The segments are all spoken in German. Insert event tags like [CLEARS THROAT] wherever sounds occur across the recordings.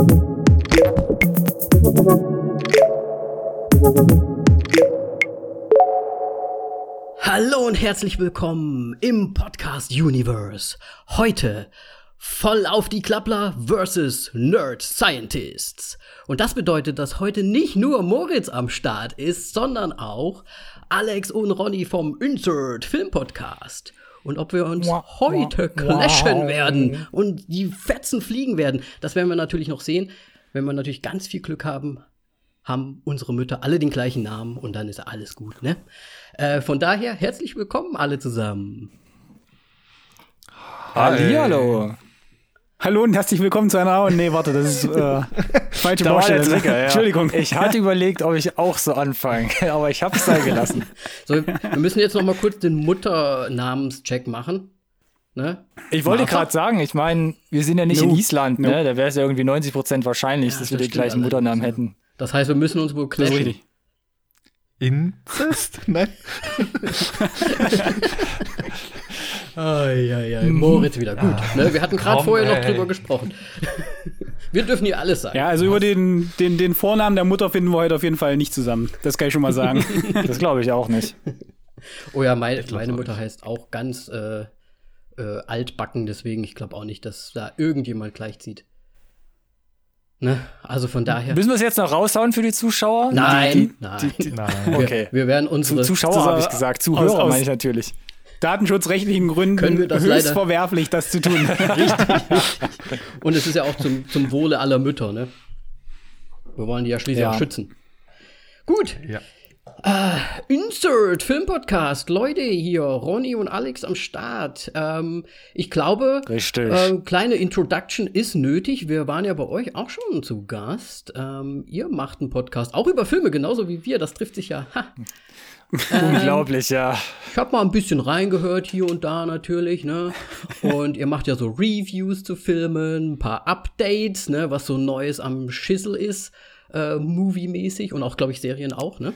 Hallo und herzlich willkommen im Podcast Universe. Heute voll auf die Klappler versus Nerd Scientists. Und das bedeutet, dass heute nicht nur Moritz am Start ist, sondern auch Alex und Ronny vom Insert Film Podcast. Und ob wir uns Wow, heute clashen wow. werden und die Fetzen fliegen werden, das werden wir natürlich noch sehen. Wenn wir natürlich ganz viel Glück haben, haben unsere Mütter alle den gleichen Namen und dann ist alles gut, ne? Äh, von daher herzlich willkommen alle zusammen. Hallihallo. Hallo und herzlich willkommen zu einer. Oh, nee, warte, das ist äh, [LAUGHS] falsche Da war der Baustelle. Trigger, ja. Entschuldigung. Ich hatte [LAUGHS] überlegt, ob ich auch so anfange, [LAUGHS] aber ich habe es sein gelassen. So, wir müssen jetzt noch mal kurz den Mutternamenscheck machen. Ne? Ich wollte gerade sagen, ich meine, wir sind ja nicht No. in Island, No. ne? Da wäre es ja irgendwie 90 Prozent wahrscheinlich, Ja, dass wir das den stimmt gleichen Mutternamen hätten. Das heißt, wir müssen uns wohl clashen. richtig. Inzest? Nein. Eieiei, Moritz wieder gut. Ne? Wir hatten gerade vorher noch ey. drüber gesprochen. [LAUGHS] wir dürfen hier alles sagen. Ja, also über den, den, den Vornamen der Mutter finden wir heute auf jeden Fall nicht zusammen. Das kann ich schon mal sagen. [LAUGHS] Das glaube ich auch nicht. Oh ja, mein, meine Mutter nicht. heißt auch ganz äh, äh, altbacken, deswegen ich glaube auch nicht, dass da irgendjemand gleichzieht. Ne? Also von daher. Müssen wir es jetzt noch raushauen für die Zuschauer? Nein, nein. Nein. Wir, Okay. wir werden Zu, unsere. Zuschauer habe ich gesagt, Zuhörer aus- meine ich natürlich. Datenschutzrechtlichen Gründen Können wir das höchst leider- verwerflich, das zu tun. [LAUGHS] Und es ist ja auch zum, zum Wohle aller Mütter, ne? Wir wollen die ja schließlich Ja. auch schützen. Gut. Ja. Insert Filmpodcast. Leute, hier Ronny und Alex am Start. Ähm, ich glaube, Richtig. ähm, kleine Introduction ist nötig. Wir waren ja bei euch auch schon zu Gast. Ähm, ihr macht einen Podcast auch über Filme, genauso wie wir. Das trifft sich ja. Ha. Unglaublich, ja. Ich habe mal ein bisschen reingehört hier und da natürlich, ne? Und ihr macht ja so Reviews zu Filmen, ein paar Updates, ne, was so Neues am Schissel ist, äh, movie-mäßig und auch, glaube ich, Serien auch, ne?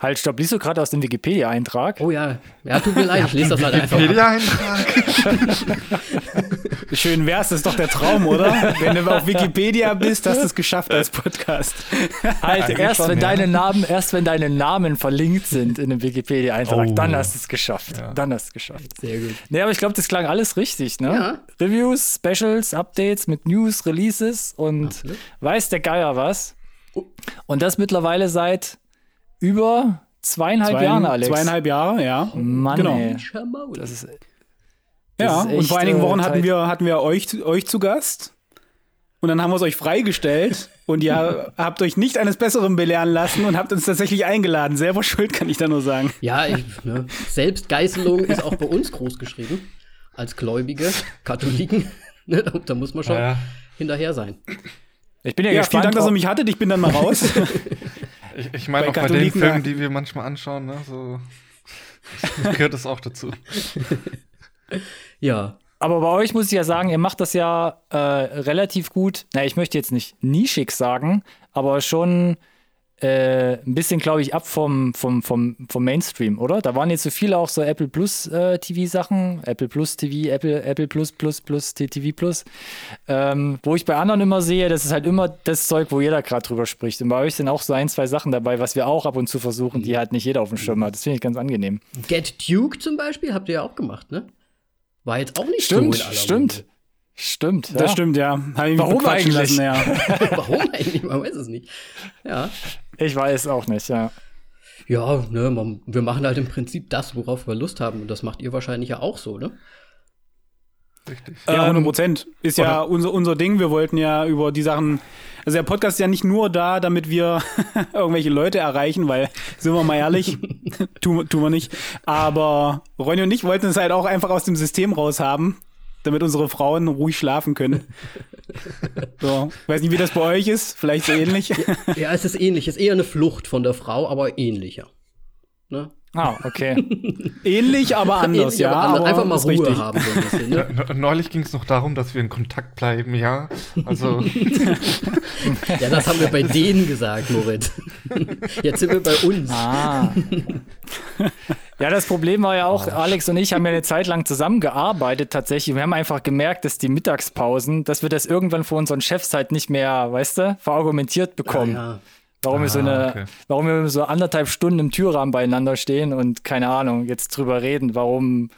Halt, stopp, liest du gerade aus dem Wikipedia-Eintrag? Oh ja, ja, tut mir leid, ich lese das halt einfach. Wikipedia-Eintrag. [LAUGHS] Schön wär's, das ist doch der Traum, oder? Wenn du auf Wikipedia bist, hast du es geschafft als Podcast. Halt, Eigentlich erst schon, wenn ja. deine Namen, erst wenn deine Namen verlinkt sind in dem Wikipedia-Eintrag, Oh. dann hast du es geschafft. Ja. Dann hast du es geschafft. Sehr gut. Nee, aber ich glaube, das klang alles richtig, ne? Ja. Reviews, Specials, Updates mit News, Releases und Absolut. weiß der Geier was. Und das mittlerweile seit über zweieinhalb Zwei, Jahren, Alex. Zweieinhalb Jahre, ja. Mann, Genau. ey. Das ist, Ja, ist und vor einigen äh, Wochen hatten wir, hatten wir euch, euch zu Gast. Und dann haben wir es euch freigestellt. Und ihr [LAUGHS] habt euch nicht eines Besseren belehren lassen und habt uns tatsächlich eingeladen. Selber schuld, kann ich da nur sagen. Ja, ich, ne, Selbstgeißelung ist auch bei uns groß geschrieben. Als Gläubige, Katholiken. [LAUGHS] Ne, da, da muss man schon Ja, hinterher sein. ich bin ja, Ja, vielen gespannt. Dank, dass ihr mich hattet. Ich bin dann mal raus. [LAUGHS] Ich, ich meine, auch bei den Filmen, die wir manchmal anschauen, ne, so gehört das auch dazu. [LAUGHS] Ja. Aber bei euch muss ich ja sagen, ihr macht das ja äh, relativ gut. Na, ich möchte jetzt nicht nischig sagen, aber schon äh, ein bisschen, glaube ich, ab vom, vom, vom, vom Mainstream, oder? Da waren jetzt so viele auch so Apple Plus äh, TV-Sachen, Apple Plus TV, Apple, Apple Plus Plus Plus TV Plus, ähm, wo ich bei anderen immer sehe, das ist halt immer das Zeug, wo jeder gerade drüber spricht. Und bei euch sind auch so ein, zwei Sachen dabei, was wir auch ab und zu versuchen, die halt nicht jeder auf dem Schirm hat. Das finde ich ganz angenehm. Get Duke zum Beispiel habt ihr ja auch gemacht, ne? War jetzt auch nicht Stimmt, so aller stimmt. Stimmt. Das ja. stimmt, ja. Warum eigentlich? Lassen, ja. [LAUGHS] Warum [LAUGHS] eigentlich? Man weiß es nicht. Ja. Ich weiß auch nicht, ja. Ja, ne, man, wir machen halt im Prinzip das, worauf wir Lust haben. Und das macht ihr wahrscheinlich ja auch so, ne? Richtig. Ja, Ähm, 100 Prozent. Ist ja unser, unser Ding. Wir wollten ja über die Sachen. Also der Podcast ist ja nicht nur da, damit wir [LAUGHS] irgendwelche Leute erreichen, weil, sind wir mal ehrlich, tun, tun wir nicht. Aber Ronny und ich wollten es halt auch einfach aus dem System raus haben, damit unsere Frauen ruhig schlafen können. [LAUGHS] So, weiß nicht, wie das bei euch ist, vielleicht so ähnlich. Ja, es ist ähnlich. Es ist eher eine Flucht von der Frau, aber ähnlicher. Ne? Ah, okay. [LAUGHS] Ähnlich, aber anders, Ähnlich, ja. aber anders. Einfach mal Ruhe richtig. haben. So ein bisschen, ne? Ne- Neulich ging es noch darum, dass wir in Kontakt bleiben, ja. Also, [LAUGHS] Ja, das haben wir bei denen gesagt, Moritz. Jetzt sind wir bei uns. Ah. Ja, das Problem war ja auch, Alex und ich haben ja eine Zeit lang zusammengearbeitet tatsächlich. Wir haben einfach gemerkt, dass die Mittagspausen, dass wir das irgendwann vor unseren Chefs halt nicht mehr, weißt du, verargumentiert bekommen. Ja, ja. Warum wir so eine, okay. warum wir so anderthalb Stunden im Türrahmen beieinander stehen und keine Ahnung, jetzt drüber reden, warum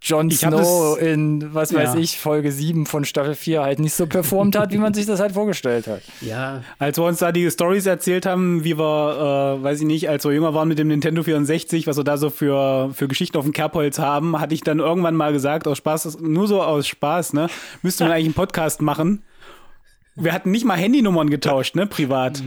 Jon Snow das- in, was weiß Ja. ich, Folge 7 von Staffel 4 halt nicht so performt hat, wie man sich das halt vorgestellt hat. [LAUGHS] ja, Als wir uns da die Stories erzählt haben, wie wir, äh, weiß ich nicht, als wir jünger waren mit dem Nintendo 64, was wir da so für, für Geschichten auf dem Kerbholz haben, hatte ich dann irgendwann mal gesagt, aus Spaß, nur so aus Spaß, ne, müsste man [LAUGHS] eigentlich einen Podcast machen. Wir hatten nicht mal Handynummern getauscht, ne, privat.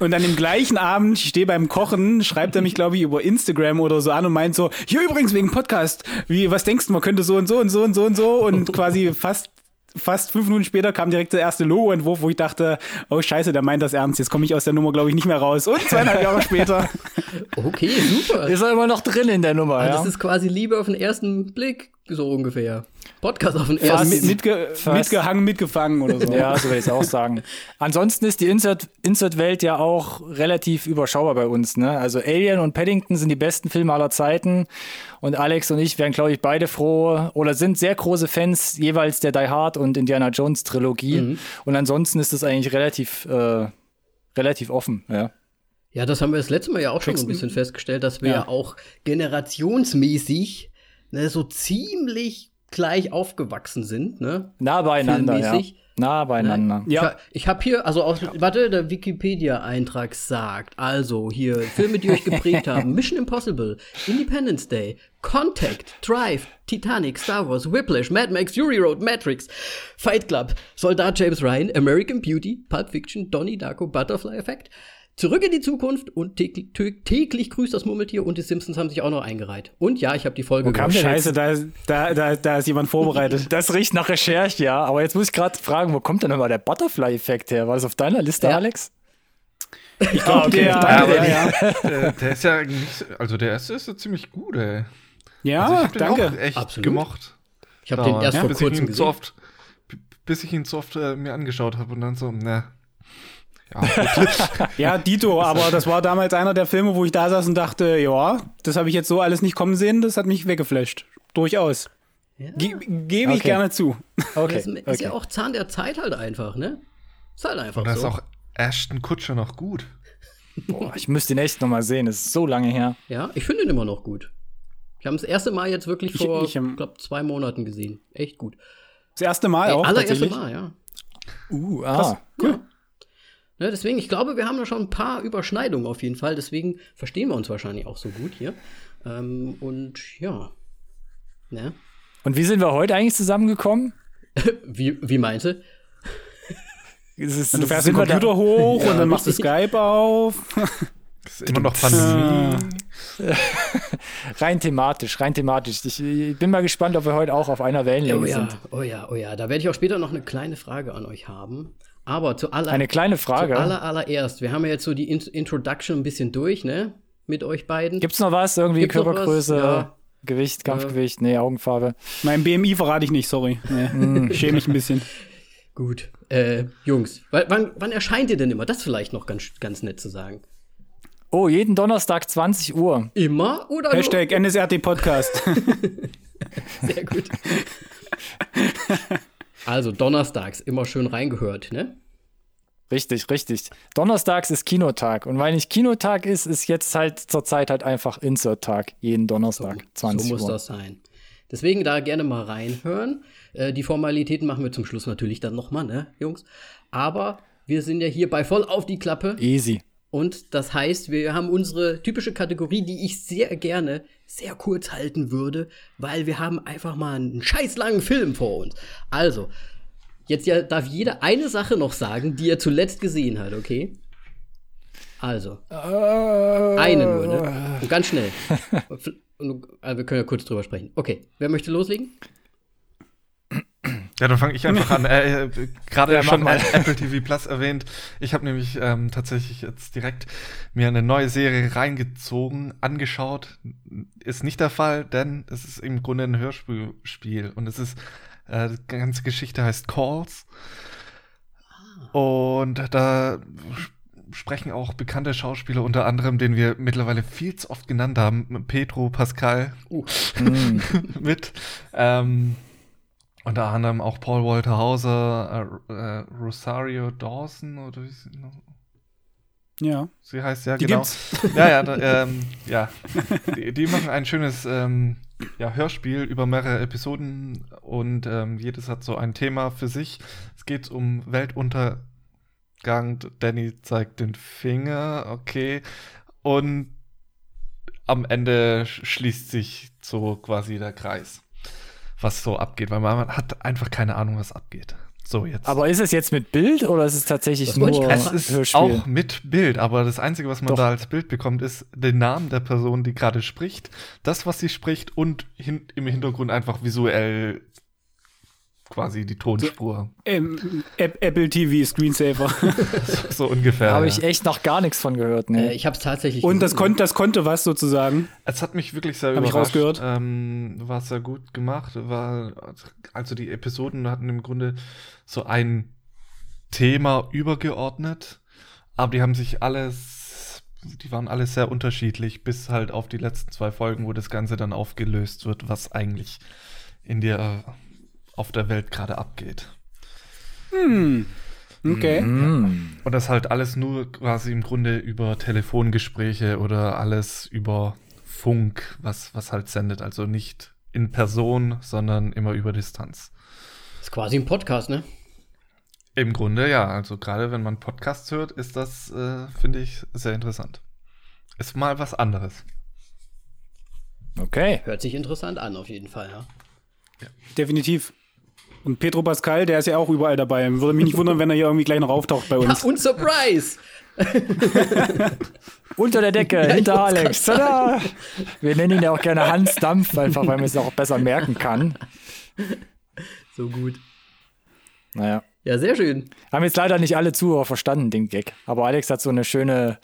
Und dann im gleichen Abend, ich stehe beim Kochen, schreibt er mich, glaube ich, über Instagram oder so an und meint so, hier übrigens wegen Podcast, wie, was denkst du, man könnte so und so und so und so und so und [LAUGHS] quasi fast fast fünf Minuten später kam direkt der erste Logo-Entwurf, wo ich dachte, oh scheiße, der meint das ernst. Jetzt komme ich aus der Nummer, glaube ich, nicht mehr raus. Und zweieinhalb Jahre später. [LAUGHS] okay, super. Ist er immer noch drin in der Nummer, Also ja? Das ist quasi Liebe auf den ersten Blick, so ungefähr. Podcast auf den ersten mit, mitge Fast. mitgehangen, mitgefangen oder so. [LAUGHS] Ja, so will ich es auch sagen. Ansonsten ist die Insert- Insert-Welt ja auch relativ überschaubar bei uns. Ne? Also Alien und Paddington sind die besten Filme aller Zeiten. Und Alex und ich wären, glaube ich, beide froh oder sind sehr große Fans jeweils der Die Hard und Indiana Jones Trilogie. Und ansonsten ist es eigentlich relativ, äh, relativ offen. Ja. Ja, das haben wir das letzte Mal ja auch schon ein bisschen festgestellt, dass wir Ja. auch generationsmäßig ne, so ziemlich gleich aufgewachsen sind, ne? Nah beieinander, ja. Filmmäßig. Nah beieinander. Ja. Ich, ich habe hier, also aus, warte, der Wikipedia-Eintrag sagt, also hier Filme, die euch geprägt haben: [LAUGHS] Mission Impossible, Independence Day, Contact, Drive, Titanic, Star Wars, Whiplash, Mad Max, Fury Road, Matrix, Fight Club, Soldat James Ryan, American Beauty, Pulp Fiction, Donnie Darko, Butterfly Effect. Zurück in die Zukunft und täglich, täglich grüßt das Murmeltier und die Simpsons haben sich auch noch eingereiht. Und ja, ich habe die Folge Wo kam gehört. der Scheiße, da, ist- da, da, da ist jemand vorbereitet. [LAUGHS] Das riecht nach Recherche, ja. Aber jetzt muss ich gerade fragen, wo kommt denn immer der Butterfly-Effekt her? War das auf deiner Liste, Ja. Alex? Ich glaube, okay, der, danke. ja, ja. Der, [LAUGHS] der ist ja nicht, so- also der erste ist ja ziemlich gut, ey. ja Also ich hab den danke. auch echt Absolut. gemocht. Ich habe den erst vor bis ich kurzem ihn so gesehen. oft, bis ich ihn so oft äh, mir angeschaut habe und dann so, ne. Ja. [LAUGHS] Ja, Dito, aber das war damals einer der Filme, wo ich da saß und dachte, ja, das habe ich jetzt so alles nicht kommen sehen, das hat mich weggeflasht. Durchaus. Ge Gebe ich Okay. gerne zu. Okay. Das ist okay. ja auch Zahn der Zeit halt einfach, ne? Ist halt einfach und da ist so. auch Ashton Kutscher noch gut. Boah, ich müsste den echt noch mal sehen. Das ist so lange her. Ja, ich finde ihn immer noch gut. Ich habe das erste Mal jetzt wirklich Ich- vor, ich, ähm, glaube zwei Monaten gesehen. Echt gut. Das erste Mal Ey, auch allererste. Mal, ja. Uh, ah. ja. Ne, deswegen, ich glaube, wir haben da schon ein paar Überschneidungen auf jeden Fall. Deswegen verstehen wir uns wahrscheinlich auch so gut hier. Ähm, und ja. Ne? Und wie sind wir heute eigentlich zusammengekommen? [LAUGHS] Wie, wie meinte? Es ist- Du fährst den wir da- Computer hoch Ja, und dann machst du. Skype auf. [LAUGHS] Das ist immer noch Pandemie. [LAUGHS] Rein thematisch, rein thematisch. Ich, ich bin mal gespannt, ob wir heute auch auf einer Wellenlänge Oh ja, sind. oh ja, oh ja. Da werde ich auch später noch eine kleine Frage an euch haben. Aber zu aller, Eine kleine Frage. Zu aller, allererst, wir haben ja jetzt so die In Introduction ein bisschen durch, ne? Mit euch beiden. Gibt's noch was? Irgendwie Gibt's? Körpergröße, Ja. Gewicht, Kampfgewicht, nee, Augenfarbe. Mein BMI verrate ich nicht, sorry. Nee, [LAUGHS] schäme mich ein bisschen. Gut. Äh, Jungs, wann, wann, erscheint ihr denn immer? Das vielleicht noch ganz, ganz nett zu sagen. Oh, jeden Donnerstag 20 Uhr. Immer oder Hashtag NSRT Podcast. [LAUGHS] Sehr gut. [LAUGHS] also donnerstags immer schön reingehört, ne? Richtig, richtig. Donnerstags ist Kinotag. Und weil nicht Kinotag ist, ist jetzt halt zurzeit halt einfach Insert-Tag. Jeden Donnerstag, 20 so muss Uhr. das sein. Deswegen da gerne mal reinhören. Äh, die Formalitäten machen wir zum Schluss natürlich dann nochmal, ne, Jungs? Aber wir sind ja hier bei voll auf die Klappe. Easy. Und das heißt, wir haben unsere typische Kategorie, die ich sehr gerne sehr kurz halten würde, weil wir haben einfach mal einen scheiß langen Film vor uns. Also, jetzt ja darf jeder eine Sache noch sagen, die er zuletzt gesehen hat, okay? Also, eine nur, ne? Und ganz schnell. [LAUGHS] Äh, wir können ja kurz drüber sprechen. Okay, wer möchte loslegen? Ja, dann fange ich einfach an. Äh, äh, Gerade [LAUGHS] Ja, schon mal. Apple TV Plus erwähnt. Ich habe nämlich ähm, tatsächlich jetzt direkt mir eine neue Serie reingezogen, angeschaut. Ist nicht der Fall, denn es ist im Grunde ein Hörspiel Spiel und es ist äh, die ganze Geschichte heißt Calls. Und da sprechen auch bekannte Schauspieler, unter anderem, den wir mittlerweile viel zu oft genannt haben, Pedro Pascal Uh. Mm. [LAUGHS] mit. Ähm, unter anderem auch Paul Walter Hauser, äh, äh, Rosario Dawson oder wie sie, noch- Ja. sie heißt ja Die genau. gibt's. [LAUGHS] Ja, ja, da, ähm, ja. Die, die machen ein schönes ähm, ja, Hörspiel über mehrere Episoden und ähm, jedes hat so ein Thema für sich. Es geht um Weltuntergang. Danny zeigt den Finger, okay. Und am Ende sch- schließt sich so quasi der Kreis, was so abgeht, weil man hat einfach keine Ahnung, was abgeht. So jetzt. Aber ist es jetzt mit Bild oder ist es tatsächlich Das nur Es ist Hörspiel? auch mit Bild, aber das Einzige, was man Doch. da als Bild bekommt, ist den Namen der Person, die gerade spricht, das, was sie spricht und hin im Hintergrund einfach visuell quasi die Tonspur. Ähm, App- Apple TV Screensaver. [LAUGHS] so ungefähr. Da habe ja. ich echt noch gar nichts von gehört. Äh, Ne? ich habe es tatsächlich. Und das gefunden. konnte, das konnte was sozusagen. Es hat mich wirklich sehr Hab ich überrascht. rausgehört. Ähm, war sehr gut gemacht. War, also die Episoden hatten im Grunde so ein Thema übergeordnet, aber die haben sich alles, die waren alle sehr unterschiedlich, bis halt auf die letzten zwei Folgen, wo das Ganze dann aufgelöst wird, was eigentlich in der auf der Welt gerade abgeht. Hm. Okay. Mm. Und das halt alles nur quasi im Grunde über Telefongespräche oder alles über Funk, was, was halt sendet. Also nicht in Person, sondern immer über Distanz. ist quasi ein Podcast, ne? Im Grunde ja. Also gerade wenn man Podcasts hört, ist das, äh, finde ich, sehr interessant. Ist mal was anderes. Okay. Hört sich interessant an, auf jeden Fall, ja. Definitiv. Und Pedro Pascal, der ist ja auch überall dabei. Würde mich nicht wundern, wenn er hier irgendwie gleich noch auftaucht bei Ja, uns. und Surprise! [LAUGHS] Unter der Decke, ich hinter Alex. Tada! Wir nennen ihn ja auch gerne Hans Dampf, einfach weil man es auch besser merken kann. So gut. Naja. Ja, sehr schön. Haben jetzt leider nicht alle Zuhörer verstanden, den Gag. Aber Alex hat so eine schöne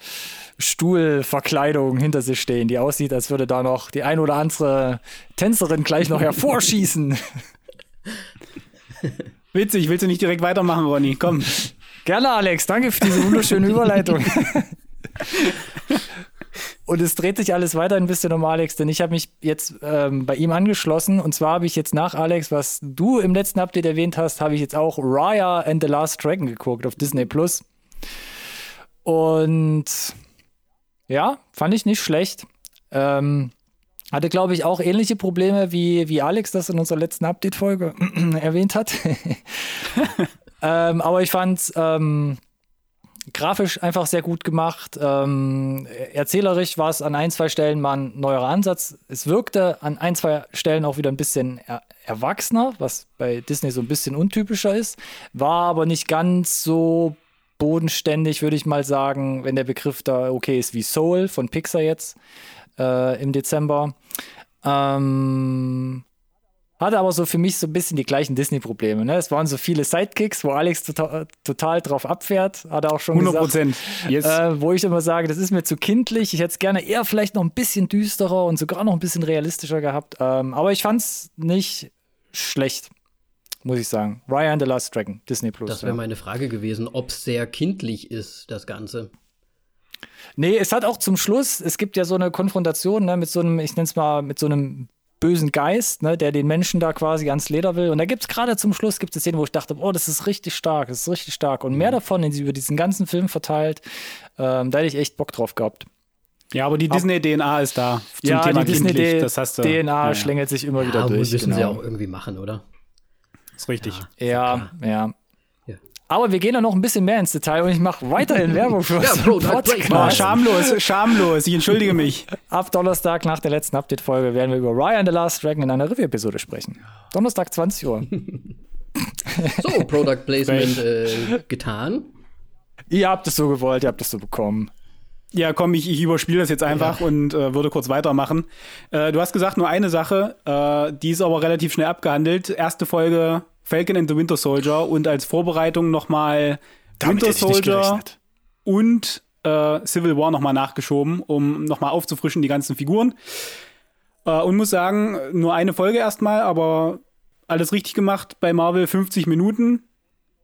Stuhlverkleidung hinter sich stehen, die aussieht, als würde da noch die ein oder andere Tänzerin gleich noch hervorschießen. [LAUGHS] [LAUGHS] Witzig, willst du nicht direkt weitermachen, Ronny? Komm. Gerne, Alex. Danke für diese wunderschöne [LAUGHS] Überleitung. [LAUGHS] Und es dreht sich alles weiter ein bisschen um Alex, denn ich habe mich jetzt ähm, bei ihm angeschlossen. Und zwar habe ich jetzt nach Alex, was du im letzten Update erwähnt hast, habe ich jetzt auch Raya and the Last Dragon geguckt auf Disney Plus. Und ja, fand ich nicht schlecht. Ähm, hatte, glaube ich, auch ähnliche Probleme, wie, wie Alex das in unserer letzten Update-Folge [CLEARS THROAT] erwähnt hat. [LAUGHS] ähm, aber ich fand ähm, grafisch einfach sehr gut gemacht. Ähm, erzählerisch war es an ein, zwei Stellen mal ein neuerer Ansatz. Es wirkte an ein, zwei Stellen auch wieder ein bisschen er erwachsener, was bei Disney so ein bisschen untypischer ist. War aber nicht ganz so bodenständig, würde ich mal sagen, wenn der Begriff da okay ist, wie Soul von Pixar jetzt äh, im Dezember. Ähm, hatte aber so für mich so ein bisschen die gleichen Disney-Probleme. Ne? Es waren so viele Sidekicks, wo Alex total, total drauf abfährt, hat er auch schon 100 gesagt. Prozent. Yes. Äh, wo ich immer sage, das ist mir zu kindlich. Ich hätte es gerne eher vielleicht noch ein bisschen düsterer und sogar noch ein bisschen realistischer gehabt. Ähm, aber ich fand es nicht schlecht, muss ich sagen. Ryan and the Last Dragon, Disney Plus. Das wäre ja. meine Frage gewesen, ob es sehr kindlich ist, das Ganze. Nee, es hat auch zum Schluss, es gibt ja so eine Konfrontation ne, mit so einem, ich nenne es mal, mit so einem bösen Geist, ne, der den Menschen da quasi ans Leder will. Und da gibt es gerade zum Schluss gibt es Szenen, wo ich dachte, oh, das ist richtig stark, das ist richtig stark. Und mehr davon, in, über diesen ganzen Film verteilt, ähm, da hätte ich echt Bock drauf gehabt. ja, aber die Disney-DNA ist da. Zum ja, Thema die Disney kindlich. Das hast du. DNA ja, ja. schlängelt sich immer wieder Ja, wohl durch. müssen sie genau. auch irgendwie machen, oder? Ist richtig. Ja, ja. Ja. Aber wir gehen da noch ein bisschen mehr ins Detail und ich mache weiterhin Werbung für [LAUGHS] Ja, Product Oh, Placement. schamlos, schamlos. Ich entschuldige mich. Ab Donnerstag nach der letzten Update-Folge werden wir über Ryan the Last Dragon in einer Review-Episode sprechen. Donnerstag 20 Uhr. [LAUGHS] So, Product Placement äh, getan. ihr habt es so gewollt, ihr habt es so bekommen. Ja, komm, ich, ich überspiele das jetzt einfach und äh, würde kurz weitermachen. Äh, du hast gesagt, nur eine Sache, äh, die ist aber relativ schnell abgehandelt. Erste Folge Falcon and the Winter Soldier und als Vorbereitung nochmal Winter Soldier und äh, Civil War nochmal nachgeschoben, um nochmal aufzufrischen die ganzen Figuren. Äh, und muss sagen, nur eine Folge erstmal, aber alles richtig gemacht bei Marvel 50 Minuten.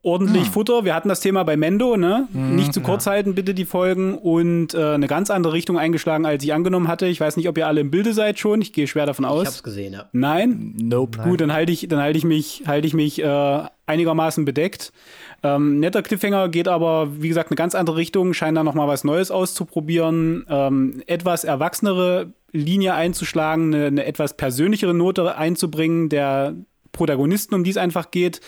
Ordentlich Futter. Wir hatten das Thema bei Mendo, ne? Nicht zu kurz halten, bitte die Folgen und äh, eine ganz andere Richtung eingeschlagen, als ich angenommen hatte. Ich weiß nicht, ob ihr alle im Bilde seid schon. Ich gehe schwer davon Ich aus. hab's gesehen, ja. Nein? Nope. Gut, dann halte ich, dann halte ich mich, halte ich mich äh, einigermaßen bedeckt. Ähm, netter Cliffhanger geht aber, wie gesagt, eine ganz andere Richtung, scheint da noch mal was Neues auszuprobieren, ähm, etwas erwachsenere Linie einzuschlagen, eine, eine etwas persönlichere Note einzubringen, der Protagonisten, um die es einfach geht,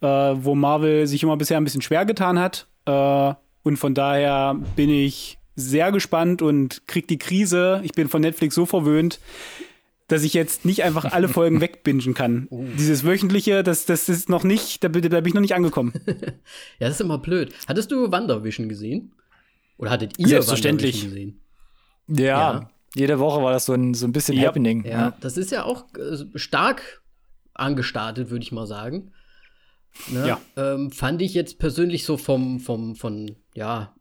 äh, wo Marvel sich immer bisher ein bisschen schwer getan hat. Äh, und von daher bin ich sehr gespannt und krieg die Krise. Ich bin von Netflix so verwöhnt, dass ich jetzt nicht einfach alle [LAUGHS] Folgen wegbingen kann. Dieses wöchentliche, das, das ist noch nicht, da, bin- da bin ich noch nicht angekommen. [LAUGHS] Ja, das ist immer blöd. Hattest du WandaVision gesehen? Oder hattet ihr Selbstverständlich. WandaVision gesehen? Ja, Ja. jede Woche war das so ein, so ein bisschen Ja. Happening. Ja, das ist ja auch äh, stark angestartet, würde ich mal sagen. Ne? Ja. Ähm, fand ich jetzt persönlich so vom, vom, von, ja,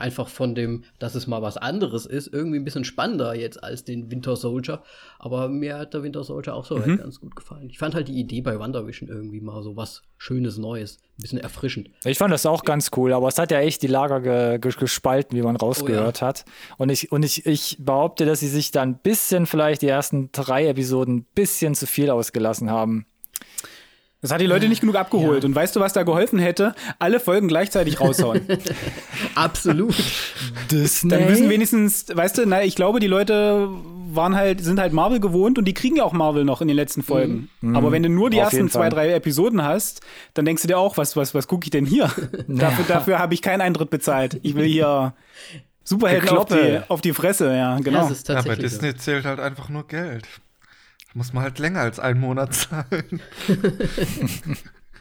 einfach von dem, dass es mal was anderes ist, irgendwie ein bisschen spannender jetzt als den Winter Soldier. Aber mir hat der Winter Soldier auch so Mhm. halt ganz gut gefallen. Ich fand halt die Idee bei WandaVision irgendwie mal so was Schönes, Neues, ein bisschen erfrischend. Ich fand das auch ganz cool, aber es hat ja echt die Lager ge ge gespalten, wie man rausgehört hat. Und ich, und ich, ich behaupte, dass sie sich da ein bisschen vielleicht die ersten drei Episoden ein bisschen zu viel ausgelassen haben. Das hat die Leute nicht genug abgeholt. Und weißt du, was da geholfen hätte? Alle Folgen gleichzeitig raushauen. [LAUGHS] Absolut. Dann müssen wenigstens, weißt du, na, ich glaube, die Leute waren halt, sind halt Marvel gewohnt und die kriegen ja auch Marvel noch in den letzten Folgen. Aber wenn du nur die Auf ersten zwei, drei Episoden hast, dann denkst du dir auch, was, was, was gucke ich denn hier? [LAUGHS] dafür dafür habe ich keinen Eintritt bezahlt. Ich will hier Superhelden auf die, auf die Fresse, ja, Ja, genau. Ja, bei tatsächlich Disney zählt halt einfach nur Geld. Muss man halt länger als einen Monat zahlen. [LAUGHS]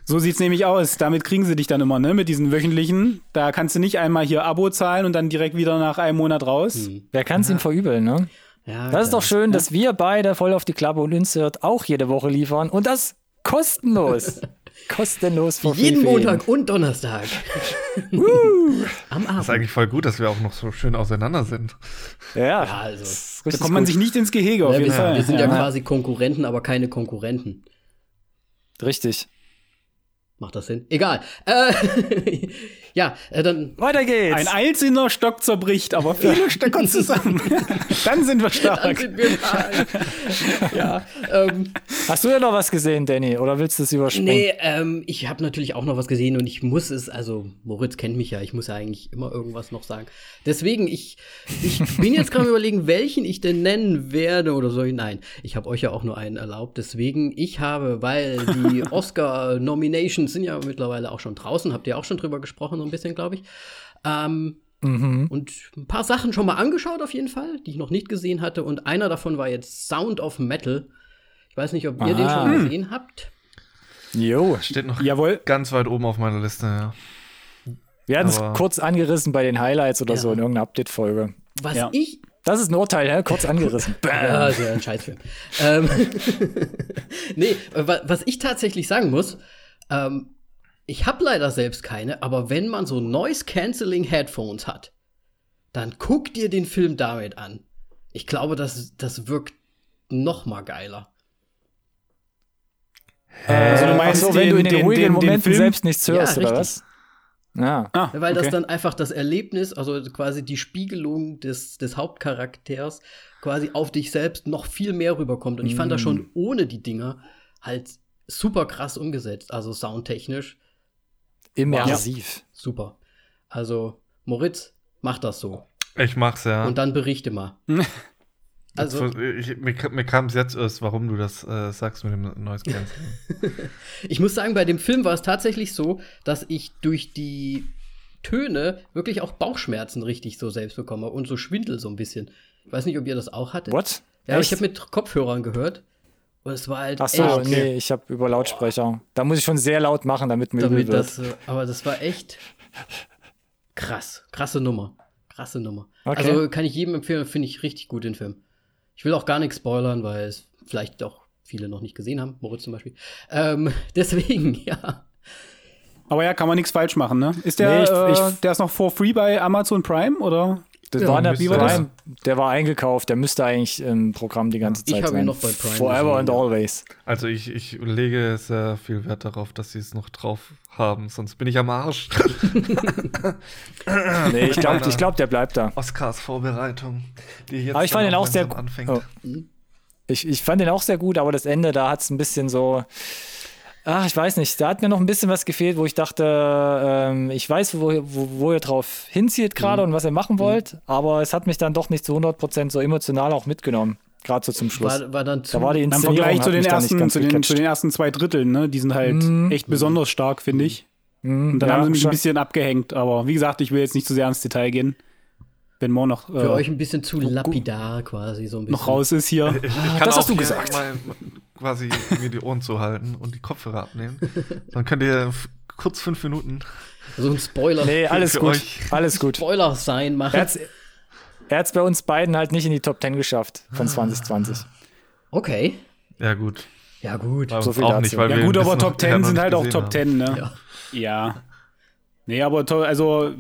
So sieht's nämlich aus. Damit kriegen sie dich dann immer, ne? Mit diesen wöchentlichen. Da kannst du nicht einmal hier Abo zahlen und dann direkt wieder nach einem Monat raus. Wer kann es ihm verübeln, ne? Ja, Das ist doch schön, dass wir beide voll auf die Klappe und Insert auch jede Woche liefern und das kostenlos. [LAUGHS] kostenlos for Jeden Montag und Donnerstag. [LAUGHS] Am Abend. Ist eigentlich voll gut, dass wir auch noch so schön auseinander sind. Ja, Ja, also. das Da kommt man gut. sich nicht ins Gehege, auf Ja, jeden wir, Fall. wir sind ja, ja. quasi Konkurrenten, aber keine Konkurrenten. Richtig. Macht das Sinn? Egal. Äh, [LAUGHS] ja, äh, dann. Weiter geht's. Ein einzelner Stock zerbricht, aber viele Stöcker zusammen. [LAUGHS] Dann sind wir Dann stark. sind wir da. ja, ähm, Hast du ja noch was gesehen, Danny? Oder willst du es überspringen? nee, ähm, ich habe natürlich auch noch was gesehen und ich muss es, also Moritz kennt mich ja, ich muss ja eigentlich immer irgendwas noch sagen. Deswegen, ich, ich bin jetzt gerade am überlegen, welchen ich denn nennen werde oder so. Nein, ich habe euch ja auch nur einen erlaubt. Deswegen, ich habe, weil die [LAUGHS] Oscar-Nominations sind ja mittlerweile auch schon draußen, habt ihr auch schon drüber gesprochen, so ein bisschen, glaube ich. Ähm, Und ein paar Sachen schon mal angeschaut, auf jeden Fall, die ich noch nicht gesehen hatte. Und einer davon war jetzt Sound of Metal. Ich weiß nicht, ob ihr den Ah. schon gesehen habt. Jo. Steht noch Jawohl. ganz weit oben auf meiner Liste, ja. Wir hatten es kurz angerissen bei den Highlights oder Ja. so in irgendeiner Update-Folge. Was Ja. ich. Das ist ein Urteil, hä? kurz angerissen. [LAUGHS] Ja, ja ein Scheißfilm. ähm, [LAUGHS] nee, wa- was ich tatsächlich sagen muss, ähm, ich habe leider selbst keine, aber wenn man so Noise-Canceling-Headphones hat, dann guck dir den Film damit an. Ich glaube, das, das wirkt noch mal geiler. Also du meinst Ach so, wenn du in den, den- ruhigen den- den Momenten Film? selbst nichts Ja, hörst, oder richtig. was? Ja. Ah, Weil das okay. dann einfach das Erlebnis, also quasi die Spiegelung des, des Hauptcharakters quasi auf dich selbst noch viel mehr rüberkommt. Und ich fand das schon ohne die Dinger halt super krass umgesetzt. Also soundtechnisch Immersiv. super. Also Moritz, mach das so. Ich mach's ja. Und dann berichte mal. [LAUGHS] also, ich, mir mir kam es jetzt erst, warum du das äh, sagst mit dem Noise [LAUGHS] Cancelling. ich muss sagen, bei dem Film war es tatsächlich so, dass ich durch die Töne wirklich auch Bauchschmerzen richtig so selbst bekomme und so Schwindel so ein bisschen. Ich weiß nicht, ob ihr das auch hattet. What? Ja, Echt? ich habe mit Kopfhörern gehört. Und es war halt Ach so, echt, nee, ich habe über Lautsprecher. Da muss ich schon sehr laut machen, damit mir übel damit wird. das, äh, aber das war echt krass, krasse Nummer, krasse Nummer. Okay. Also kann ich jedem empfehlen, finde ich richtig gut den Film. Ich will auch gar nichts spoilern, weil es vielleicht auch viele noch nicht gesehen haben, Moritz zum Beispiel. Ähm, [LAUGHS] deswegen, [LAUGHS] ja. Aber ja, kann man nichts falsch machen, ne? Ist der, Nee, ich- äh, ich- der ist noch for free bei Amazon Prime, oder? Das Ja, war der, Prime, der war eingekauft, der müsste eigentlich im Programm die ganze Ich Zeit habe ihn sein. noch bei Prime Forever and always. Also ich, ich lege sehr viel Wert darauf, dass sie es noch drauf haben, sonst bin ich am Arsch. [LAUGHS] Nee, ich glaube, ich glaub, der bleibt da. Oscars Vorbereitung, die jetzt Aber ich fand ihn auch sehr anfängt. Oh. Ich, ich fand den auch sehr gut, aber das Ende, da hat es ein bisschen so. Ach, ich weiß nicht. Da hat mir noch ein bisschen was gefehlt, wo ich dachte, ähm, ich weiß, wo, wo, wo ihr drauf hinzieht gerade und was ihr machen wollt, aber es hat mich dann doch nicht zu 100% so emotional auch mitgenommen. Gerade so zum Schluss. War, war dann zu, da war die Im Vergleich zu den, ersten, zu, den, zu den ersten zwei Dritteln, ne? Die sind halt Mhm. echt besonders stark, finde ich. Mhm, Und dann ja, haben sie mich schon. ein bisschen abgehängt. Aber wie gesagt, ich will jetzt nicht zu sehr ins Detail gehen. Wenn Mo noch, für äh, euch ein bisschen zu lapidar quasi, so ein bisschen. noch raus ist hier. Ich, ich kann Ah, das auch hast du gesagt. mal quasi mir die Ohren zuhalten und die Kopfhörer abnehmen. Dann könnt ihr kurz fünf Minuten So ein Spoiler. Nee, alles für gut. euch. Alles gut. Spoiler sein machen. Er hat's, er hat's bei uns beiden halt nicht in die Top 10 geschafft von 2020. Okay. Ja, gut. Ja, gut. So viel auch dazu. nicht, weil Ja wir gut, aber Top ja, 10 noch sind halt auch Top haben. 10, ne? Ja. Ja. Nee, aber also,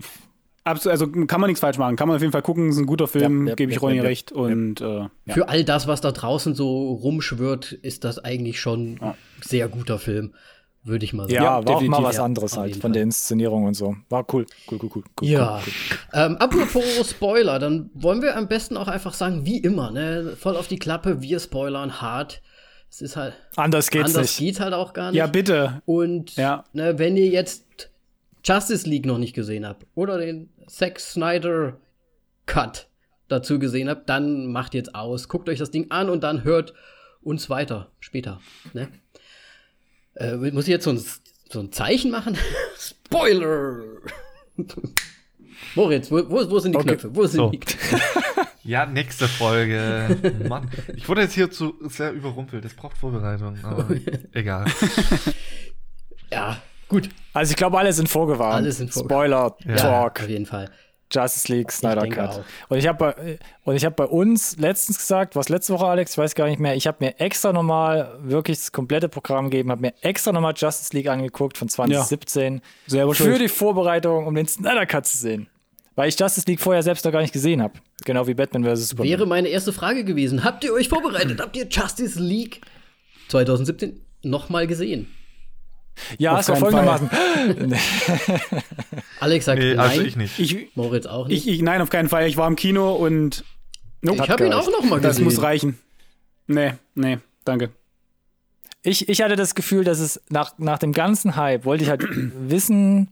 abs- also kann man nichts falsch machen. Kann man auf jeden Fall gucken, ist ein guter Film, Ja, ja, gebe ich ja, Ronny ja, recht. Und äh, ja. Für all das, was da draußen so rumschwirrt, ist das eigentlich schon ein sehr guter Film, würde ich mal sagen. Ja, war auch definitiv, mal was anderes halt von Fall. der Inszenierung und so. War cool. Cool, cool, cool. cool Ja. Cool, cool. Ähm, apropos Spoiler, dann wollen wir am besten auch einfach sagen, wie immer, ne? Voll auf die Klappe, wir spoilern hart. Es ist halt. Anders geht's anders nicht. geht's halt auch gar nicht. ja, bitte. Und Ja. ne, wenn ihr jetzt Justice League noch nicht gesehen habt oder den Zack Snyder Cut dazu gesehen habt, dann macht jetzt aus, guckt euch das Ding an und dann hört uns weiter später. Ne? Äh, muss ich jetzt so ein, so ein Zeichen machen? [LAUGHS] Spoiler! [LAUGHS] Moritz, wo, wo, wo sind die Okay. Knöpfe? Wo sind So. die Knöpfe? [LAUGHS] Ja, nächste Folge. Mann, ich wurde jetzt hier zu sehr überrumpelt. Das braucht Vorbereitung, aber egal. Ja, gut. Also ich glaube, alle sind vorgewarnt. Alle sind vorgewarnt. Spoiler, Ja, Talk, auf jeden Fall. Justice League, Snyder Cut. auch. Und ich habe bei, und ich habe bei uns letztens gesagt, was letzte Woche, Alex, ich weiß gar nicht mehr, ich habe mir extra nochmal wirklich das komplette Programm gegeben, habe mir extra nochmal Justice League angeguckt von 2017 Selber für schuld. die Vorbereitung, um den Snyder Cut zu sehen. Weil ich Justice League vorher selbst noch gar nicht gesehen habe. Genau wie Batman vs. Superman. Wäre meine erste Frage gewesen. Habt ihr euch vorbereitet? Habt ihr Justice League 2017 nochmal gesehen? Ja, Auf es war keinen folgendermaßen. [LAUGHS] Alex sagt Nee, nein. also ich nicht. Ich, Moritz auch nicht. ich, ich, nein, auf keinen Fall. Ich war im Kino und nope, Ich habe ihn auch nochmal das gesehen. muss reichen. Nee, nee, danke. Ich, ich hatte das Gefühl, dass es nach, nach dem ganzen Hype wollte ich halt [CLEARS THROAT] wissen,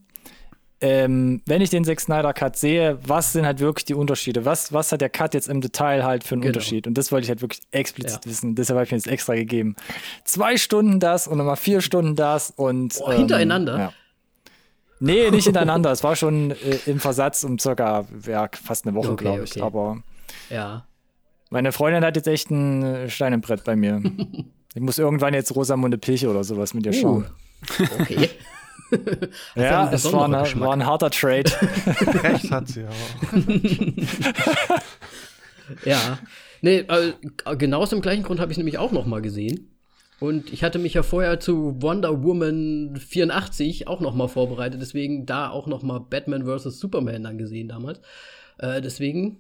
ähm, wenn ich den Zack Snyder Cut sehe, was sind halt wirklich die Unterschiede? Was, was hat der Cut jetzt im Detail halt für einen Genau. Unterschied? Und das wollte ich halt wirklich explizit Ja. wissen. Deshalb habe ich mir das extra gegeben. Zwei Stunden das und nochmal vier Stunden das und. Boah, hintereinander? Ja. Nee, nicht hintereinander. es war schon äh, im Versatz um circa ja, fast eine Woche, Okay, glaube ich. okay. Aber Ja. meine Freundin hat jetzt echt ein äh, Stein im Brett bei mir. [LAUGHS] ich muss irgendwann jetzt Rosamunde Pilche oder sowas mit ihr Uh, schauen. okay. Ja, es war, eine, war ein harter Trade. [LAUGHS] Recht hat sie aber. [LAUGHS] ja. Nee, äh, genau aus dem gleichen Grund habe ich es nämlich auch nochmal gesehen. Und ich hatte mich ja vorher zu Wonder Woman 84 auch nochmal vorbereitet, deswegen da auch nochmal Batman vs. Superman dann gesehen damals. Äh, deswegen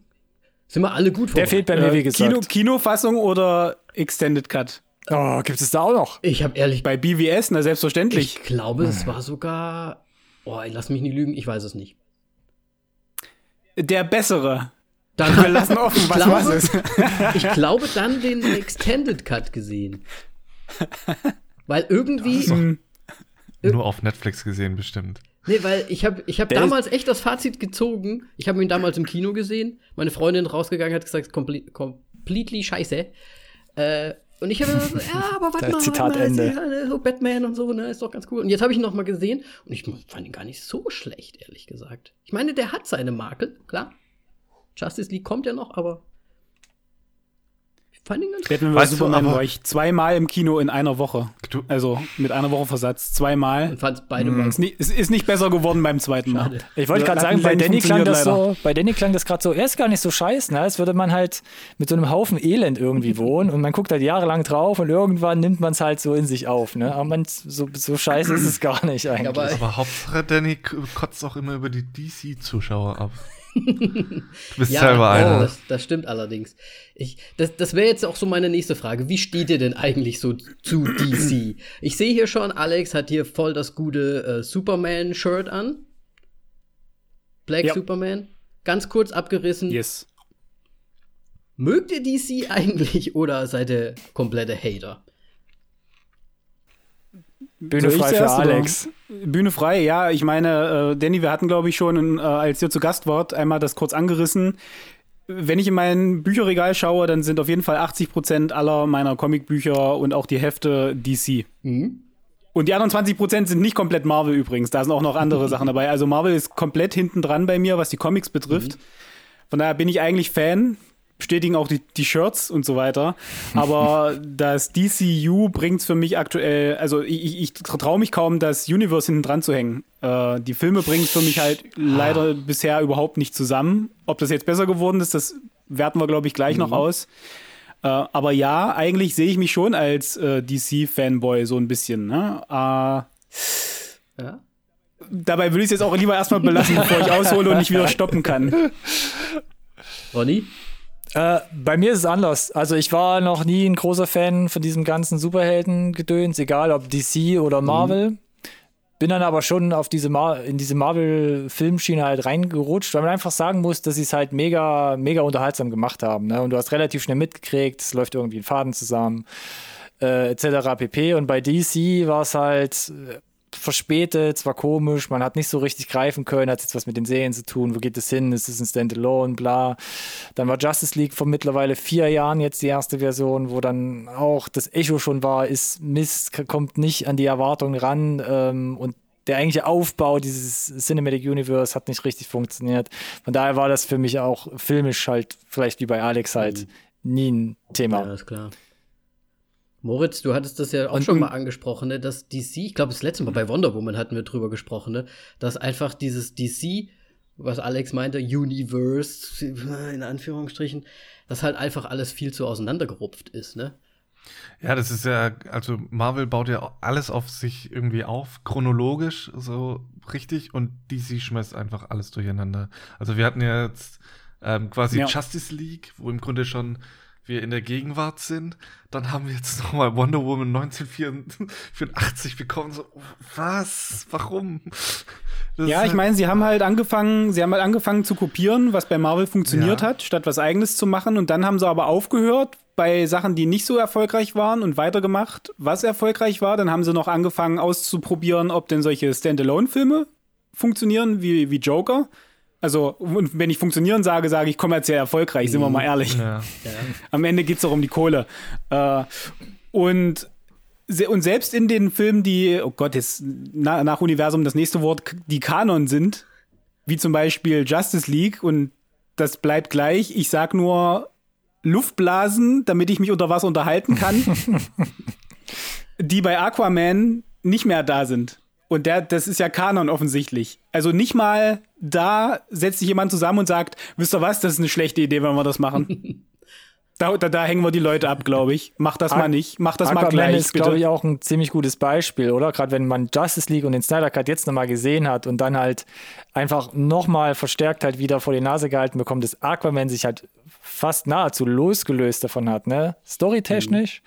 sind wir alle gut Der vorbereitet. fehlt bei mir, wie Äh, gesagt. Kino, Kinofassung oder Extended Cut? Oh, gibt es da auch noch? Ich habe ehrlich Bei BWS, na selbstverständlich. Ich glaube, es war sogar. Oh, lass mich nicht lügen, ich weiß es nicht. Der bessere. Dann Wir lassen offen, ich was glaube, was ist. [LAUGHS] Ich glaube dann den Extended Cut gesehen. Weil irgendwie. Hm, Nur auf Netflix gesehen, bestimmt. Nee, weil ich habe ich hab Der damals echt das Fazit gezogen. Ich habe ihn damals im Kino gesehen. Meine Freundin rausgegangen hat gesagt, komple completely scheiße. Äh, und ich habe so, ja, aber warte [LAUGHS] mal, Zitat warte mal, Ende. ja, so Batman und so, ne, ist doch ganz cool. Und jetzt habe ich ihn noch mal gesehen und ich fand ihn gar nicht so schlecht, ehrlich gesagt. Ich meine, der hat seine Makel, klar. Justice League kommt ja noch, aber fand ihn ganz Batman Weißt vs. du, Superman war ich zweimal im Kino in einer Woche. Also mit einer Woche Versatz. Zweimal. und fand beide mal Ist, es ist nicht besser geworden beim zweiten Mal. schade. Ich wollte gerade sagen, bei Danny klang das leider. so, bei Danny klang das gerade so, er ist gar nicht so scheiße, ne? Als würde man halt mit so einem Haufen Elend irgendwie [LAUGHS] wohnen und man guckt halt jahrelang drauf und irgendwann nimmt man es halt so in sich auf, ne? Aber man, so, so scheiße ist es gar nicht eigentlich. aber- aber Hauptsache Danny kotzt auch immer über die DC-Zuschauer ab. Du bist selber einer. Oh, das, das stimmt allerdings. Ich, das das wäre jetzt auch so meine nächste Frage. Wie steht ihr denn eigentlich so zu DC? Ich sehe hier schon, Alex hat hier voll das gute äh, Superman-Shirt an. Black Ja. Superman. Ganz kurz abgerissen. Yes. Mögt ihr DC eigentlich oder seid ihr komplette Hater? Bühne frei für? Alex. Bühne frei, ja. Ich meine, äh, Danny, wir hatten, glaube ich, schon, äh, als ihr zu Gast wart, einmal das kurz angerissen. Wenn ich in mein Bücherregal schaue, dann sind auf jeden Fall 80 Prozent aller meiner Comicbücher und auch die Hefte DC. Mhm. Und die anderen 20 Prozent sind nicht komplett Marvel übrigens. Da sind auch noch andere [LAUGHS] Sachen dabei. Also Marvel ist komplett hinten dran bei mir, was die Comics betrifft. Von daher bin ich eigentlich Fan. Bestätigen auch die, die Shirts und so weiter. Aber [LAUGHS] das DCU bringt es für mich aktuell, also ich, ich, traue mich kaum, das Universe hinten dran zu hängen. Äh, die Filme bringen es für mich halt leider bisher überhaupt nicht zusammen. Ob das jetzt besser geworden ist, das werten wir, glaube ich, gleich noch aus. Äh, aber ja, eigentlich sehe ich mich schon als äh, DC-Fanboy so ein bisschen. Ne? Äh, Ja. dabei würde ich es jetzt auch lieber erstmal belassen, bevor ich [LAUGHS] aushole und nicht wieder stoppen kann. Ronny? Äh, bei mir ist es anders. Also ich war noch nie ein großer Fan von diesem ganzen Superhelden-Gedöns, egal ob DC oder Marvel. Bin dann aber schon auf diese Mar in diese Marvel-Filmschiene halt reingerutscht, weil man einfach sagen muss, dass sie es halt mega, mega unterhaltsam gemacht haben. Ne? Und du hast relativ schnell mitgekriegt, es läuft irgendwie ein Faden zusammen, äh, etc. pp. Und bei DC war es halt äh, verspätet, es war komisch, man hat nicht so richtig greifen können, hat jetzt was mit den Serien zu tun, wo geht es hin, ist es ein Standalone, bla. Dann war Justice League vor mittlerweile vier Jahren jetzt die erste Version, wo dann auch das Echo schon war, ist Mist, kommt nicht an die Erwartungen ran ähm, und der eigentliche Aufbau dieses Cinematic Universe hat nicht richtig funktioniert. Von daher war das für mich auch filmisch halt, vielleicht wie bei Alex halt, nie ein Thema. Ja, ist klar. Moritz, du hattest das ja auch Und- schon mal angesprochen, ne, dass DC, ich glaube, das letzte Mal bei Wonder Woman hatten wir drüber gesprochen, ne, dass einfach dieses DC, was Alex meinte, Universe, in Anführungsstrichen, dass halt einfach alles viel zu auseinandergerupft ist, ne? Ja, das ist ja, also Marvel baut ja alles auf sich irgendwie auf, chronologisch so richtig und DC schmeißt einfach alles durcheinander. Also wir hatten ja jetzt ähm, quasi Ja. Justice League, wo im Grunde schon wir in der Gegenwart sind. Dann haben wir jetzt nochmal Wonder Woman 1984 bekommen. So, was? Warum? Das Ja, ich meine, sie haben halt angefangen, sie haben halt angefangen zu kopieren, was bei Marvel funktioniert Ja. hat, statt was eigenes zu machen. Und dann haben sie aber aufgehört bei Sachen, die nicht so erfolgreich waren und weitergemacht, was erfolgreich war. Dann haben sie noch angefangen auszuprobieren, ob denn solche Standalone-Filme funktionieren, wie, wie Joker. Also, und wenn ich funktionieren sage, sage ich kommerziell erfolgreich, sind wir mal ehrlich. Ja. [LAUGHS] Am Ende geht es doch um die Kohle. Äh, und, und selbst in den Filmen, die, oh Gott, jetzt na, nach Universum das nächste Wort, die Kanon sind, wie zum Beispiel Justice League, und das bleibt gleich. Ich sag nur Luftblasen, damit ich mich unter Wasser unterhalten kann, [LAUGHS] die bei Aquaman nicht mehr da sind. Und der, das ist ja Kanon offensichtlich. Also nicht mal da setzt sich jemand zusammen und sagt, wisst ihr was, das ist eine schlechte Idee, wenn wir das machen. [LAUGHS] Da, da, da hängen wir die Leute ab, glaube ich. Mach das Aqu- mal nicht. Mach das mal Aquaman gleich, ist, glaube ich, auch ein ziemlich gutes Beispiel, oder? Gerade wenn man Justice League und den Snyder Cut jetzt nochmal gesehen hat und dann halt einfach nochmal verstärkt halt wieder vor die Nase gehalten bekommt, dass Aquaman sich halt fast nahezu losgelöst davon hat, ne? Storytechnisch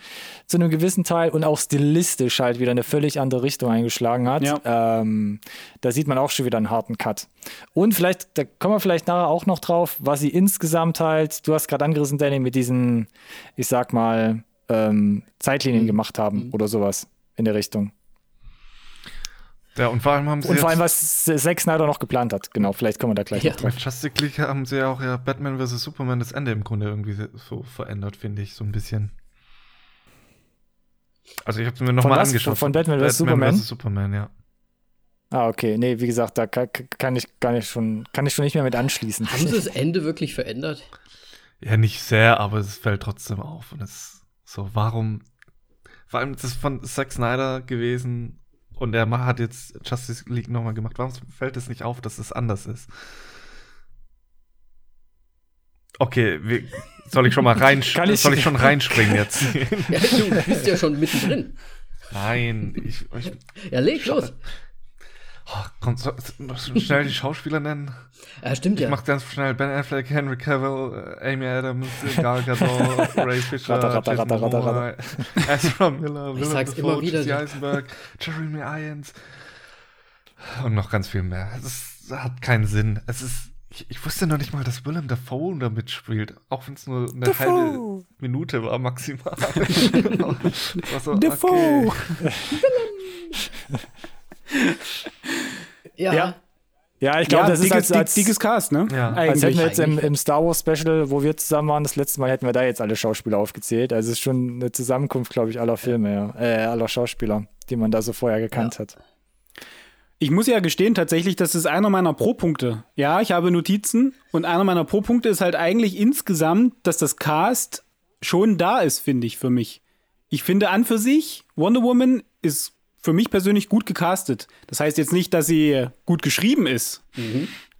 zu einem gewissen Teil und auch stilistisch halt wieder eine völlig andere Richtung eingeschlagen hat. Ja. Ähm, da sieht man auch schon wieder einen harten Cut. Und vielleicht, da kommen wir vielleicht nachher auch noch drauf, was sie insgesamt halt, du hast gerade angerissen, Danny, mit diesen, ich sag mal, ähm, Zeitlinien gemacht haben oder sowas in der Richtung. Ja, und vor allem haben sie Und vor allem, was Zack Snyder noch geplant hat. Genau, vielleicht kommen wir da gleich Ja. noch drauf. Bei Justice League haben sie ja auch ja Batman vs. Superman das Ende im Grunde irgendwie so verändert, finde ich, so ein bisschen. Also ich habe es mir nochmal angeschaut. Von Batman vs. Superman? vs. Superman, ja. Ah, okay. Nee, wie gesagt, da kann, kann, ich gar nicht schon, kann ich schon nicht mehr mit anschließen. Haben sie das Ende wirklich verändert? Ja, nicht sehr, aber es fällt trotzdem auf. Und es so, warum? Vor allem, das ist von Zack Snyder gewesen und er ma- hat jetzt Justice League nochmal gemacht. Warum fällt es nicht auf, dass es anders ist? Okay, wir, soll ich schon mal [LAUGHS] rein, Kann ich- soll ich schon reinspringen jetzt? [LAUGHS] Ja, du bist ja schon mittendrin. Nein, ich, ich Ja, leg los. Oh, komm, so, so schnell die Schauspieler nennen. [LAUGHS] Ja, stimmt Ich ja. mach ganz schnell Ben Affleck, Henry Cavill, äh, Amy Adams, Gal Gadot, [LAUGHS] Ray Fisher, Ratter, ratter, Jason ratter, ratter, Momoa, Ezra Miller, Willem sag's Dafoe, immer wieder. Jesse Eisenberg, Jeremy Irons und noch ganz viel mehr. Es hat keinen Sinn. Es ist ich, ich wusste noch nicht mal, dass Willem Dafoe da mitspielt, auch wenn es nur eine Dafoe. halbe Minute war maximal. [LAUGHS] war so, Dafoe. okay. Ja. Ja. Ja, ich glaube, das ist dickes, als, als, dick- dickes Cast, ne? Ja. als hätten wir jetzt im, Eigentlich. im Star Wars Special, wo wir zusammen waren, das letzte Mal hätten wir da jetzt alle Schauspieler aufgezählt. Also es ist schon eine Zusammenkunft, glaube ich, aller Filme, ja. äh, aller Schauspieler, die man da so vorher gekannt hat. Ich muss ja gestehen, tatsächlich, das ist einer meiner Pro-Punkte. Ja, ich habe Notizen und einer meiner Pro-Punkte ist halt eigentlich insgesamt, dass das Cast schon da ist, finde ich, für mich. Ich finde an für sich, Wonder Woman ist für mich persönlich gut gecastet. Das heißt jetzt nicht, dass sie gut geschrieben ist,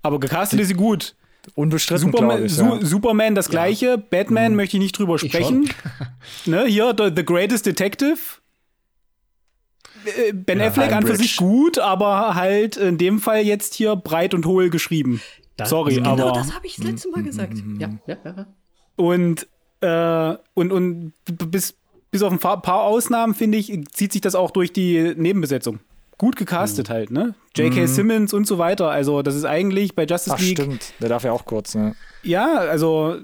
aber gecastet ist sie gut. Unbestritten, Superman, ich. Su Ja. Superman das gleiche, Batman möchte ich nicht drüber sprechen. [LAUGHS] ne, hier, the, the Greatest Detective. Äh, Ben Ja, Affleck an für sich gut, aber halt in dem Fall jetzt hier breit und hohl geschrieben. Das- Sorry, genau aber. das habe ich das letzte Mal gesagt. Ja, ja, ja. Und, äh, und, und bis, bis auf ein paar Ausnahmen, finde ich, zieht sich das auch durch die Nebenbesetzung. Gut gecastet Mhm. halt, ne? J.K. Simmons und so weiter. Also, das ist eigentlich bei Justice Ach, League. stimmt. Der darf ja auch kurz, ne? Ja, also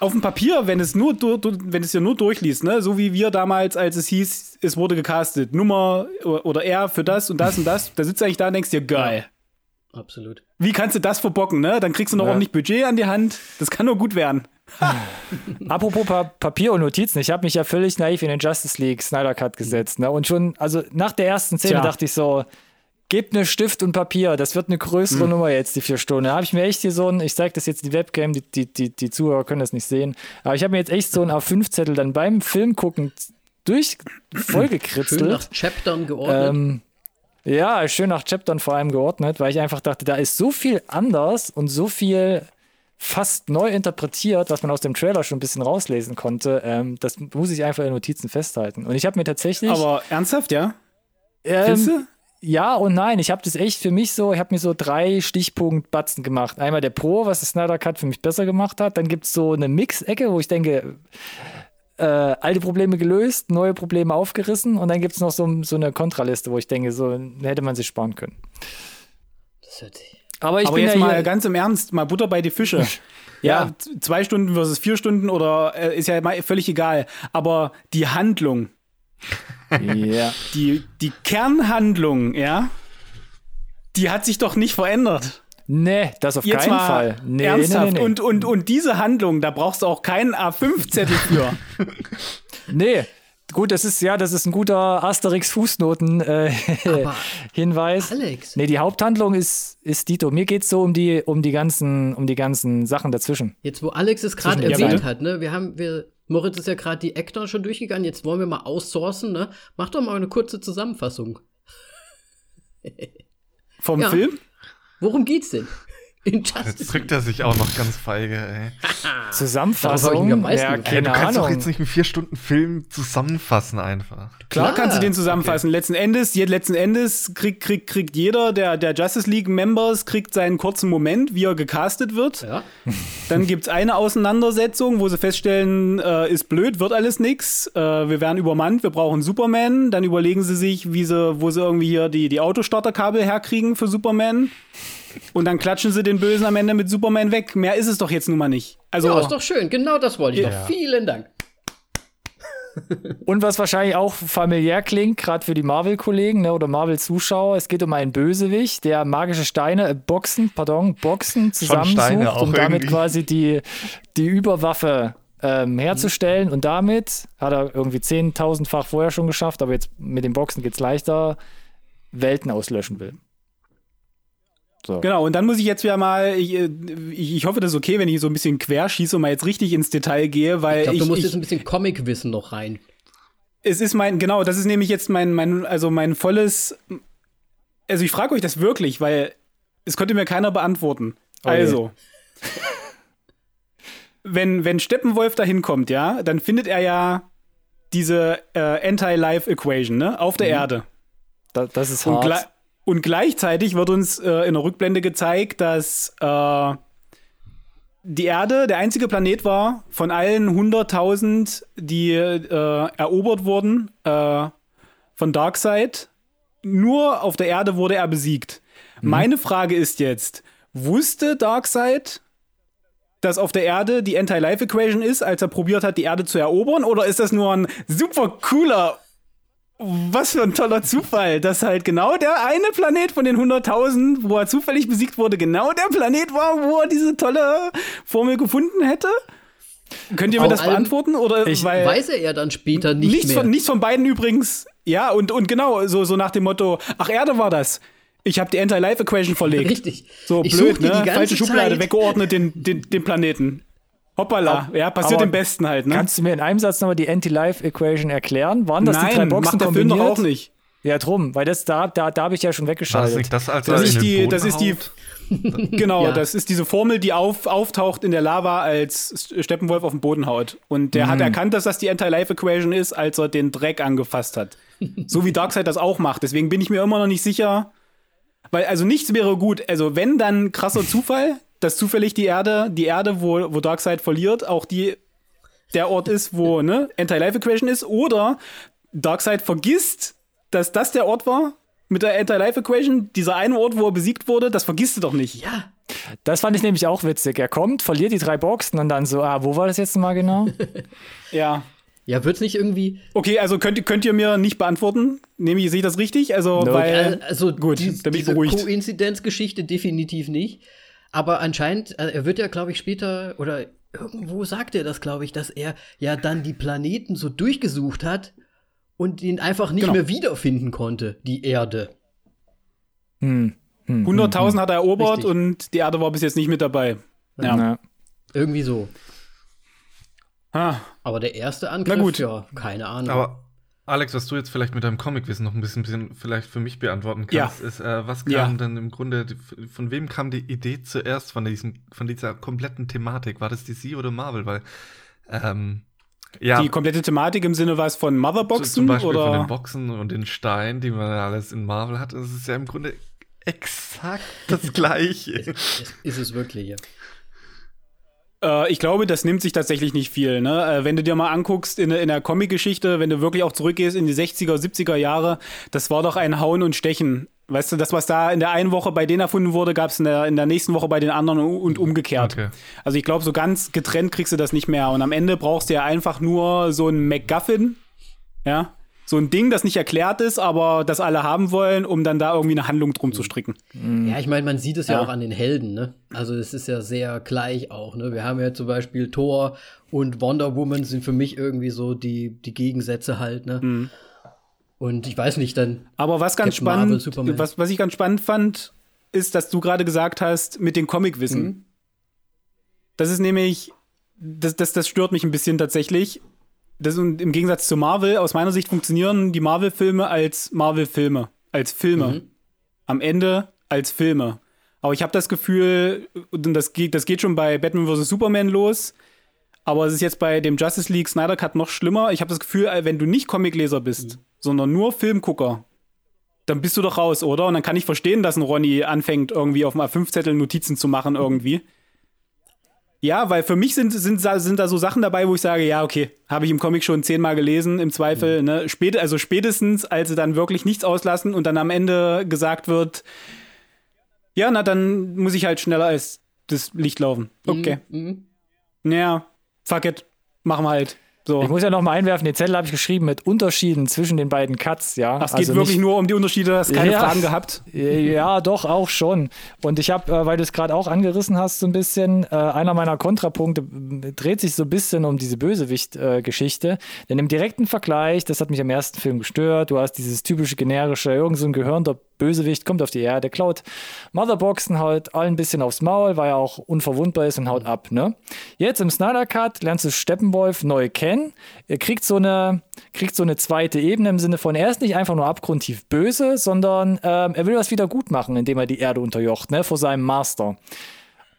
auf dem Papier, wenn es nur wenn es ja nur durchliest, ne, so wie wir damals, als es hieß, es wurde gecastet, Nummer oder er für das und das und das, da sitzt du eigentlich da und denkst dir, geil. Absolut. Wie kannst du das verbocken, ne? Dann kriegst du noch Ja. ordentlich Budget an die Hand. Das kann nur gut werden. Apropos pa Papier und Notizen, ich habe mich ja völlig naiv in den Justice League Snyder Cut gesetzt. Ne? Und schon, also nach der ersten Szene Tja. dachte ich so, gebt mir Stift und Papier, das wird eine größere Hm. Nummer jetzt, die vier Stunden. Da habe ich mir echt hier so ein, ich zeige das jetzt die Webcam, die, die, die, die Zuhörer können das nicht sehen, aber ich habe mir jetzt echt so ein A5-Zettel dann beim Film gucken durch Schön vollgekritzelt. nach Chaptern geordnet. Ähm, ja, schön nach Chaptern vor allem geordnet, weil ich einfach dachte, da ist so viel anders und so viel fast neu interpretiert, was man aus dem Trailer schon ein bisschen rauslesen konnte. Ähm, das muss ich einfach in Notizen festhalten. Und ich habe mir tatsächlich. Aber ernsthaft, ja? Ähm, du? ja und nein. Ich habe das echt für mich so, ich habe mir so drei Stichpunkt-Batzen gemacht. Einmal der Pro, was der Snyder Cut für mich besser gemacht hat. Dann gibt es so eine Mix-Ecke, wo ich denke, äh, alte Probleme gelöst, neue Probleme aufgerissen. Und dann gibt es noch so, so eine Kontraliste, wo ich denke, so hätte man sich sparen können. das hört sich. Aber ich Aber bin jetzt ja mal ganz im Ernst, mal Butter bei die Fische. [LAUGHS] Ja. ja, zwei Stunden versus vier Stunden oder äh, ist ja mal völlig egal. Aber die Handlung, ja. [LAUGHS] die, die Kernhandlung, ja, die hat sich doch nicht verändert. Nee, das auf Jetzt keinen mal Fall. Nee, ernsthaft. Nee, nee, nee. Und, und, und diese Handlung, da brauchst du auch keinen A5-Zettel für. [LAUGHS] nee. Gut, das ist ja, das ist ein guter Asterix-Fußnoten äh. [LAUGHS] Alex, Nee, die Haupthandlung ist, ist Dito. Mir geht's so um die, um die ganzen, um die ganzen Sachen dazwischen. jetzt wo Alex es gerade erwähnt hat, ne, wir haben, wir, Moritz ist ja gerade die Actor schon durchgegangen, jetzt wollen wir mal outsourcen, ne? Mach doch mal eine kurze Zusammenfassung. [LAUGHS] Vom Ja. Film? Worum geht's denn? In Jetzt drückt er sich auch noch ganz feige, ey. [LAUGHS] Ich Zusammenfassung. meisten ja, keine du kannst Ahnung. doch jetzt nicht einen vier Stunden Film zusammenfassen einfach. Klar, Klar. kannst du den zusammenfassen. Letzten Endes, je- letzten Endes kriegt, kriegt, kriegt jeder der, der Justice League Members kriegt seinen kurzen Moment, wie er gecastet wird. Ja. [LAUGHS] Dann gibt's eine Auseinandersetzung, wo sie feststellen, äh, ist blöd, wird alles nix. Äh, wir werden übermannt, wir brauchen Superman. Dann überlegen sie sich, wie sie, wo sie irgendwie hier die, die Autostarterkabel herkriegen für Superman. Und dann klatschen sie den Bösen am Ende mit Superman weg. Mehr ist es doch jetzt nun mal nicht. Also, ja, ist doch schön. Genau das wollte ich Ja. doch. Vielen Dank. Und was wahrscheinlich auch familiär klingt, gerade für die Marvel-Kollegen ne, oder Marvel-Zuschauer, es geht um einen Bösewicht, der magische Steine, äh, Boxen, pardon, Boxen zusammensucht, um damit irgendwie. quasi die, die Überwaffe ähm, herzustellen. Und damit hat er irgendwie 10.000-fach vorher schon geschafft, aber jetzt mit den Boxen geht's leichter, Welten auslöschen will. So. Genau, und dann muss ich jetzt wieder mal, ich, äh, ich, ich hoffe, das ist okay, wenn ich so ein bisschen querschieße und mal jetzt richtig ins Detail gehe, weil Ich glaube, ich, du musst ich, jetzt ein bisschen Comic-Wissen noch rein. es ist mein, genau, das ist nämlich jetzt mein, mein, also mein volles, also ich frage euch das wirklich, weil es konnte mir keiner beantworten. Oh also, wenn, wenn Steppenwolf da hinkommt, ja, dann findet er ja diese äh, Anti-Life-Equation, ne, auf der Erde. Da, das ist Und, hart. Und gleichzeitig wird uns äh, in der Rückblende gezeigt, dass äh, die Erde der einzige Planet war von allen 100.000, die äh, erobert wurden äh, von Darkseid. Nur auf der Erde wurde er besiegt. Mhm. Meine Frage ist jetzt, wusste Darkseid, dass auf der Erde die Anti-Life-Equation ist, als er probiert hat, die Erde zu erobern? Oder ist das nur ein super cooler was für ein toller Zufall, dass halt genau der eine Planet von den 100.000, wo er zufällig besiegt wurde, genau der Planet war, wo er diese tolle Formel gefunden hätte? Könnt ihr mir Auch das beantworten? Oder ich weil weiß er ja dann später nicht nichts mehr. Von, nichts von beiden übrigens. Ja, und, und genau, so, so nach dem Motto, ach, Erde war das. Ich habe die Anti-Life-Equation verlegt. [LAUGHS] Richtig. So ich blöd, ne? Falsche Schublade, Zeit. weggeordnet den, den, den Planeten. Hoppala, ja, passiert dem Besten halt, ne? Kannst du mir in einem Satz nochmal die Anti-Life-Equation erklären? Waren das Nein, die drei Boxen macht der Film doch auch nicht. Ja, drum, weil das da, da, da habe ich ja schon weggeschaltet. Das, das, das, ist die, das ist die, genau, ja. das ist diese Formel, die auf, auftaucht in der Lava, als Steppenwolf auf den Boden haut. Und der mhm. hat erkannt, dass das die Anti-Life-Equation ist, als er den Dreck angefasst hat. so wie Darkseid das auch macht. Deswegen bin ich mir immer noch nicht sicher. Weil, also nichts wäre gut. Also, wenn, dann krasser Zufall dass zufällig die Erde, die Erde, wo, wo Darkseid verliert, auch die der Ort ist, wo ne, Anti-Life-Equation ist, oder Darkseid vergisst, dass das der Ort war mit der Anti-Life-Equation, dieser eine Ort, wo er besiegt wurde, das vergisst du doch nicht. Ja. Das fand ich nämlich auch witzig. Er kommt, verliert die drei Boxen und dann so, ah, wo war das jetzt mal genau? [LAUGHS] ja. Ja, wird's nicht irgendwie. Okay, also könnt, könnt ihr mir nicht beantworten? Nehme ich, sehe ich das richtig? Also, no. weil. Also, gut, die, dann bin ich beruhigt. Koinzidenzgeschichte definitiv nicht. Aber anscheinend, äh, er wird ja, glaube ich, später oder irgendwo sagt er das, glaube ich, dass er ja dann die Planeten so durchgesucht hat und ihn einfach nicht genau. mehr wiederfinden konnte, die Erde. Hm. Hm, 100.000 hm, hat er erobert Richtig. und die Erde war bis jetzt nicht mit dabei. Ja. ja. Irgendwie so. Ah. Aber der erste Angriff, Na gut. ja, keine Ahnung. Aber Alex, was du jetzt vielleicht mit deinem Comicwissen noch ein bisschen, bisschen vielleicht für mich beantworten kannst, ja. ist, äh, was kam ja. denn im Grunde, von wem kam die Idee zuerst von, diesem, von dieser kompletten Thematik? War das DC oder Marvel? Weil, ähm, ja. Die komplette Thematik im Sinne was von Motherboxen? Zum Beispiel oder? von den Boxen und den Steinen, die man alles in Marvel hat. Das ist ja im Grunde exakt das [LAUGHS] Gleiche. ist, ist es wirklich, ja. Äh, ich glaube, das nimmt sich tatsächlich nicht viel. Ne? Äh, wenn du dir mal anguckst in, in der Comic-Geschichte, wenn du wirklich auch zurückgehst in die 60er, 70er Jahre, das war doch ein Hauen und Stechen. Weißt du, das, was da in der einen Woche bei denen erfunden wurde, gab es in der, in der nächsten Woche bei den anderen und umgekehrt. Okay. Also ich glaube, so ganz getrennt kriegst du das nicht mehr. Und am Ende brauchst du ja einfach nur so ein MacGuffin, ja, so ein Ding, das nicht erklärt ist, aber das alle haben wollen, um dann da irgendwie eine Handlung drum zu stricken. Ja, ich meine, man sieht es ja. ja. auch an den Helden, ne? Also es ist ja sehr gleich auch, ne? Wir haben ja zum Beispiel Thor und Wonder Woman sind für mich irgendwie so die, die Gegensätze halt, ne? Mhm. Und ich weiß nicht, dann. Aber was ganz Marvel, spannend, was, was ich ganz spannend fand, ist, dass du gerade gesagt hast, mit dem Comicwissen. Mhm. Das ist nämlich, das, das, das stört mich ein bisschen tatsächlich das im Gegensatz zu Marvel, aus meiner Sicht funktionieren die Marvel-Filme als Marvel-Filme, als Filme. Mhm. Am Ende als Filme. Aber ich habe das Gefühl, und das geht, das geht schon bei Batman vs. Superman los, aber es ist jetzt bei dem Justice League Snyder Cut noch schlimmer. Ich habe das Gefühl, wenn du nicht Comicleser bist, mhm. sondern nur Filmgucker, dann bist du doch raus, oder? Und dann kann ich verstehen, dass ein Ronny anfängt, irgendwie auf dem A5-Zettel Notizen zu machen, irgendwie. Ja, weil für mich sind, sind, sind da so Sachen dabei, wo ich sage, ja, okay, habe ich im Comic schon zehnmal gelesen, im Zweifel, mhm. ne? Spät, also spätestens, als sie dann wirklich nichts auslassen und dann am Ende gesagt wird, ja, na, dann muss ich halt schneller als das Licht laufen. Okay. Mhm. Naja, fuck it, machen wir halt. So. Ich muss ja noch mal einwerfen, den Zettel habe ich geschrieben mit Unterschieden zwischen den beiden Cuts, ja. Ach, es geht also wirklich nur um die Unterschiede, hast keine ja, Fragen gehabt? Ja, doch, auch schon. Und ich habe, äh, weil du es gerade auch angerissen hast, so ein bisschen, äh, einer meiner Kontrapunkte dreht sich so ein bisschen um diese Bösewicht-Geschichte. Äh, Denn im direkten Vergleich, das hat mich am ersten Film gestört, du hast dieses typische generische, irgend so ein gehörnter Bösewicht kommt auf die Erde, klaut Motherboxen, haut allen ein bisschen aufs Maul, weil er auch unverwundbar ist und haut ab. Ne? Jetzt im Snyder Cut lernst du Steppenwolf neu kennen. Er kriegt so, eine, kriegt so eine zweite Ebene im Sinne von, er ist nicht einfach nur abgrundtief böse, sondern ähm, er will was wieder gut machen, indem er die Erde unterjocht, ne, vor seinem Master.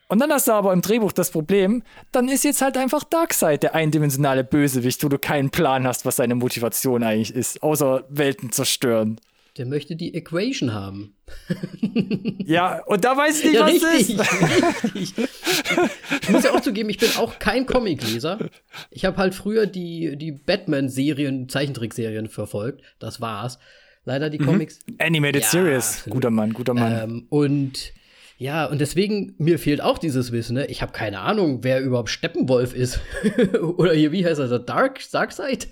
Und dann hast du aber im Drehbuch das Problem, dann ist jetzt halt einfach Darkseid der eindimensionale Bösewicht, wo du keinen Plan hast, was seine Motivation eigentlich ist, außer Welten zerstören. Der möchte die Equation haben. [LAUGHS] Ja, und da weiß ich nicht, Ja, was richtig, ist. richtig. Ich muss ja auch zugeben, ich bin auch kein Comicleser. Ich habe halt früher die, die Batman-Serien, Zeichentrickserien verfolgt. Das war's. Leider die Comics. Animated Ja, Series. absolut. Guter Mann, guter Mann. Ähm, und ja, und deswegen, mir fehlt auch dieses Wissen. Ne? Ich habe keine Ahnung, wer überhaupt Steppenwolf ist. [LAUGHS] Oder hier, wie heißt er? Dark, Darkseid?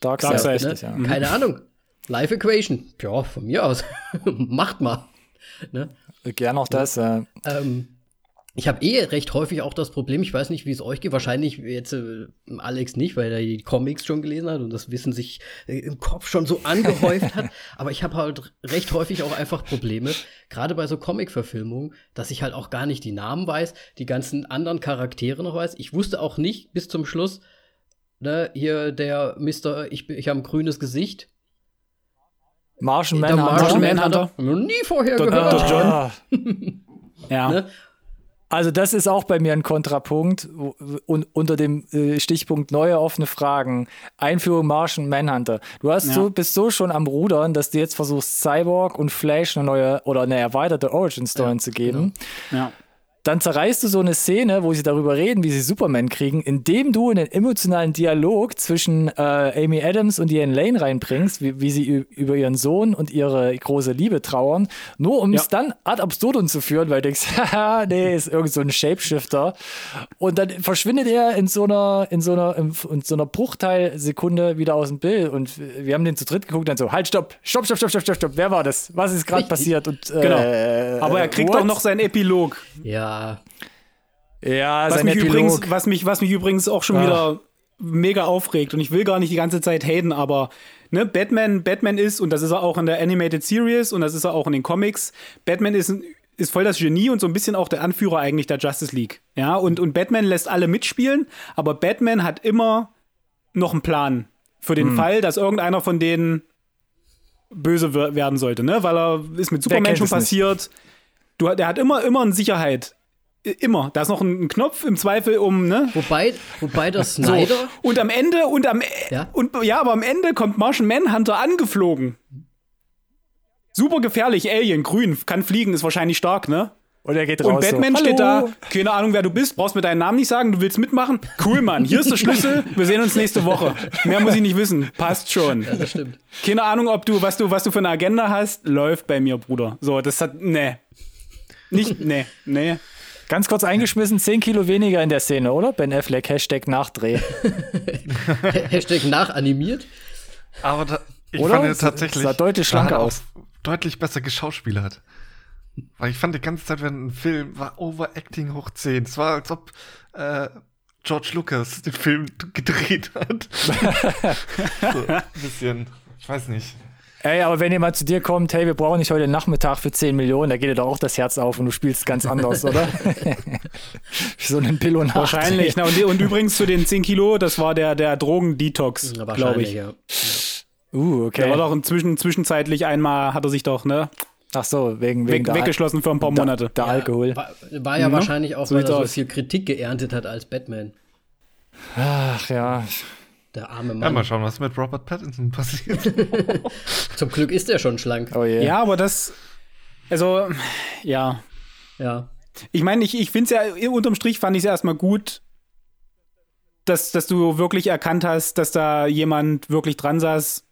Dark Darkseid, Side. ist ne? ja. Keine Ahnung. Live Equation. Ja, von mir aus. [LAUGHS] Macht mal. Ne? Gern auch das. Äh, Ähm, ich habe eh recht häufig auch das Problem, ich weiß nicht, wie es euch geht, wahrscheinlich jetzt äh, Alex nicht, weil er die Comics schon gelesen hat und das Wissen sich äh, im Kopf schon so angehäuft hat. [LAUGHS] Aber ich habe halt recht häufig auch einfach Probleme, gerade bei so Comic-Verfilmungen, dass ich halt auch gar nicht die Namen weiß, die ganzen anderen Charaktere noch weiß. Ich wusste auch nicht bis zum Schluss, ne, hier der Mr. Ich, ich habe ein grünes Gesicht. Martian Der Manhunter. Martian Manhunter. Manhunter. Noch nie vorher Dr. gehört. Dr. John. Ah, [LAUGHS] Ja. Ne? Also das ist auch bei mir ein Kontrapunkt und unter dem äh, Stichpunkt neue offene Fragen. Einführung Martian Manhunter. Du hast Ja. so, bist so schon am Rudern, dass du jetzt versuchst, Cyborg und Flash eine neue oder eine erweiterte Origin Story Ja, zu geben. ja. Dann zerreißt du so eine Szene, wo sie darüber reden, wie sie Superman kriegen, indem du einen emotionalen Dialog zwischen äh, Amy Adams und Ian Lane reinbringst, wie, wie sie über ihren Sohn und ihre große Liebe trauern, nur um Ja. es dann ad absurdum zu führen, weil du denkst, [LAUGHS] haha, nee, ist irgend so ein Shapeshifter. Und dann verschwindet er in so einer, in so einer, in so einer Bruchteilsekunde wieder aus dem Bild. Und wir haben den zu dritt geguckt und dann so, halt, stopp, stopp, stopp, stopp, stopp, stopp, stopp. Wer war das? Was ist gerade [LAUGHS] passiert? Und, äh, Genau. Aber er kriegt what? auch noch seinen Epilog. Ja, Ja, Was sein mich, übrigens, was, mich, was mich übrigens auch schon Ah. wieder mega aufregt. Und ich will gar nicht die ganze Zeit haten, aber ne, Batman, Batman ist, und das ist er auch in der Animated Series und das ist er auch in den Comics, Batman ist, ein- ist voll das Genie und so ein bisschen auch der Anführer eigentlich der Justice League. Ja, und, und Batman lässt alle mitspielen, aber Batman hat immer noch einen Plan für Hm. den Fall, dass irgendeiner von denen böse wer- werden sollte, ne? Weil er ist mit Superman schon nicht? passiert. Du, der hat immer, immer eine Sicherheit. Immer. Da ist noch ein, Knopf im Zweifel um, ne? wobei, wobei das So. Snyder. Und am Ende, und am, Ja? und ja, aber am Ende kommt Martian Manhunter angeflogen. Super gefährlich, Alien, grün, kann fliegen, ist wahrscheinlich stark, ne? Und er geht Und raus. Batman so, steht da, keine Ahnung, wer du bist, brauchst mir deinen Namen nicht sagen, du willst mitmachen? Cool, Mann, hier ist der Schlüssel, wir sehen uns nächste Woche. Mehr muss ich nicht wissen, passt schon. Ja, das stimmt. Keine Ahnung, ob du, was du, was du für eine Agenda hast, läuft bei mir, Bruder. So, das hat, ne. Nicht, ne, ne. Ganz kurz eingeschmissen, 10 Kilo weniger in der Szene, oder? Ben Affleck, Hashtag Nachdreh. [LAUGHS] Hashtag nachanimiert. Aber da, ich Oder? fand ihn Sah- tatsächlich. sah deutlich schlanker er aus. Deutlich besser geschauspielert. Weil ich fand die ganze Zeit, wenn ein Film war Overacting hoch 10. Es war, als ob äh, George Lucas den Film gedreht hat. [LAUGHS] so, ein bisschen. Ich weiß nicht. Ey, aber wenn jemand zu dir kommt, hey, wir brauchen nicht heute Nachmittag für 10 Millionen, da geht dir doch auch das Herz auf und du spielst ganz anders, oder? [LAUGHS] so einen Pillow nach. Wahrscheinlich. Na, und, und übrigens zu den 10 Kilo, das war der, der Drogendetox, Ja, glaube ich. ja. Uh, Der war okay. doch inzwischen, zwischenzeitlich einmal, hat er sich doch, ne, Ach so, wegen, wegen weg, der, weggeschlossen für ein paar Monate. der Alkohol. War, war ja Mhm. wahrscheinlich auch, So weil er so aus. viel Kritik geerntet hat als Batman. Ach ja. Der arme Ja, Mann. mal schauen, was mit Robert Pattinson [LAUGHS] passiert. [LAUGHS] Zum Glück ist er schon schlank. Oh je. Ja, aber das, also, ja. Ja. Ich meine, ich, ich finde es ja, unterm Strich fand ich es erstmal gut, dass, dass du wirklich erkannt hast, dass da jemand wirklich dran saß,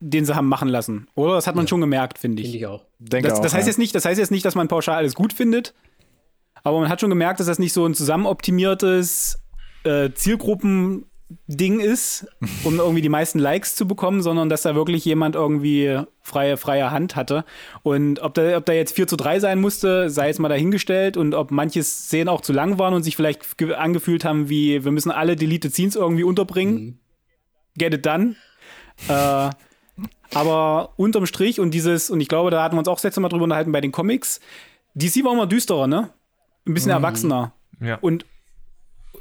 den sie haben machen lassen. Oder? Das hat man schon gemerkt, finde ich. Finde ich auch. Denke Das, auch, das, heißt ja. jetzt nicht, das heißt jetzt nicht, dass man pauschal alles gut findet, aber man hat schon gemerkt, dass das nicht so ein zusammenoptimiertes äh, Zielgruppending ist, um irgendwie die meisten Likes zu bekommen, sondern dass da wirklich jemand irgendwie freie, freie Hand hatte. Und ob da, ob da jetzt 4 zu 3 sein musste, sei jetzt mal dahingestellt und ob manche Szenen auch zu lang waren und sich vielleicht ge- angefühlt haben, wie wir müssen alle Deleted Scenes irgendwie unterbringen. Get it done. Äh, aber unterm Strich und dieses, und ich glaube, da hatten wir uns auch das letzte Mal drüber unterhalten bei den Comics, DC war immer düsterer, ne? Ein bisschen erwachsener. Ja. Und,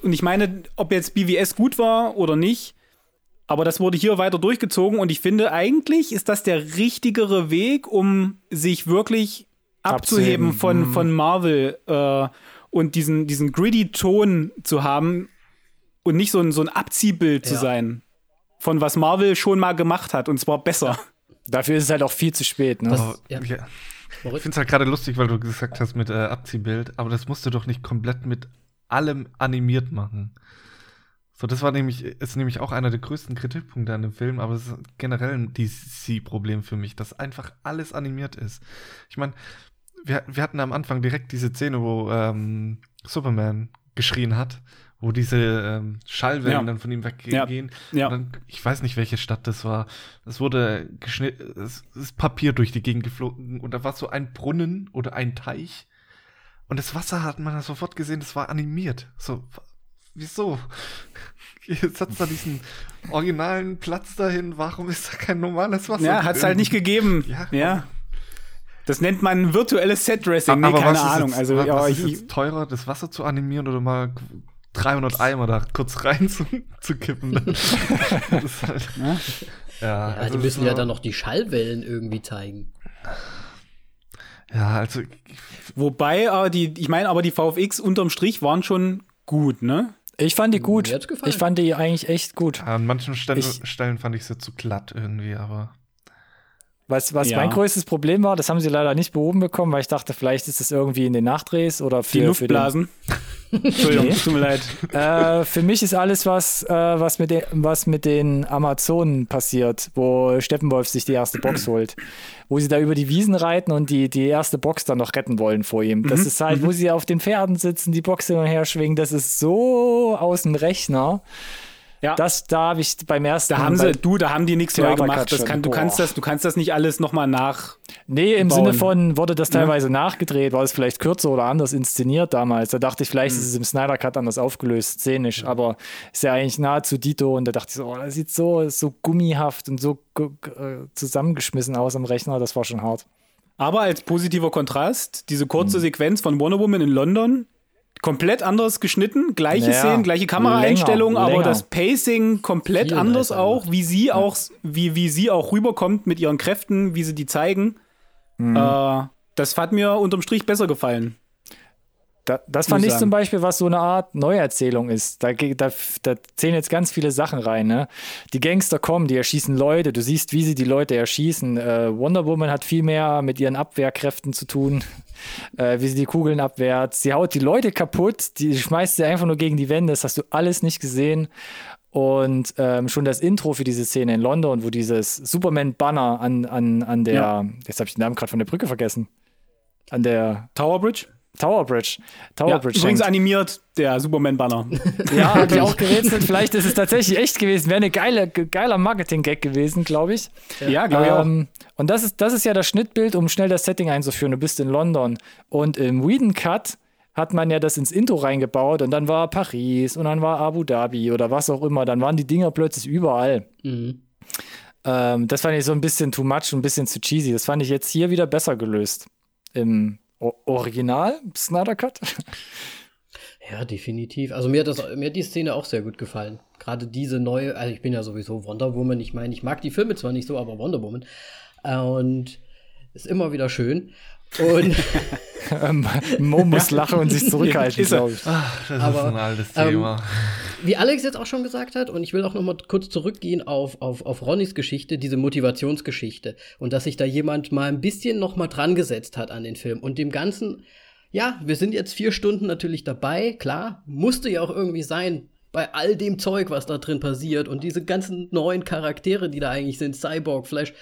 und ich meine, ob jetzt BWS gut war oder nicht, aber das wurde hier weiter durchgezogen und ich finde, eigentlich ist das der richtigere Weg, um sich wirklich abzuheben Abzuheben, von, mhm. von Marvel äh, und diesen, diesen gritty Ton zu haben und nicht so ein, so ein Abziehbild zu Ja. sein von was Marvel schon mal gemacht hat und zwar besser. Dafür ist es halt auch viel zu spät. Ne? Aber, ja. Ich finde es halt gerade lustig, weil du gesagt hast mit äh, Abziehbild, aber das musst du doch nicht komplett mit allem animiert machen. So, das war nämlich, ist nämlich auch einer der größten Kritikpunkte an dem Film, aber es ist generell ein DC-Problem für mich, dass einfach alles animiert ist. Ich meine, wir, wir hatten am Anfang direkt diese Szene, wo ähm, Superman geschrien hat, wo diese ähm, Schallwellen Ja. dann von ihm weggehen. Ja. Dann, ich weiß nicht, welche Stadt das war. Es wurde geschnitten, es ist Papier durch die Gegend geflogen und da war so ein Brunnen oder ein Teich. Und das Wasser hat man sofort gesehen, das war animiert. So, wieso? [LAUGHS] Ihr setzt da diesen originalen Platz dahin, warum ist da kein normales Wasser? Ja, hat es halt nicht gegeben. Ja. Ja. Das nennt man virtuelles Set-Dressing. Nee, Aber keine was ist Ahnung. Jetzt, also, was ja, ist ich, jetzt teurer, das Wasser zu animieren oder mal 300 Eimer da kurz rein zu, zu kippen? [LAUGHS] das ist halt, ja, Ja, also die müssen ja dann noch die Schallwellen irgendwie zeigen. Ja, also wobei, äh, die, ich meine, aber die VFX unterm Strich waren schon gut, ne? Ich fand die gut. Mir hat's gefallen. Ich fand die eigentlich echt gut. an manchen Stellen, Ich- Stellen fand ich sie zu glatt irgendwie, aber Was, was Ja. mein größtes Problem war, das haben sie leider nicht behoben bekommen, weil ich dachte, vielleicht ist es irgendwie in den Nachdrehs oder für, Die Luftblasen. [LAUGHS] Entschuldigung, Nee. tut mir leid. äh, für mich ist alles, was, äh, was, mit den, was mit den Amazonen passiert, wo Steppenwolf sich die erste Box [CLEARS THROAT] holt. Wo sie da über die Wiesen reiten und die, die erste Box dann noch retten wollen vor ihm. Mhm. Das ist halt, wo sie auf den Pferden sitzen, die Box hin und her schwingen. Das ist so aus dem Rechner. Ja. Das, da habe ich beim ersten Da haben sie, du, da haben die nichts neu gemacht. Das kann, du, Boah. kannst das, du kannst das nicht alles nochmal nach. Nee, im bauen. Sinne von, wurde das Ja. teilweise nachgedreht, war es vielleicht kürzer oder anders inszeniert damals. Da dachte ich, vielleicht ist es im Snyder Cut anders aufgelöst, szenisch, aber ist ja eigentlich nahezu Dito und da dachte ich so, oh, das sieht so, so gummihaft und so äh, zusammengeschmissen aus am Rechner, das war schon hart. Aber als positiver Kontrast, diese kurze Mhm. Sequenz von Wonder Woman in London, komplett anders geschnitten, gleiche Naja, Szenen, gleiche Kameraeinstellung, länger, aber länger. das Pacing komplett Viel anders auch, wie sie auch, wie, wie sie auch rüberkommt mit ihren Kräften, wie sie die zeigen. Mhm. Äh, das hat mir unterm Strich besser gefallen. Da, das fand ich zum Beispiel, was so eine Art Neuerzählung ist. Da, da, da zählen jetzt ganz viele Sachen rein. Ne? Die Gangster kommen, die erschießen Leute. Du siehst, wie sie die Leute erschießen. Äh, Wonder Woman hat viel mehr mit ihren Abwehrkräften zu tun, äh, wie sie die Kugeln abwehrt. Sie haut die Leute kaputt, die schmeißt sie einfach nur gegen die Wände. Das hast du alles nicht gesehen. Und ähm, schon das Intro für diese Szene in London, wo dieses Superman-Banner an, an, an der, Ja. jetzt habe ich den Namen gerade von der Brücke vergessen, an der Tower Bridge? Tower Bridge. Tower Ja, Bridge übrigens animiert, der Superman-Banner. [LAUGHS] Ja, hab ich auch gerätselt. Vielleicht ist es tatsächlich echt gewesen. Wäre eine geile, ge- geiler Marketing-Gag gewesen, glaube ich. ja, glaube ich auch. Ähm, und das ist, das ist ja das Schnittbild, um schnell das Setting einzuführen. Du bist in London. Und im Whedon Cut hat man ja das ins Intro reingebaut und dann war Paris und dann war Abu Dhabi oder was auch immer. Dann waren die Dinger plötzlich überall. Mhm. Ähm, das fand ich so ein bisschen too much, ein bisschen zu cheesy. Das fand ich jetzt hier wieder besser gelöst. Im Original Snyder Cut. Ja, definitiv. Also mir hat, das, mir hat die Szene auch sehr gut gefallen. Gerade diese neue, also ich bin ja sowieso Wonder Woman. Ich meine, ich mag die Filme zwar nicht so, aber Wonder Woman. Äh, Und ist immer wieder schön. Und [LAUGHS] Ähm, Mo muss lachen und sich zurückhalten, glaube ich. das Aber, ist ein altes ähm, Thema. wie Alex jetzt auch schon gesagt hat, und ich will auch noch mal kurz zurückgehen auf, auf, auf Ronnys Geschichte, diese Motivationsgeschichte. Und dass sich da jemand mal ein bisschen noch mal dran gesetzt hat an den Film. Und dem Ganzen, ja, wir sind jetzt vier Stunden natürlich dabei, klar, musste ja auch irgendwie sein, bei all dem Zeug, was da drin passiert und diese ganzen neuen Charaktere, die da eigentlich sind, Cyborg, Flash,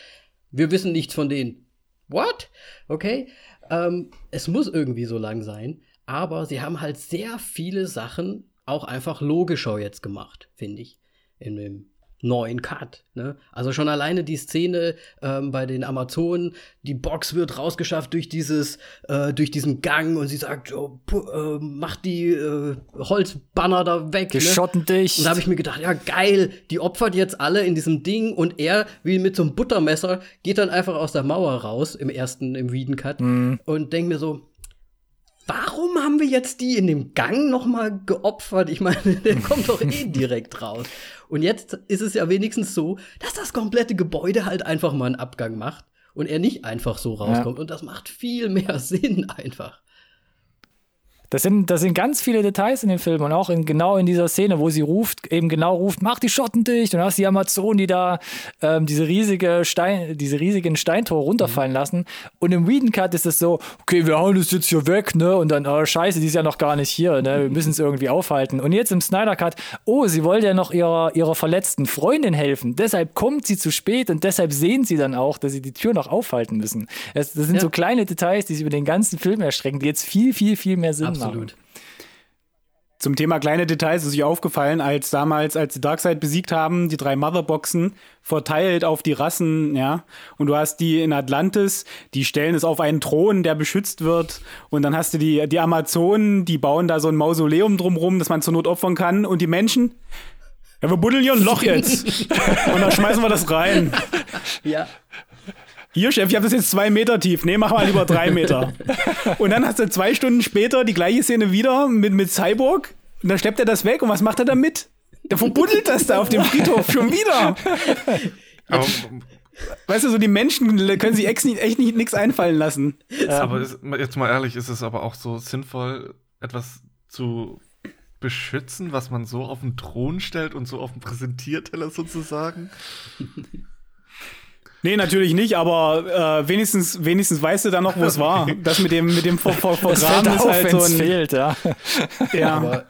wir wissen nichts von denen. What? Okay. Ähm, es muss irgendwie so lang sein, aber sie haben halt sehr viele Sachen auch einfach logischer jetzt gemacht, finde ich, in dem neuen Cut. Ne? Also schon alleine die Szene ähm, bei den Amazonen, die Box wird rausgeschafft durch dieses, äh, durch diesen Gang und sie sagt, oh, äh, mach die äh, Holzbanner da weg. Wir ne? schotten dich. Und da habe ich mir gedacht, ja geil, die opfert jetzt alle in diesem Ding und er, wie mit so einem Buttermesser, geht dann einfach aus der Mauer raus im ersten, im Whedon Cut und denkt mir so, warum haben wir jetzt die in dem Gang noch mal geopfert? Ich meine, [LAUGHS] der kommt doch eh [LAUGHS] direkt raus. Und jetzt ist es ja wenigstens so, dass das komplette Gebäude halt einfach mal einen Abgang macht und er nicht einfach so rauskommt. Und das macht viel mehr [LAUGHS] Sinn einfach. Das sind, das sind ganz viele Details in dem Film und auch in, genau in dieser Szene, wo sie ruft, eben genau ruft, mach die Schotten dicht und dann hast die Amazonen, die da ähm, diese riesige Stein, diese riesigen Steintore runterfallen lassen. Und im Whedon Cut ist es so, okay, wir hauen das jetzt hier weg, ne? Und dann, oh scheiße, die ist ja noch gar nicht hier, ne? Wir müssen es irgendwie aufhalten. Und jetzt im Snyder Cut, oh, sie wollte ja noch ihrer, ihrer verletzten Freundin helfen. Deshalb kommt sie zu spät und deshalb sehen sie dann auch, dass sie die Tür noch aufhalten müssen. Das, das sind Ja. so kleine Details, die sich über den ganzen Film erstrecken, die jetzt viel, viel, viel mehr Sinn Absolut. machen. Zum Thema kleine Details ist euch aufgefallen, als damals, als die Darkseid besiegt haben, die drei Motherboxen verteilt auf die Rassen, ja. Und du hast die in Atlantis, die stellen es auf einen Thron, der beschützt wird. Und dann hast du die, die Amazonen, die bauen da so ein Mausoleum drumrum, das man zur Not opfern kann. Und die Menschen, ja, wir buddeln hier ein Loch jetzt. [LAUGHS] Und dann schmeißen wir das rein. Ja. Hier, Chef, ich habe das jetzt zwei Meter tief. Nee, mach mal lieber drei [LAUGHS] Meter. Und dann hast du zwei Stunden später die gleiche Szene wieder mit, mit Cyborg. Und dann schleppt er das weg. Und was macht er damit? Der verbuddelt das da auf dem Friedhof schon wieder. [LAUGHS] Aber, Weißt du, so die Menschen können sich echt nicht, echt nicht nichts einfallen lassen. aber ist, jetzt mal ehrlich, ist es aber auch so sinnvoll, etwas zu beschützen, was man so auf den Thron stellt und so auf den Präsentierteller sozusagen? [LAUGHS] Nee, natürlich nicht, aber äh, wenigstens, wenigstens weißt du dann noch, wo es war. Das mit dem, mit dem Ver Ver fällt Vergraben ist auf, halt so es ein. fehlt, ja. Ja. Aber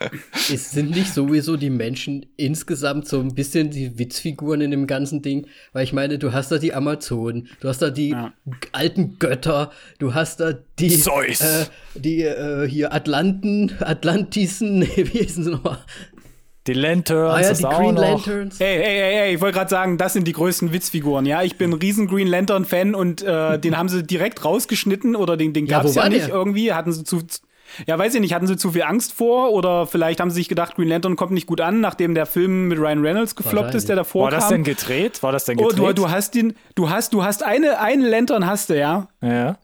es sind nicht sowieso die Menschen insgesamt so ein bisschen die Witzfiguren in dem ganzen Ding? Weil ich meine, du hast da die Amazonen, du hast da die Ja. alten Götter, du hast da die, Zeus. äh, die äh, hier Atlanten, Atlantisen, [LAUGHS] wie hießen sie nochmal? Die Lanterns, Ah ja, das die auch Green noch. Lanterns. Ey, ey, ey, ey, ich wollte gerade sagen, das sind die größten Witzfiguren. Ja, ich bin ein riesen Green Lantern-Fan und äh, [LAUGHS] den haben sie direkt rausgeschnitten oder den, den Ja, gab's wo ja, war nicht der? irgendwie. Hatten sie zu. Ja, weiß ich nicht, hatten sie zu viel Angst vor oder vielleicht haben sie sich gedacht, Green Lantern kommt nicht gut an, nachdem der Film mit Ryan Reynolds gefloppt ist, der davor War das kam. denn gedreht? War das denn Oh, gedreht? du, du hast den, du hast, du hast eine, einen Lantern hast du, ja. ja.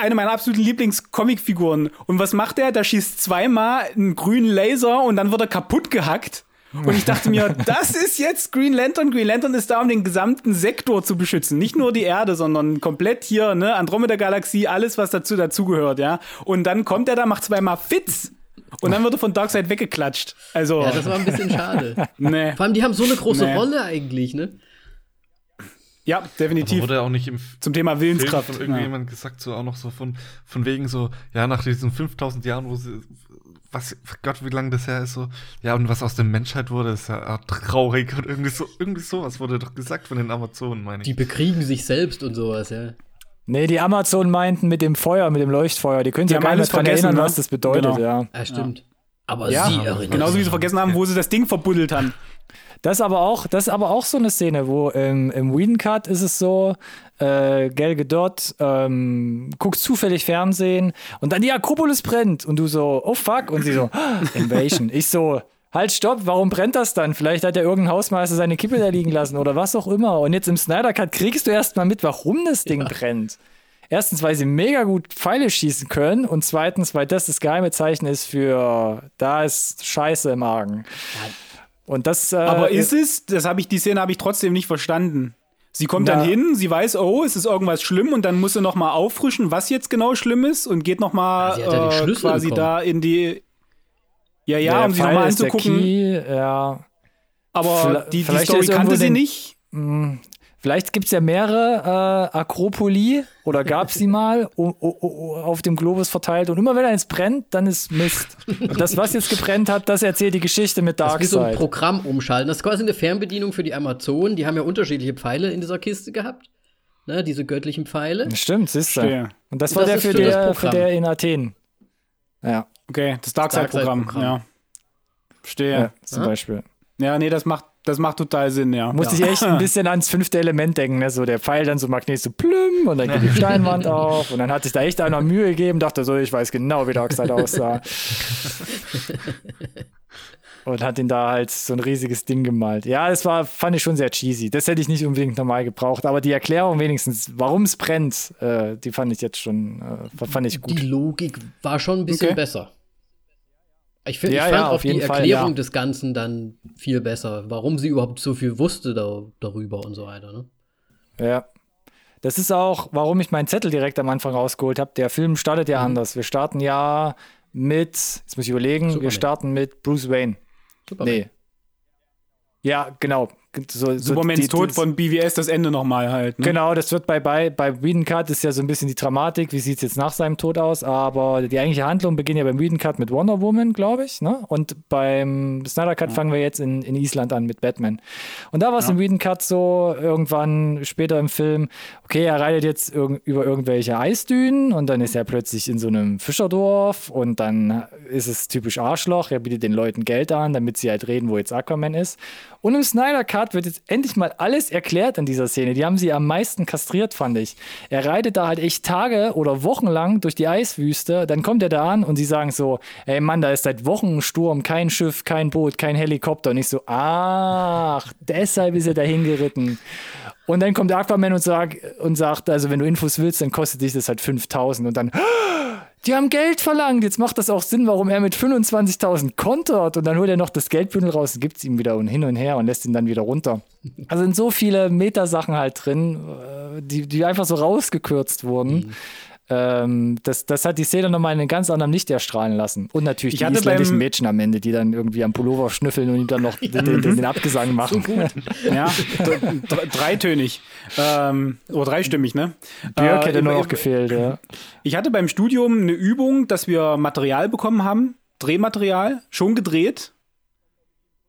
Eine meiner absoluten Lieblings-Comic-Figuren. Und was macht er? Der schießt zweimal einen grünen Laser und dann wird er kaputt gehackt. Und ich dachte mir, [LAUGHS] das ist jetzt Green Lantern. Green Lantern ist da, um den gesamten Sektor zu beschützen. Nicht nur die Erde, sondern komplett hier, ne, Andromeda-Galaxie, alles, was dazu dazugehört, ja. Und dann kommt er da, macht zweimal Fitz. Und dann wird er von Darkseid weggeklatscht. Also, Ja, das war ein bisschen schade. [LAUGHS] ne. Vor allem, die haben so eine große Nee. Rolle eigentlich, ne? Ja, Aber definitiv. wurde auch nicht im Zum Thema Film Willenskraft. von Ja. irgendjemand gesagt, so auch noch so von, von wegen so, ja, nach diesen 5000 Jahren, wo sie, was, Gott, wie lange das her ist, so, ja, und was aus der Menschheit wurde, ist ja auch traurig und irgendwie so, irgendwie sowas wurde doch gesagt von den Amazonen, meine ich. Die bekriegen sich selbst und sowas, ja. Nee, die Amazonen meinten mit dem Feuer, mit dem Leuchtfeuer, die können sich ja nicht alles dran vergessen, erinnern, ne? was das bedeutet, Genau. ja. Ah, stimmt. Aber Ja, sie erinnern genauso wie sie vergessen haben, wo sie das Ding verbuddelt haben. Das ist aber auch, das ist aber auch so eine Szene, wo ähm, im Whedon Cut ist es so, äh, Gal Gadot ähm, guckt zufällig Fernsehen und dann die Akropolis brennt und du so, oh fuck, und sie so, "Ah, Invasion. Ich so, halt, stopp, warum brennt das dann? Vielleicht hat ja irgendein Hausmeister seine Kippe da liegen lassen oder was auch immer. Und jetzt im Snyder Cut kriegst du erst mal mit, warum das Ding brennt. Erstens, weil sie mega gut Pfeile schießen können und zweitens, weil das das geheime Zeichen ist für, da ist Scheiße im Argen. Und das, äh, Aber ist es, das habe ich, die Szene habe ich trotzdem nicht verstanden. Sie kommt Na. dann hin, sie weiß, oh, es ist irgendwas schlimm und dann muss sie noch mal auffrischen, was jetzt genau schlimm ist und geht noch mal Ja, ja äh, Schlüssel quasi bekommen. da in die Ja, ja, Der um sie nochmal anzugucken. Key, ja. Aber Vielleicht- die, die Story kannte sie den- nicht. Vielleicht gibt es ja mehrere äh, Akropoli oder gab es die mal o- o- o- auf dem Globus verteilt. Und immer wenn eins brennt, dann ist Mist. Und das, was jetzt gebrennt hat, das erzählt die Geschichte mit Das ist wie so ein Darkseid. Programm umschalten. Das ist quasi eine Fernbedienung für die Amazonen. Die haben ja unterschiedliche Pfeile in dieser Kiste gehabt. Ne, diese göttlichen Pfeile. Stimmt, siehst du. Verstehe. Und das war das der für, für das der, für der in Athen. Ja, Okay, das Darkseid-Programm, Darkseid-Programm. ja. Verstehe. ja Ja. zum Ah. Beispiel. nee, das macht, das macht total Sinn, ja. Musste ja. ich echt ein [LAUGHS] bisschen ans fünfte Element denken, ne? So der Pfeil dann so magnetisch so plüm und dann geht die [LAUGHS] Steinwand auf und dann hat sich da echt einer Mühe gegeben, dachte so, ich weiß genau, wie Darkseid aussah. [LAUGHS] und hat ihn da halt so ein riesiges Ding gemalt. Ja, das war, fand ich schon sehr cheesy. Das hätte ich nicht unbedingt normal gebraucht, aber die Erklärung wenigstens, warum es brennt, äh, die fand ich jetzt schon, äh, fand ich gut. Die Logik war schon ein bisschen Okay. besser. Ich, find, Ja, ich fand ja, auch auf die Fall, Erklärung ja. des Ganzen dann viel besser, warum sie überhaupt so viel wusste da, darüber und so weiter. Ne? Ja. Das ist auch, warum ich meinen Zettel direkt am Anfang rausgeholt habe. Der Film startet Mhm. ja anders. Wir starten ja mit, jetzt muss ich überlegen, Superman. wir starten mit Bruce Wayne. Superman. Nee. Ja, genau. So, so Supermans die- Tod von BWS das Ende nochmal halt. Ne? Genau, das wird bei, bei, bei Whedon Cut ist ja so ein bisschen die Dramatik, wie sieht es jetzt nach seinem Tod aus, aber die eigentliche Handlung beginnt ja beim Whedon Cut mit Wonder Woman, glaube ich, ne? Und beim Snyder Cut fangen wir jetzt in, in Island an mit Batman. Und da war es im Whedon Cut so, irgendwann später im Film, okay, er reitet jetzt irg über irgendwelche Eisdünen und dann ist er plötzlich in so einem Fischerdorf und dann ist es typisch Arschloch, er bietet den Leuten Geld an, damit sie halt reden, wo jetzt Aquaman ist. Und im Snyder Cut wird jetzt endlich mal alles erklärt in dieser Szene. Die haben sie am meisten kastriert, fand ich. Er reitet da halt echt Tage oder Wochen lang durch die Eiswüste. Dann kommt er da an und sie sagen so: Ey Mann, da ist seit Wochen ein Sturm, kein Schiff, kein Boot, kein Helikopter. Und ich so: Ach, deshalb ist er dahin geritten. Und dann kommt der Aquaman und sagt, und sagt, also wenn du Infos willst, dann kostet dich das halt 5000. Und dann, die haben Geld verlangt. Jetzt macht das auch Sinn, warum er mit 25.000 kontert. Und dann holt er noch das Geldbündel raus, gibt es ihm wieder und hin und her und lässt ihn dann wieder runter. Also sind so viele Metasachen halt drin, äh, die, die einfach so rausgekürzt wurden. Ähm, das, das hat die Szene nochmal in einem ganz anderen Licht erstrahlen lassen. Und natürlich Ich die hatte isländischen Mädchen am Ende, die dann irgendwie am Pullover schnüffeln und ihm dann noch [LAUGHS] den, den, den Abgesang machen. [LAUGHS] Ja, d- d- dreitönig. Ähm, oder dreistimmig, ne? Björk Äh, hätte nur ich- noch gefehlt, ja. Ich hatte beim Studium eine Übung, dass wir Material bekommen haben, Drehmaterial, schon gedreht.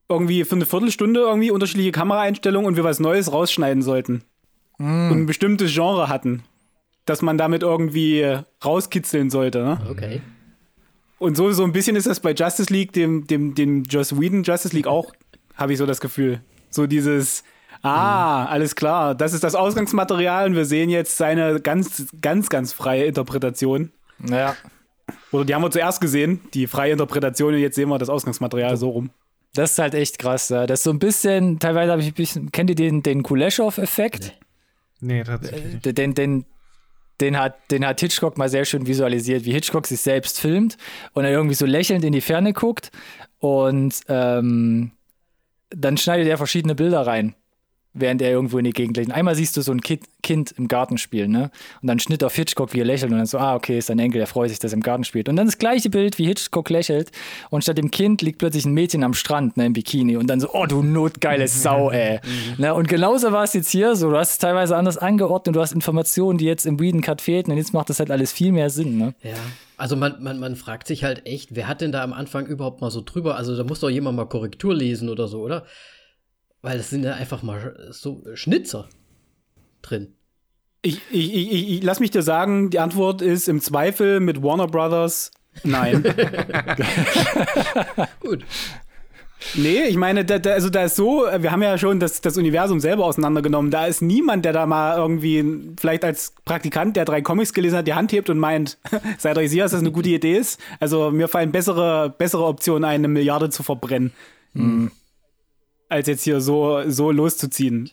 Irgendwie für eine Viertelstunde irgendwie unterschiedliche Kameraeinstellungen und wir was Neues rausschneiden sollten. Und ein bestimmtes Genre hatten. Dass man damit irgendwie rauskitzeln sollte. Ne? Okay. Und so, so ein bisschen ist das bei Justice League, dem, dem, dem Joss Whedon Justice League auch, habe ich so das Gefühl. So dieses, ah, alles klar, das ist das Ausgangsmaterial und wir sehen jetzt seine ganz, ganz, ganz freie Interpretation. Ja. Oder die haben wir zuerst gesehen, die freie Interpretation, und jetzt sehen wir das Ausgangsmaterial so rum. Das ist halt echt krass. Ja. Das ist so ein bisschen, teilweise habe ich ein bisschen, kennt ihr den, den Kuleshov-Effekt? Nee, tatsächlich. nicht. Den, den, den, hat, den hat Hitchcock mal sehr schön visualisiert, wie Hitchcock sich selbst filmt und er irgendwie so lächelnd in die Ferne guckt und ähm, dann schneidet er verschiedene Bilder rein, während er irgendwo in die Gegend lächelt. Einmal siehst du so ein Kind, kind im Garten spielen, ne? Und dann Schnitt auf Hitchcock, wie er lächelt und dann so, ah, okay, ist sein Enkel, der freut sich, dass er im Garten spielt. Und dann das gleiche Bild, wie Hitchcock lächelt und statt dem Kind liegt plötzlich ein Mädchen am Strand, ne, im Bikini und dann so, oh, du notgeile Sau, [LAUGHS] ey. ne? Und genauso war es jetzt hier so, du hast es teilweise anders angeordnet, du hast Informationen, die jetzt im Whedon Cut fehlten und jetzt macht das halt alles viel mehr Sinn, ne? Ja. Also man, man, man fragt sich halt echt, wer hat denn da am Anfang überhaupt mal so drüber? Also da muss doch jemand mal Korrektur lesen oder so, oder? Weil das sind ja einfach mal so Schnitzer drin. Ich, ich, ich, ich, ich lass mich dir sagen, die Antwort ist im Zweifel mit Warner Brothers nein. [LAUGHS] Gut. nee, ich meine, da, da, also da ist so, wir haben ja schon das, das Universum selber auseinandergenommen. Da ist niemand, der da mal irgendwie, vielleicht als Praktikant, der drei Comics gelesen hat, die Hand hebt und meint, [LAUGHS] seid euch sicher, dass das eine gute Idee ist. Also mir fallen bessere, bessere Optionen ein, eine Milliarde zu verbrennen. Als jetzt hier so, so loszuziehen.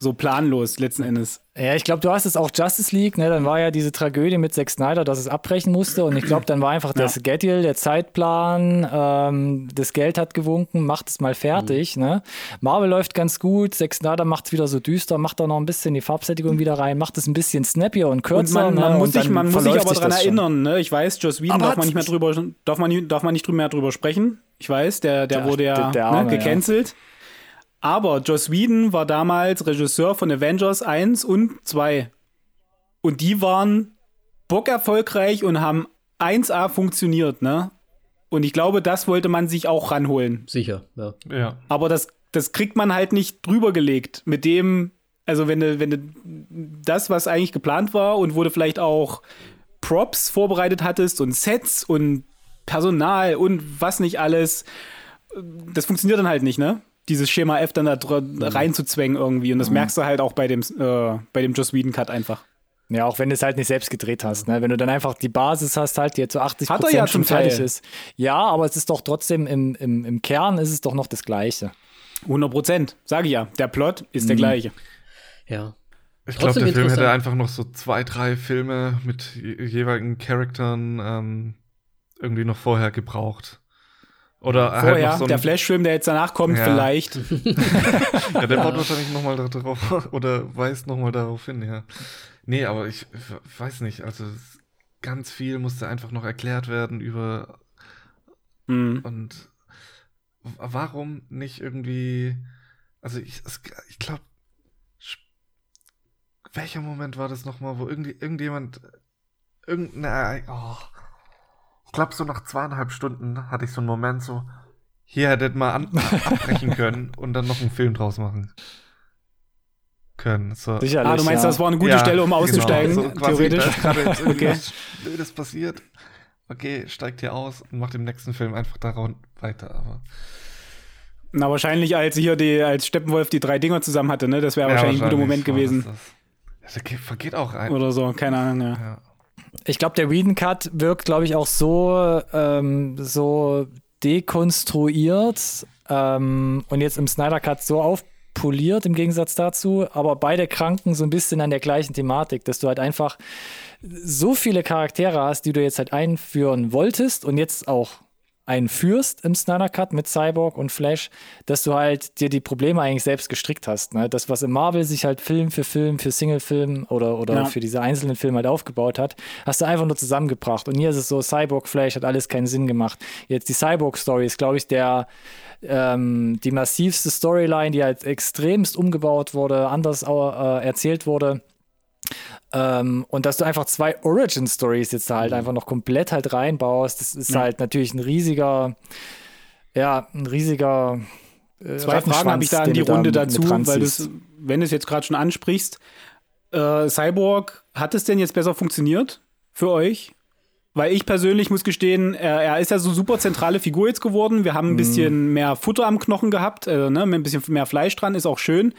So planlos, letzten Endes. Ja, ich glaube, du hast es auch Justice League, ne? Dann war ja diese Tragödie mit Zack Snyder, dass es abbrechen musste. Und ich glaube, dann war einfach das Schedule, der Zeitplan, ähm, das Geld hat gewunken, macht es mal fertig. Ne? Marvel läuft ganz gut, Zack Snyder macht es wieder so düster, macht da noch ein bisschen die Farbsättigung wieder rein, macht es ein bisschen snappier und Und kürzer. man, man ne? muss und sich, man muss sich aber daran erinnern, ne? Ich weiß, Joss Whedon darf man nicht mehr drüber, darf man, nicht- darf man nicht mehr drüber sprechen. Ich weiß, der, der Der- wurde ja der- der Arme, ne, ja. Aber Joss Whedon war damals Regisseur von Avengers 1 und 2. Und die waren bockerfolgreich und haben 1A funktioniert, ne? Und ich glaube, das wollte man sich auch ranholen. Sicher, ja. Ja. Aber das, das kriegt man halt nicht drüber gelegt. Mit dem, also wenn du, wenn du das, was eigentlich geplant war und wo du vielleicht auch Props vorbereitet hattest und Sets und Personal und was nicht alles, das funktioniert dann halt nicht, ne? Dieses Schema F dann da dr- reinzuzwängen irgendwie. Und das merkst du halt auch bei dem, äh, bei dem Joss Whedon Cut einfach. Ja, auch wenn du es halt nicht selbst gedreht hast. Ne? Wenn du dann einfach die Basis hast, halt, die jetzt zu 80 Hat er ja schon zum Teil. fertig ist. Ja, aber es ist doch trotzdem im, im, im Kern ist es doch noch das Gleiche. 100 Prozent, sage ich ja. Der Plot ist Mhm. der gleiche. Ja. Ich glaube, Trotzdem der Film hätte einfach noch so zwei, drei Filme mit je jeweiligen Charakteren ähm, irgendwie noch vorher gebraucht. Oder halt Vorher, noch so ein, der Flashfilm, der jetzt danach kommt, Ja. vielleicht. [LAUGHS] Ja, der baut wahrscheinlich nochmal darauf [LAUGHS] oder weist nochmal darauf hin, ja. Nee, aber ich weiß nicht, also ganz viel musste einfach noch erklärt werden über Mhm. Und warum nicht irgendwie, also ich, ich glaube, welcher Moment war das nochmal, wo irgendwie, irgendjemand, irgendeine, oh, ich glaube so nach zweieinhalb Stunden hatte ich so einen Moment so, hier hättet mal an, abbrechen können und dann noch einen Film draus machen können. So. Sicherlich. Ah, du meinst, ja. das war eine gute Ja, Stelle, um auszusteigen, Genau, so quasi, theoretisch? Da ist Okay. was Blödes passiert. Okay, steigt hier aus und macht im nächsten Film einfach daran weiter. Aber Na, wahrscheinlich, als hier die, als Steppenwolf die drei Dinger zusammen hatte, ne? Das wäre Ja, wahrscheinlich ein guter Moment gewesen. Das, das. das geht- vergeht auch ein. Oder so, keine Ahnung, ja. Ich glaube, der Whedon Cut wirkt, glaube ich, auch so, ähm, so dekonstruiert ähm, und jetzt im Snyder Cut so aufpoliert im Gegensatz dazu, aber beide kranken so ein bisschen an der gleichen Thematik, dass du halt einfach so viele Charaktere hast, die du jetzt halt einführen wolltest und jetzt auch einführst im Snyder Cut mit Cyborg und Flash, dass du halt dir die Probleme eigentlich selbst gestrickt hast. Ne? Das, was im Marvel sich halt Film für Film, für Single-Film oder, oder Ja. für diese einzelnen Filme halt aufgebaut hat, hast du einfach nur zusammengebracht. Und hier ist es so, Cyborg Flash hat alles keinen Sinn gemacht. Jetzt die Cyborg-Story ist, glaube ich, der ähm, die massivste Storyline, die halt extremst umgebaut wurde, anders äh, erzählt wurde. Ähm, und dass du einfach zwei Origin-Stories jetzt da halt einfach noch komplett halt reinbaust, das ist Ja. halt natürlich ein riesiger, ja, ein riesiger. Äh, Zwei Fragen habe ich da an die Runde mit dazu, weil das, wenn du es jetzt gerade schon ansprichst, äh, Cyborg, hat es denn jetzt besser funktioniert für euch? Weil ich persönlich muss gestehen, er, er ist ja so super zentrale Figur jetzt geworden. Wir Mhm. haben ein bisschen mehr Futter am Knochen gehabt, äh, ne? ein bisschen mehr Fleisch dran, ist auch schön.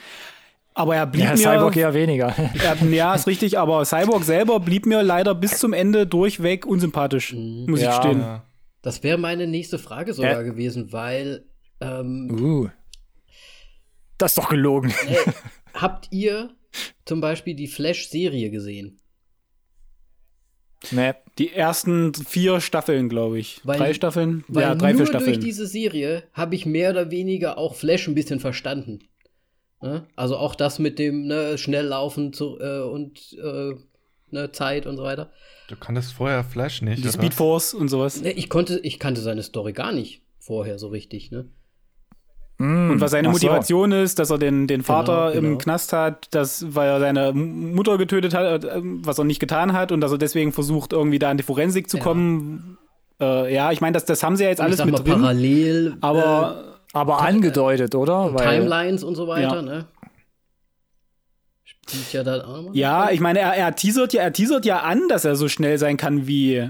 Aber er blieb ja, mir. Cyborg eher weniger. [LAUGHS] Er, ja, ist richtig, aber Cyborg selber blieb mir leider bis zum Ende durchweg unsympathisch, muss ich Ja. gestehen. Ja. Das wäre meine nächste Frage sogar Äh. gewesen, weil ähm, uh. Das ist doch gelogen. äh, [LAUGHS] habt ihr zum Beispiel die Flash-Serie gesehen? nee. Die ersten vier Staffeln, glaube ich. Weil- drei Staffeln? Weil ja, drei, nur vier durch Staffeln. diese Serie habe ich mehr oder weniger auch Flash ein bisschen verstanden. Ne? Also auch das mit dem ne, schnell laufen zu, äh, und äh, ne, Zeit und so weiter. Du kanntest vorher Flash nicht. Die oder? Speed Force und sowas. Ne, ich konnte, ich kannte seine Story gar nicht vorher so richtig. Ne? Mm. Und was seine so. Motivation ist, dass er den, den Vater Genau, im genau. Knast hat, dass, weil er seine Mutter getötet hat, äh, was er nicht getan hat und dass er deswegen versucht, irgendwie da an die Forensik zu Ja. kommen. Äh, ja, ich meine, das, das haben sie ja jetzt alles ich sag mit mal drin. parallel Aber Aber angedeutet, oder? äh, Weil, Timelines und so weiter. Ja. Ne? Spielt ja dann auch noch. ja, ich meine, er, er, teasert ja, er teasert ja an, dass er so schnell sein kann wie,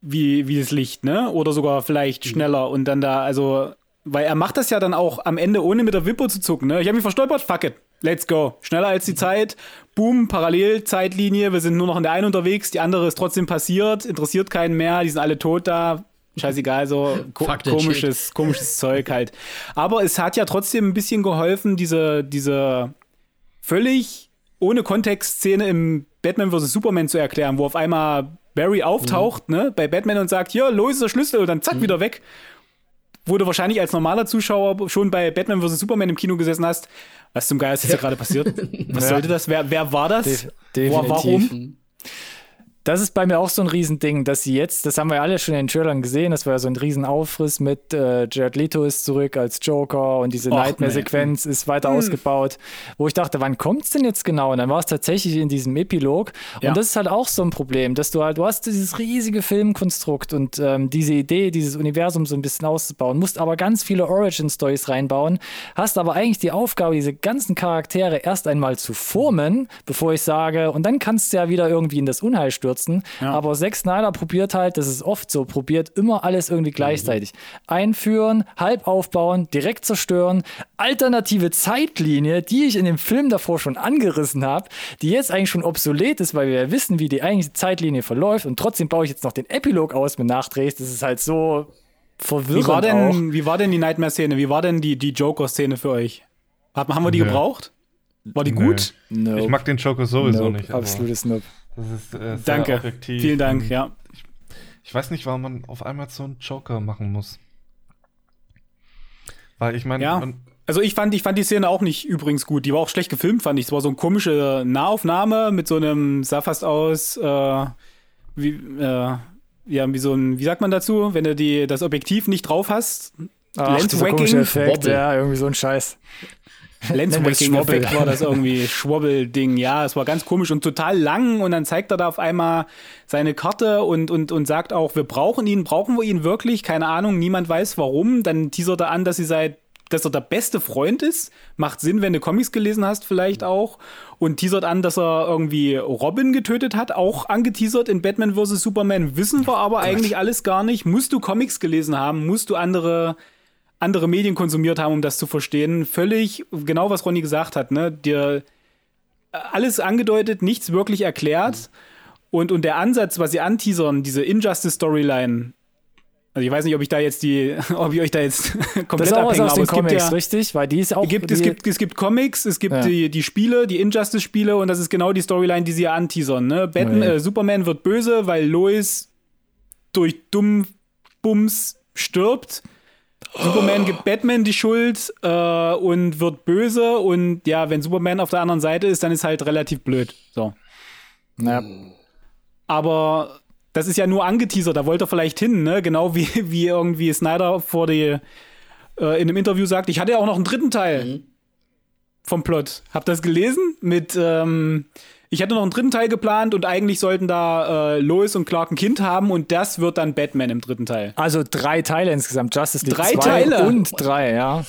wie, wie das Licht, ne? Oder sogar vielleicht Mhm. schneller und dann da, also, weil er macht das ja dann auch am Ende, ohne mit der Wimper zu zucken, ne? Ich habe mich verstolpert, fuck it. Let's go. Schneller als die Zeit. Boom, Parallelzeitlinie. Wir sind nur noch in der einen unterwegs. Die andere ist trotzdem passiert. Interessiert keinen mehr. Die sind alle tot da. Scheißegal, so ko komisches, komisches Zeug halt. Aber es hat ja trotzdem ein bisschen geholfen, diese, diese völlig ohne Kontext-Szene im Batman vs. Superman zu erklären, wo auf einmal Barry auftaucht, ne, bei Batman und sagt, hier, los ist der Schlüssel und dann zack, wieder weg. Wo du wahrscheinlich als normaler Zuschauer schon bei Batman vs. Superman im Kino gesessen hast. Was zum Geist ist hier [LAUGHS] gerade passiert? Was Ja. sollte das? Wer, wer war das? Wo- definitiv. warum? Das ist bei mir auch so ein Riesending, dass sie jetzt, das haben wir alle schon in den Trailern gesehen, das war ja so ein Riesenaufriss mit äh, Jared Leto ist zurück als Joker und diese Nightmare-Sequenz ist weiter ausgebaut, wo ich dachte, wann kommt's denn jetzt genau? Und dann war es tatsächlich in diesem Epilog. Ja. Und das ist halt auch so ein Problem, dass du halt, du hast dieses riesige Filmkonstrukt und ähm, diese Idee, dieses Universum so ein bisschen auszubauen, musst aber ganz viele Origin-Stories reinbauen, hast aber eigentlich die Aufgabe, diese ganzen Charaktere erst einmal zu formen, bevor ich sage, und dann kannst du ja wieder irgendwie in das Unheil stürzen. Ja. Aber Zack Snyder probiert halt, das ist oft so, probiert immer alles irgendwie gleichzeitig. Einführen, halb aufbauen, direkt zerstören, alternative Zeitlinie, die ich in dem Film davor schon angerissen habe, die jetzt eigentlich schon obsolet ist, weil wir ja wissen, wie die eigentliche Zeitlinie verläuft und trotzdem baue ich jetzt noch den Epilog aus mit Nachdrehs. Das ist halt so verwirrend Wie war, auch. denn, wie war denn die Nightmare-Szene? Wie war denn die, die Joker-Szene für euch? Haben, haben wir die Nö. gebraucht? War die Nö. gut? Nope. Ich mag den Joker sowieso Nope. nicht. Absolutes Nope. Das ist äh, sehr Danke. objektiv. Vielen Dank, ja. Ich weiß nicht, warum man auf einmal so einen Joker machen muss. Weil ich meine, Ja. man- Also ich fand, ich fand die Szene auch nicht übrigens gut. Die war auch schlecht gefilmt, fand ich. Es war so eine komische Nahaufnahme mit so einem, sah fast aus, äh, wie, äh, ja, wie so ein, wie sagt man dazu, wenn du die, das Objektiv nicht drauf hast? Ach, dieser komische Effekt, ja, irgendwie so ein Scheiß. [LAUGHS] Lenswacking-Effekt war [LAUGHS] das irgendwie, Schwobbel-Ding, ja, es war ganz komisch und total lang und dann zeigt er da auf einmal seine Karte und, und, und sagt auch, wir brauchen ihn, brauchen wir ihn wirklich? Keine Ahnung, niemand weiß warum. Dann teasert er an, dass sie seit dass er der beste Freund ist. Macht Sinn, wenn du Comics gelesen hast, vielleicht auch. Und teasert an, dass er irgendwie Robin getötet hat, auch angeteasert in Batman vs. Superman. Wissen wir aber oh eigentlich alles gar nicht. Musst du Comics gelesen haben, musst du andere andere Medien konsumiert haben, um das zu verstehen. Völlig genau, was Ronny gesagt hat, ne? Dir alles angedeutet, nichts wirklich erklärt. Mhm. Und, und der Ansatz, was sie anteasern, diese Injustice-Storyline, also ich weiß nicht, ob ich da jetzt die, [LAUGHS] ob ich euch da jetzt [LAUGHS] komplett das ist auch abhänge, aus es Comics, ja, richtig, weil die ist auch. Gibt, es, gibt, es gibt Comics, es gibt ja. die, die Spiele, die Injustice-Spiele und das ist genau die Storyline, die sie ja anteasern. Ne? Batman, äh, Superman wird böse, weil Lois durch dumm Bums stirbt Superman gibt Batman die Schuld äh, und wird böse und ja, wenn Superman auf der anderen Seite ist, dann ist halt relativ blöd. So. Ja. Aber das ist ja nur angeteasert, da wollte er vielleicht hin, ne? Genau wie, wie irgendwie Snyder vor die äh, in einem Interview sagt, ich hatte ja auch noch einen dritten Teil mhm. vom Plot. Habt ihr das gelesen? Mit ähm, ich hatte noch einen dritten Teil geplant und eigentlich sollten da äh, Lois und Clark ein Kind haben und das wird dann Batman im dritten Teil. Also drei Teile insgesamt. Justice League drei Teile und drei, ja.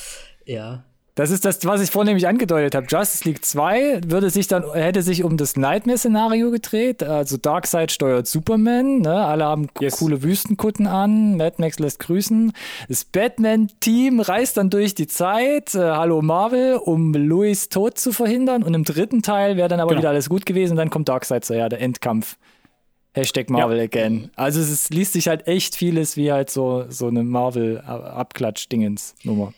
Ja. Das ist das, was ich vorhin nämlich angedeutet habe. Justice League 2 würde sich dann, hätte sich um das Nightmare-Szenario gedreht. Also Darkseid steuert Superman, ne? alle haben yes. coole Wüstenkutten an, Mad Max lässt grüßen. Das Batman-Team reist dann durch die Zeit, äh, hallo Marvel, um Louis Tod zu verhindern. Und im dritten Teil wäre dann aber genau. wieder alles gut gewesen. Und dann kommt Darkseid so, ja, der Endkampf. Hashtag Marvel ja. again. Also es ist, liest sich halt echt vieles wie halt so, so eine Marvel-Abklatsch-Dingens-Nummer.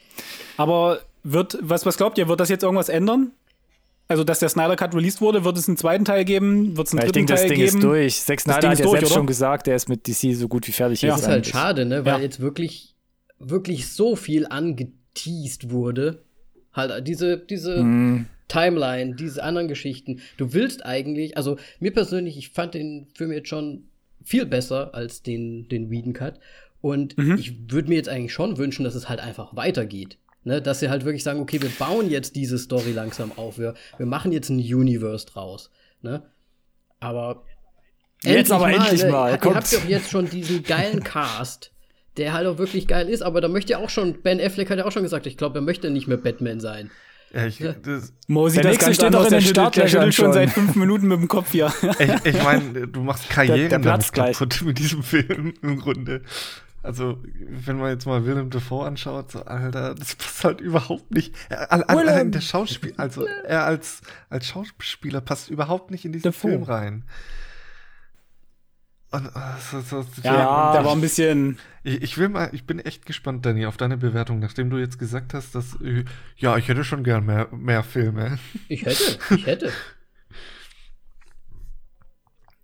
Aber wird, was, was glaubt ihr, wird das jetzt irgendwas ändern? Also, dass der Snyder Cut released wurde, wird es einen zweiten Teil geben? Wird es einen ja, dritten Teil geben? Ich denke, das Ding ist durch. Zack Snyder hat ja durch, selbst oder? schon gesagt, der ist mit DC so gut wie fertig. Ja, das ist halt schade, ne? Weil ja. jetzt wirklich, wirklich so viel angeteased wurde. Halt diese, diese mm. Timeline, diese anderen Geschichten. Du willst eigentlich, also mir persönlich, ich fand den Film jetzt schon viel besser als den, den Whedon Cut. Und mhm. ich würde mir jetzt eigentlich schon wünschen, dass es halt einfach weitergeht. Ne, dass sie halt wirklich sagen, okay, wir bauen jetzt diese Story langsam auf, wir, wir machen jetzt ein Universe draus. Ne? Aber jetzt aber mal, endlich ne? mal. Ihr habt doch jetzt schon diesen geilen Cast, der halt auch wirklich geil ist, aber da möchte ja auch schon, Ben Affleck hat ja auch schon gesagt, ich glaube, er möchte nicht mehr Batman sein. Ja, ich, das, Mosi, der das nächste steht doch in den Startlöchern schon seit fünf Minuten mit dem Kopf hier. ich, ich meine, du machst Karriere der, der damit kaputt mit diesem Film im Grunde. Also, wenn man jetzt mal Willem Dafoe anschaut, so, Alter, das passt halt überhaupt nicht. Er, al, al, der Schauspiel, also er als, als Schauspieler passt überhaupt nicht in diesen Dafoe. Film rein. Und, so, so, ja, ja, der war ein bisschen. Ich, ich, will mal, ich bin echt gespannt, Danny, auf deine Bewertung, nachdem du jetzt gesagt hast, dass ja, ich hätte schon gern mehr, mehr Filme. Ich hätte, ich hätte. [LAUGHS]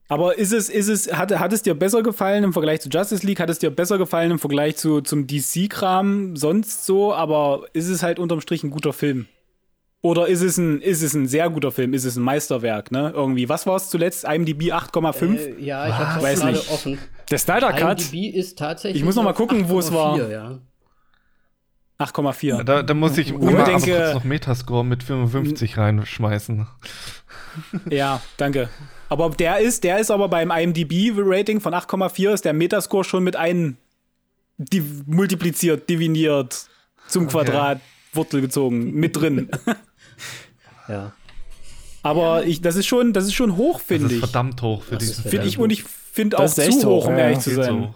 Aber ist es, ist es, hat, hat es dir besser gefallen im Vergleich zu Justice League? Hat es dir besser gefallen im Vergleich zu, zum DC-Kram sonst so? Aber ist es halt unterm Strich ein guter Film? Oder ist es ein, ist es ein sehr guter Film? Ist es ein Meisterwerk, ne? Irgendwie. Was war es zuletzt? IMDb 8,5? Äh, ja, ich hab's Weiß gerade nicht. offen. Der Snyder Cut? IMDb ist tatsächlich. Ich muss noch mal gucken, wo es war. Ja. 8,4. Da, da, muss ich denke, noch Metascore mit 55 reinschmeißen. Ja, danke. Aber der ist, der ist aber beim IMDb-Rating von 8,4 ist der Metascore schon mit ein die, multipliziert, diviniert, zum okay. Quadrat, Wurzel gezogen, mit drin. [LAUGHS] ja. Aber ich, das ist schon, das ist schon hoch, finde ich. Verdammt hoch für diesen Film. Finde ich und ich finde auch zu hoch, um ehrlich zu sein.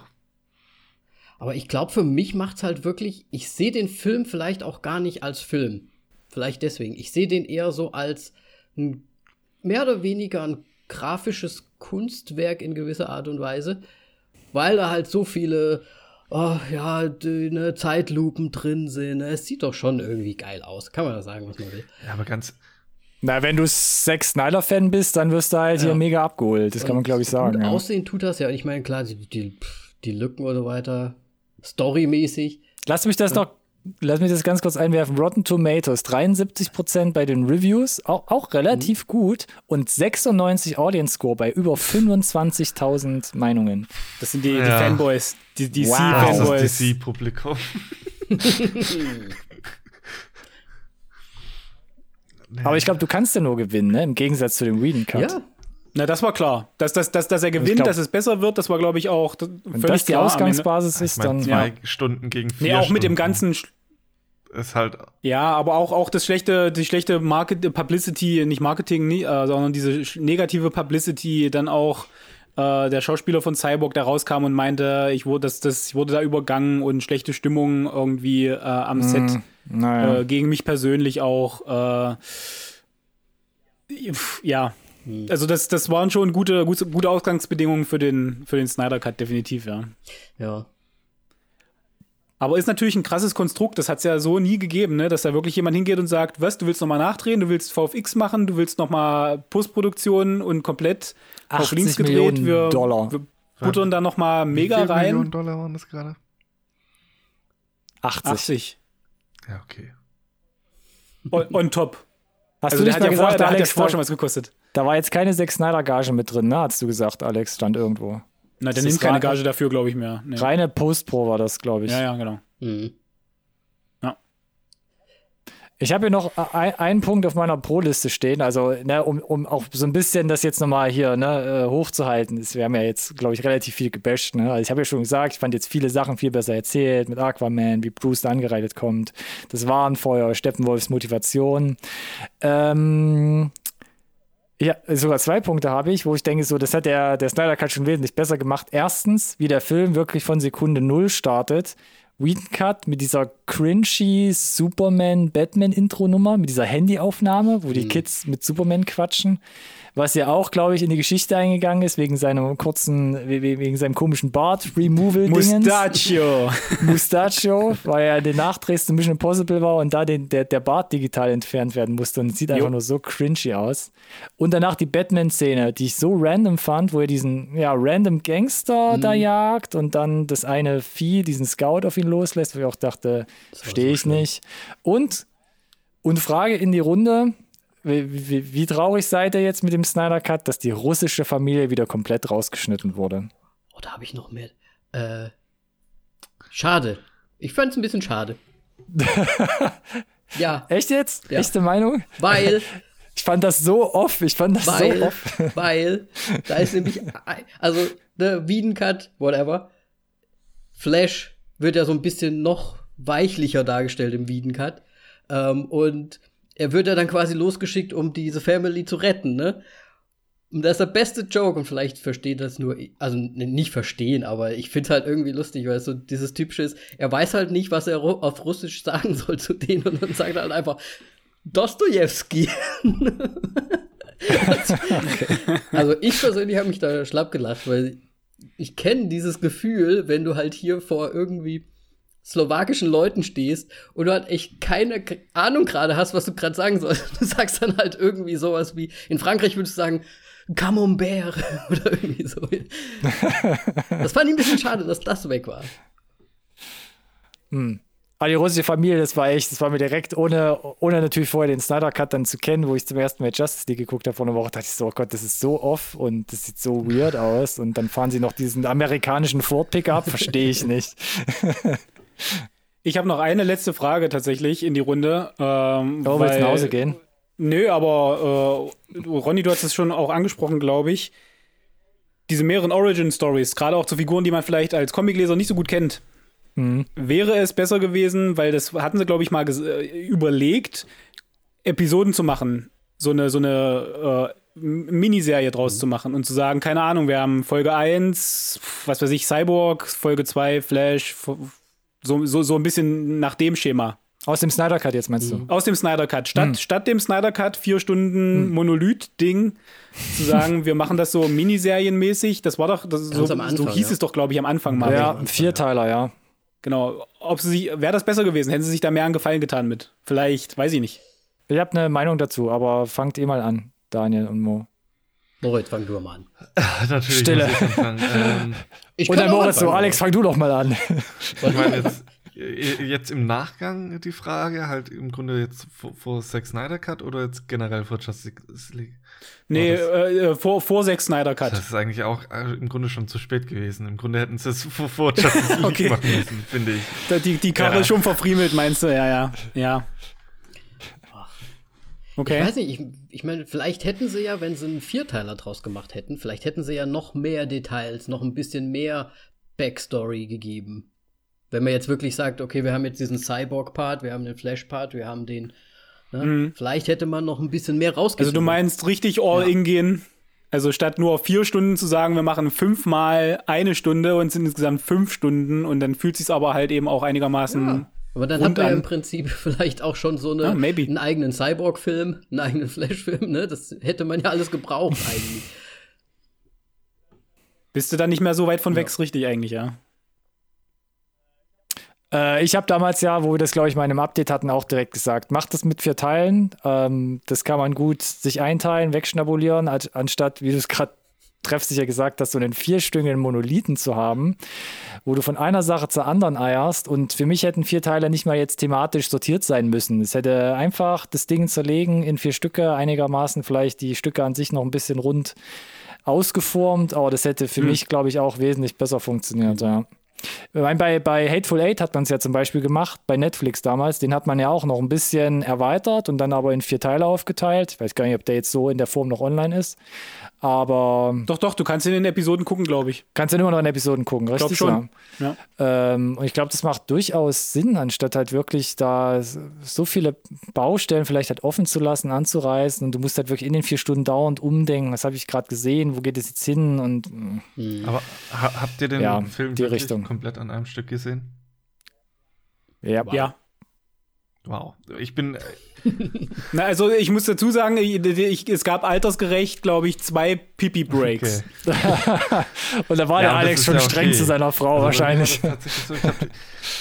Aber ich glaube, für mich macht es halt wirklich, ich sehe den Film vielleicht auch gar nicht als Film. Vielleicht deswegen. Ich sehe den eher so als ein, mehr oder weniger ein grafisches Kunstwerk in gewisser Art und Weise, weil da halt so viele oh, ja, ne, Zeitlupen drin sind. Ne? Es sieht doch schon irgendwie geil aus. Kann man da sagen, was man will. Ja, aber ganz. Na, wenn du Zack Snyder-Fan bist, dann wirst du halt ja. hier mega abgeholt. Das und kann man, glaube ich, sagen. Ja. Aussehen tut das ja. Und ich meine, klar, die, die, die Lücken oder so weiter, storymäßig. Lass mich das noch lass mich das ganz kurz einwerfen. Rotten Tomatoes, 73% bei den Reviews, auch, auch relativ Mhm. gut. Und 96 Audience Score bei über 25.000 Meinungen. Das sind die, die Ja. Fanboys, die Wow. Das DC-Fanboys. DC-Publikum. [LAUGHS] Aber ich glaube, du kannst ja nur gewinnen, ne? Im Gegensatz zu dem Whedon Cut. Ja, Na, das war klar. Dass, dass, dass, dass er gewinnt, glaub- dass es besser wird, das war, glaube ich, auch das- Wenn völlig das die. Ausgangsbasis Ich ist, dann. zwei Ja. Stunden gegen vier Nee, auch mit dem Stunden ganzen Sch- ist halt Ja, aber auch, auch das schlechte, die schlechte Market Publicity, nicht Marketing, nie, äh, sondern diese negative Publicity, dann auch äh, der Schauspieler von Cyborg, der rauskam und meinte, ich wurde, das, das, ich wurde da übergangen und schlechte Stimmung irgendwie äh, am Set Naja. äh, gegen mich persönlich auch. Äh, pf, ja. Also das, das waren schon gute, gute, gute Ausgangsbedingungen für den, für den Snyder Cut, definitiv, ja. ja. Aber ist natürlich ein krasses Konstrukt, das hat es ja so nie gegeben, ne? dass da wirklich jemand hingeht und sagt, was, du willst nochmal nachdrehen, du willst VFX machen, du willst nochmal Postproduktion und komplett auf 80 links gedreht. Millionen wir, Dollar. wir buttern da nochmal Wie mega viel Millionen rein. Dollar waren das gerade? 80. 80. Ja, okay. On, on top. Hast Also du der nicht hat mal ja vorher, gesagt, der hat ja vorher schon was gekostet. Da war jetzt keine Zack Snyder-Gage mit drin, ne? Hast du gesagt, Alex, stand irgendwo. Na, der Das nimmt ist keine Gage dafür, glaube ich, mehr. Nee. Reine Post-Pro war das, glaube ich. Ja, ja, genau. Mhm. Ich habe hier noch ein, einen Punkt auf meiner Pro-Liste stehen, also ne, um, um auch so ein bisschen das jetzt nochmal hier ne, äh, hochzuhalten. Das- Wir haben ja jetzt, glaube ich, relativ viel gebasht. Ne? Also ich habe ja schon gesagt, ich fand jetzt viele Sachen viel besser erzählt mit Aquaman, wie Bruce da angereitet kommt. Das Warnfeuer, Steppenwolfs Motivation. Ähm, ja, sogar zwei Punkte habe ich, wo ich denke, so, das hat der, der Snyder Cut schon wesentlich besser gemacht. Erstens, wie der Film wirklich von Sekunde Null startet. Whedon Cut mit dieser cringy Superman-Batman-Intro-Nummer, mit dieser Handyaufnahme, wo die Kids mit Superman quatschen. Was ja auch, glaube ich, in die Geschichte eingegangen ist, wegen seinem kurzen, we- we- wegen seinem komischen Bart-Removal-Dingens. Mustachio. [LAUGHS] Mustachio, weil er in den Nachdrehs zu Mission Impossible war und da den, der, der Bart digital entfernt werden musste und es sieht einfach nur so cringy aus. Und danach die Batman-Szene, die ich so random fand, wo er diesen ja, random Gangster da jagt und dann das eine Vieh, diesen Scout auf ihn loslässt, wo ich auch dachte, verstehe ich nicht. Und, und Frage in die Runde, wie, wie, wie traurig seid ihr jetzt mit dem Snyder Cut, dass die russische Familie wieder komplett rausgeschnitten wurde? Oh, da habe ich noch mehr. Äh, schade. Ich fand es ein bisschen schade. [LAUGHS] ja, Echt jetzt? Ja. Echte Meinung? weil, [LAUGHS] Ich fand das so off. Ich fand das so weil, off. [LAUGHS] weil, da ist nämlich, also, ne, Whedon Cut, whatever. Flash wird ja so ein bisschen noch weichlicher dargestellt im Whedon Cut. Ähm, und er wird ja dann quasi losgeschickt, um diese Family zu retten, ne? Und das ist der beste Joke und vielleicht versteht das nur, also ne, nicht verstehen, aber ich finde halt irgendwie lustig, weil es so dieses typische ist, er weiß halt nicht, was er auf Russisch sagen [LAUGHS] soll zu denen und dann sagt er halt einfach Dostojewski. [LAUGHS] Also ich persönlich habe mich da schlapp gelacht, weil ich kenne dieses Gefühl, wenn du halt hier vor irgendwie slowakischen Leuten stehst und du halt echt keine Ahnung gerade hast, was du gerade sagen sollst. [LAUGHS] Du sagst dann halt irgendwie sowas wie, in Frankreich würdest du sagen, Camembert [LAUGHS] oder irgendwie so. [LAUGHS] Das fand ich ein bisschen schade, dass das weg war. Aber die russische Familie, das war echt, das war mir direkt, ohne, ohne natürlich vorher den Snyder Cut dann zu kennen, wo ich zum ersten Mal Justice League geguckt habe vor einer Woche, dachte ich so, oh Gott, das ist so off und das sieht so weird aus. Und dann fahren sie noch diesen amerikanischen Ford Pickup, verstehe ich nicht. Ich habe noch eine letzte Frage tatsächlich in die Runde. Ähm, Oh, willst du weil- nach Hause gehen? Nö, aber äh, Ronny, du hast es schon auch angesprochen, glaube ich. Diese mehreren Origin-Stories, gerade auch zu Figuren, die man vielleicht als Comicleser nicht so gut kennt. Mhm. Wäre es besser gewesen, weil das hatten sie, glaube ich, mal äh, überlegt, Episoden zu machen. So eine, so eine äh, Miniserie draus zu machen und zu sagen, keine Ahnung, wir haben Folge 1, was weiß ich, Cyborg, Folge 2, Flash, so, so, so ein bisschen nach dem Schema. Aus dem Snyder Cut jetzt meinst du? Aus dem Snyder Cut. Statt, Hm. statt dem Snyder Cut vier Stunden Monolith-Ding zu sagen, [LAUGHS] wir machen das so Miniserienmäßig. Das war doch, das, so, am Anfang, so hieß ja. es doch, glaube ich, am Anfang mal. Ja, ein Vierteiler, ja. Genau. Ob sie sich, wäre das besser gewesen? Hätten sie sich da mehr einen Gefallen getan mit? Vielleicht, weiß ich nicht. Ich habe eine Meinung dazu, aber fangt ihr mal an, Daniel und Mo. Moritz, fang du mal an. [LAUGHS] Natürlich Stille. ich ähm, [LAUGHS] Ich Und dann Moritz so. Alex, fang du doch mal an. ich meine, jetzt, Äh, jetzt im Nachgang die Frage, halt im Grunde jetzt vor, vor Zack Snyder Cut oder jetzt generell vor Justice League? Nee, das, äh, vor, vor Zack Snyder Cut. Das ist eigentlich auch äh, im Grunde schon zu spät gewesen. Im Grunde hätten sie es vor, vor Justice [LAUGHS] League okay. machen müssen, finde ich. Da, die, die Karre ja. schon verfriemelt, meinst du? Ja, ja. Ja. Okay. Ich weiß nicht, ich, ich meine, vielleicht hätten sie ja, wenn sie einen Vierteiler draus gemacht hätten, vielleicht hätten sie ja noch mehr Details, noch ein bisschen mehr Backstory gegeben. Wenn man jetzt wirklich sagt, okay, wir haben jetzt diesen Cyborg-Part, wir haben den Flash-Part, wir haben den. Ne? Mhm. Vielleicht hätte man noch ein bisschen mehr rausgekriegt. Also du meinst richtig all ja. gehen? Also statt nur vier Stunden zu sagen, wir machen fünfmal eine Stunde und sind insgesamt fünf Stunden und dann fühlt sich aber halt eben auch einigermaßen ja. Aber dann hat man ja im Prinzip [LAUGHS] vielleicht auch schon so eine, ah, einen eigenen Cyborg-Film, [LAUGHS] einen eigenen Flash-Film, ne? Das hätte man ja alles gebraucht [LAUGHS] eigentlich. Bist du dann nicht mehr so weit von ja. weg, richtig eigentlich, ja? Äh, ich habe damals ja, wo wir das, glaube ich, mal in einem Update hatten, auch direkt gesagt, macht das mit vier Teilen. Ähm, das kann man gut sich einteilen, wegschnabulieren, anstatt, wie du es gerade treffsicher gesagt hast, so einen vierstüngigen Monolithen zu haben, wo du von einer Sache zur anderen eierst. Und für mich hätten vier Teile nicht mal jetzt thematisch sortiert sein müssen. Es hätte einfach das Ding zerlegen in vier Stücke, einigermaßen vielleicht die Stücke an sich noch ein bisschen rund ausgeformt, aber das hätte für mhm. mich, glaube ich, auch wesentlich besser funktioniert, ja. Bei, bei Hateful Eight hat man es ja zum Beispiel gemacht, bei Netflix damals. Den hat man ja auch noch ein bisschen erweitert und dann aber in vier Teile aufgeteilt. Ich weiß gar nicht, ob der jetzt so in der Form noch online ist. Aber. Doch, doch, du kannst in den Episoden gucken, glaube ich. Kannst du immer noch in Episoden gucken, richtig? Ich schon. Ja. Ähm, und ich glaube, das macht durchaus Sinn, anstatt halt wirklich da so viele Baustellen vielleicht halt offen zu lassen, anzureißen. Und du musst halt wirklich in den vier Stunden dauernd umdenken. Was habe ich gerade gesehen? Wo geht es jetzt hin? Und. Mhm. Aber ha habt ihr den ja, Film die Richtung. Komplett an einem Stück gesehen? Ja. Wow. ja. Wow. Ich bin. Äh, [LAUGHS] Na, also ich muss dazu sagen, ich, ich, es gab altersgerecht, glaube ich, zwei Pipi-Breaks. Okay. [LAUGHS] Und da war ja, der Alex schon ja streng okay. zu seiner Frau also, wahrscheinlich. So,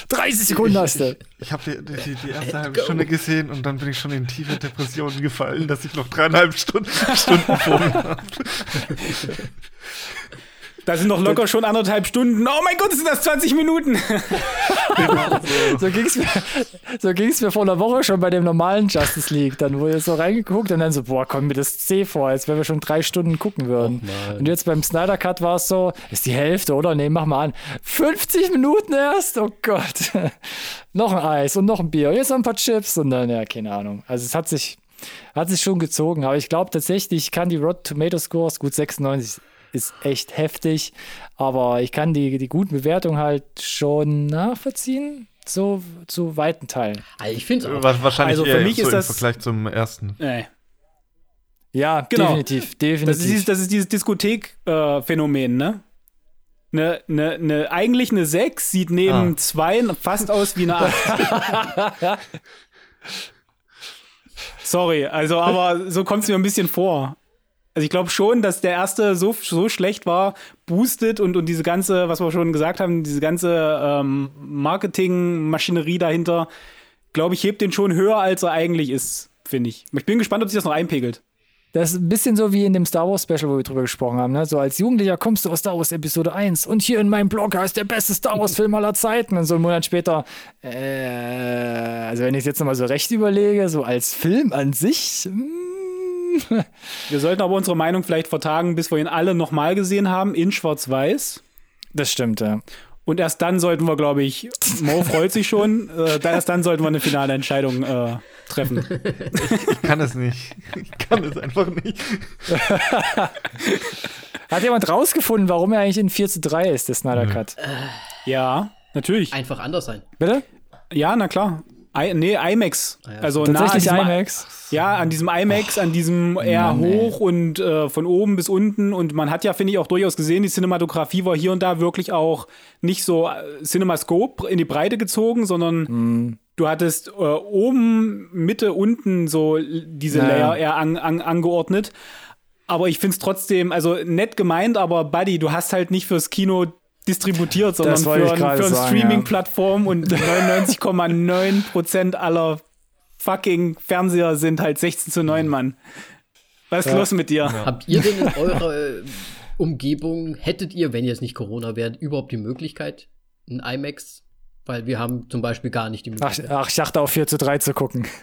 30 [LAUGHS] Sekunden hast du. Ich habe die, die, die, erste halbe Stunde gesehen und dann bin ich schon in tiefe Depressionen gefallen, dass ich noch dreieinhalb Stunden, Stunden vor mir habe. Da sind noch locker schon anderthalb Stunden. Oh mein Gott, sind das 20 Minuten. so ging es mir, so mir vor einer Woche schon bei dem normalen Justice League. Dann wurde so reingeguckt und dann so, boah, kommt mir das C vor, als wenn wir schon drei Stunden gucken würden. Oh und jetzt beim Snyder Cut war es so, ist die Hälfte, oder? Nee, mach mal an. 50 Minuten erst? Oh Gott. [LAUGHS] noch ein Eis und noch ein Bier. Jetzt noch ein paar Chips und dann, ja, keine Ahnung. Also es hat sich, hat sich schon gezogen. Aber ich glaube tatsächlich, ich kann die Rotten Tomato Scores gut 96 ist echt heftig. Aber ich kann die, die guten Bewertungen halt schon nachvollziehen. So zu weiten Teilen. Also ich finde es Wahrscheinlich also für mich so ist das im Vergleich zum ersten. Nee. Ja, genau. definitiv, definitiv. Das ist dieses, das ist dieses Diskothek-Phänomen, ne? Ne, ne, ne, eigentlich eine 6 sieht neben 2 ah. fast aus wie eine 8. [LAUGHS] Sorry, also aber so kommt es mir ein bisschen vor. Also ich glaube schon, dass der erste so, so schlecht war, boostet und, und diese ganze, was wir schon gesagt haben, diese ganze ähm, Marketing-Maschinerie dahinter, glaube ich, hebt den schon höher, als er eigentlich ist, finde ich. Ich bin gespannt, ob sich das noch einpegelt. Das ist ein bisschen so wie in dem Star Wars Special, wo wir drüber gesprochen haben. Ne? So als Jugendlicher kommst du aus Star Wars Episode 1 und hier in meinem Blog heißt der beste Star Wars Film aller Zeiten. Und so einen Monat später, äh, also wenn ich es jetzt nochmal so recht überlege, so als Film an sich, mh, hm, wir sollten aber unsere Meinung vielleicht vertagen, bis wir ihn alle nochmal gesehen haben, in Schwarz-Weiß. Das stimmt, ja. Und erst dann sollten wir, glaube ich, Mo freut sich schon, [LAUGHS] äh, erst dann sollten wir eine finale Entscheidung äh, treffen. Ich, ich, kann es nicht. Ich kann es einfach nicht. [LAUGHS] Hat jemand rausgefunden, warum er eigentlich in 4 zu 3 ist, der Snyder Cut? Ja, natürlich. Einfach anders sein. Bitte? Ja, na klar. I, nee, IMAX. Ah, ja. Also Tatsächlich nah IMAX. Ja, an diesem IMAX, an diesem eher Mann, hoch ey. und äh, von oben bis unten. Und man hat ja, finde ich, auch durchaus gesehen, die Cinematografie war hier und da wirklich auch nicht so äh, Cinemascope in die Breite gezogen, sondern mm. du hattest äh, oben, Mitte, unten so diese naja. Layer eher an, an, angeordnet. Aber ich finde es trotzdem, also nett gemeint, aber Buddy, du hast halt nicht fürs Kino distributiert, sondern für, ein, für eine Streaming-Plattform ja. und 99,9% aller fucking Fernseher sind halt 16 zu 9, Mann. Was ist ja. los mit dir? Ja. Habt ihr denn in eurer äh, Umgebung, hättet ihr, wenn ihr es nicht Corona wärt, überhaupt die Möglichkeit, ein IMAX Weil wir haben zum Beispiel gar nicht die Ach, Möglichkeit. ach, ich dachte auf 4 zu 3 zu gucken. [LAUGHS]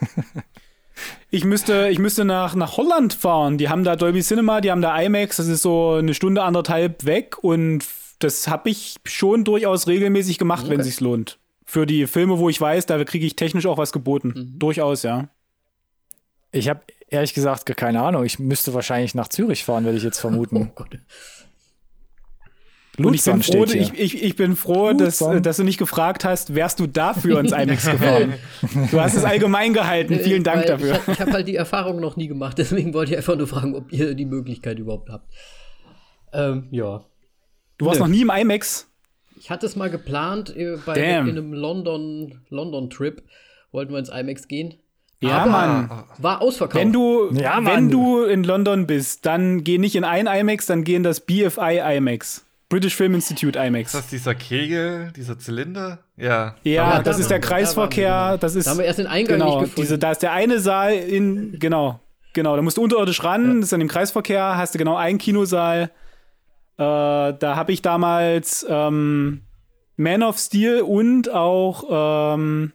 Ich müsste, ich müsste nach, nach Holland fahren. Die haben da Dolby Cinema, die haben da IMAX, das ist so eine Stunde, anderthalb weg und das habe ich schon durchaus regelmäßig gemacht, wenn Okay. sich's lohnt. Für die Filme, wo ich weiß, da kriege ich technisch auch was geboten. Mhm. Durchaus, ja. Ich habe ehrlich gesagt gar keine Ahnung. Ich müsste wahrscheinlich nach Zürich fahren, würde ich jetzt [LAUGHS] Oh vermuten. Gott. Und ich bin Luzern froh, steht hier. ich, ich, ich bin froh dass, Luzern. dass du nicht gefragt hast, wärst du dafür ins IMAX gefahren. [LAUGHS] Du hast es allgemein gehalten. Vielen Dank Weil dafür. Ich, ich habe halt die Erfahrung noch nie gemacht, [LAUGHS] deswegen wollte ich einfach nur fragen, ob ihr die Möglichkeit überhaupt habt. Ähm, ja. Du warst Nö. noch nie im IMAX? Ich hatte es mal geplant, äh, bei Damn. in einem London, London-Trip wollten wir ins IMAX gehen. Ja, Aber Mann. War ausverkauft. Wenn du, Ja, wenn Mann. du in London bist, dann geh nicht in ein IMAX, dann geh in das BFI IMAX. British Film Institute Ist IMAX. das dieser Kegel, dieser Zylinder? Ja. Ja, Ah, das da ist der da Kreisverkehr. genau. Das ist Da haben wir erst den Eingang genau, nicht gefunden. Diese, da ist der eine Saal in, genau, genau. Da musst du unterirdisch ran, das ist an dem Kreisverkehr, hast du genau einen Kinosaal. Äh, da habe ich damals ähm, Man of Steel und auch ähm,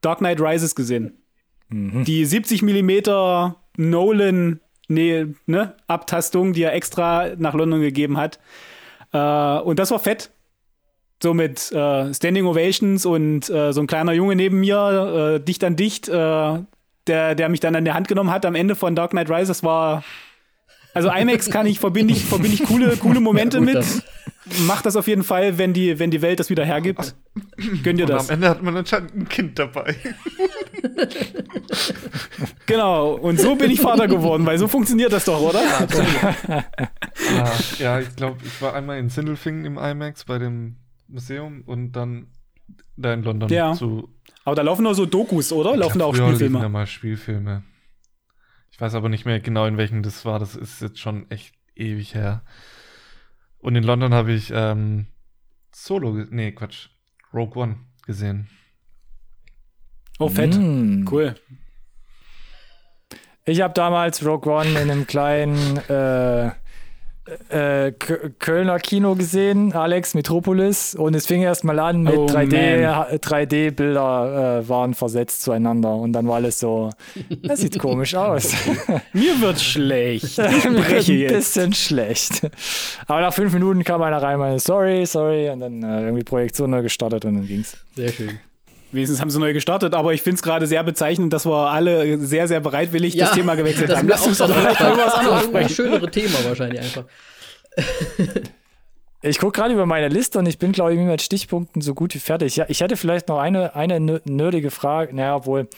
Dark Knight Rises gesehen. Die 70 Millimeter Nolan nee, ne, Abtastung, die er extra nach London gegeben hat. Äh, und das war fett. So mit äh, Standing Ovations und äh, so ein kleiner Junge neben mir, äh, dicht an dicht, äh, der, der mich dann an der Hand genommen hat am Ende von Dark Knight Rises. War. Also IMAX kann ich, verbinde ich, verbinde ich coole, coole Momente Ja, gut, mit. das- Mach das auf jeden Fall, wenn die, wenn die Welt das wieder hergibt. Gönn dir Und das. am Ende hat man anscheinend ein Kind dabei. Genau. Und so bin ich Vater geworden, weil so funktioniert das doch, oder? Ah, ja, ich glaube, ich war einmal in Sindelfingen im IMAX bei dem Museum und dann da in London Ja. zu. Aber da laufen nur so Dokus, oder? Laufen da glaub, auch Da Spielfilme? mal Spielfilme. Ich weiß aber nicht mehr genau, in welchen das war. Das ist jetzt schon echt ewig her. Und in London habe ich ähm, Solo, nee, Quatsch, Rogue One gesehen. Oh, fett. Mm. Cool. Ich habe damals Rogue One in einem kleinen äh, äh, Kölner Kino gesehen, Alex Metropolis, und es fing erst mal an mit Oh, 3D, man. 3D-Bilder äh, waren versetzt zueinander und dann war alles so, das sieht [LAUGHS] komisch aus. [LAUGHS] Mir wird schlecht. Ich [LAUGHS] Ein breche jetzt. bisschen schlecht. Aber nach fünf Minuten kam einer rein, meinte, sorry, sorry, und dann äh, irgendwie Projektion neu gestartet und dann ging's. Sehr schön. Wenigstens haben sie neu gestartet, aber ich finde es gerade sehr bezeichnend, dass wir alle sehr, sehr bereitwillig das Thema gewechselt das haben. Lass uns auch doch vielleicht mal was anderes ein sprechen. schönere Thema wahrscheinlich einfach. [LAUGHS] Ich gucke gerade über meine Liste und ich bin, glaube ich, mit Stichpunkten so gut wie fertig. Ja, ich hätte vielleicht noch eine, eine nerdige Frage. Naja, obwohl,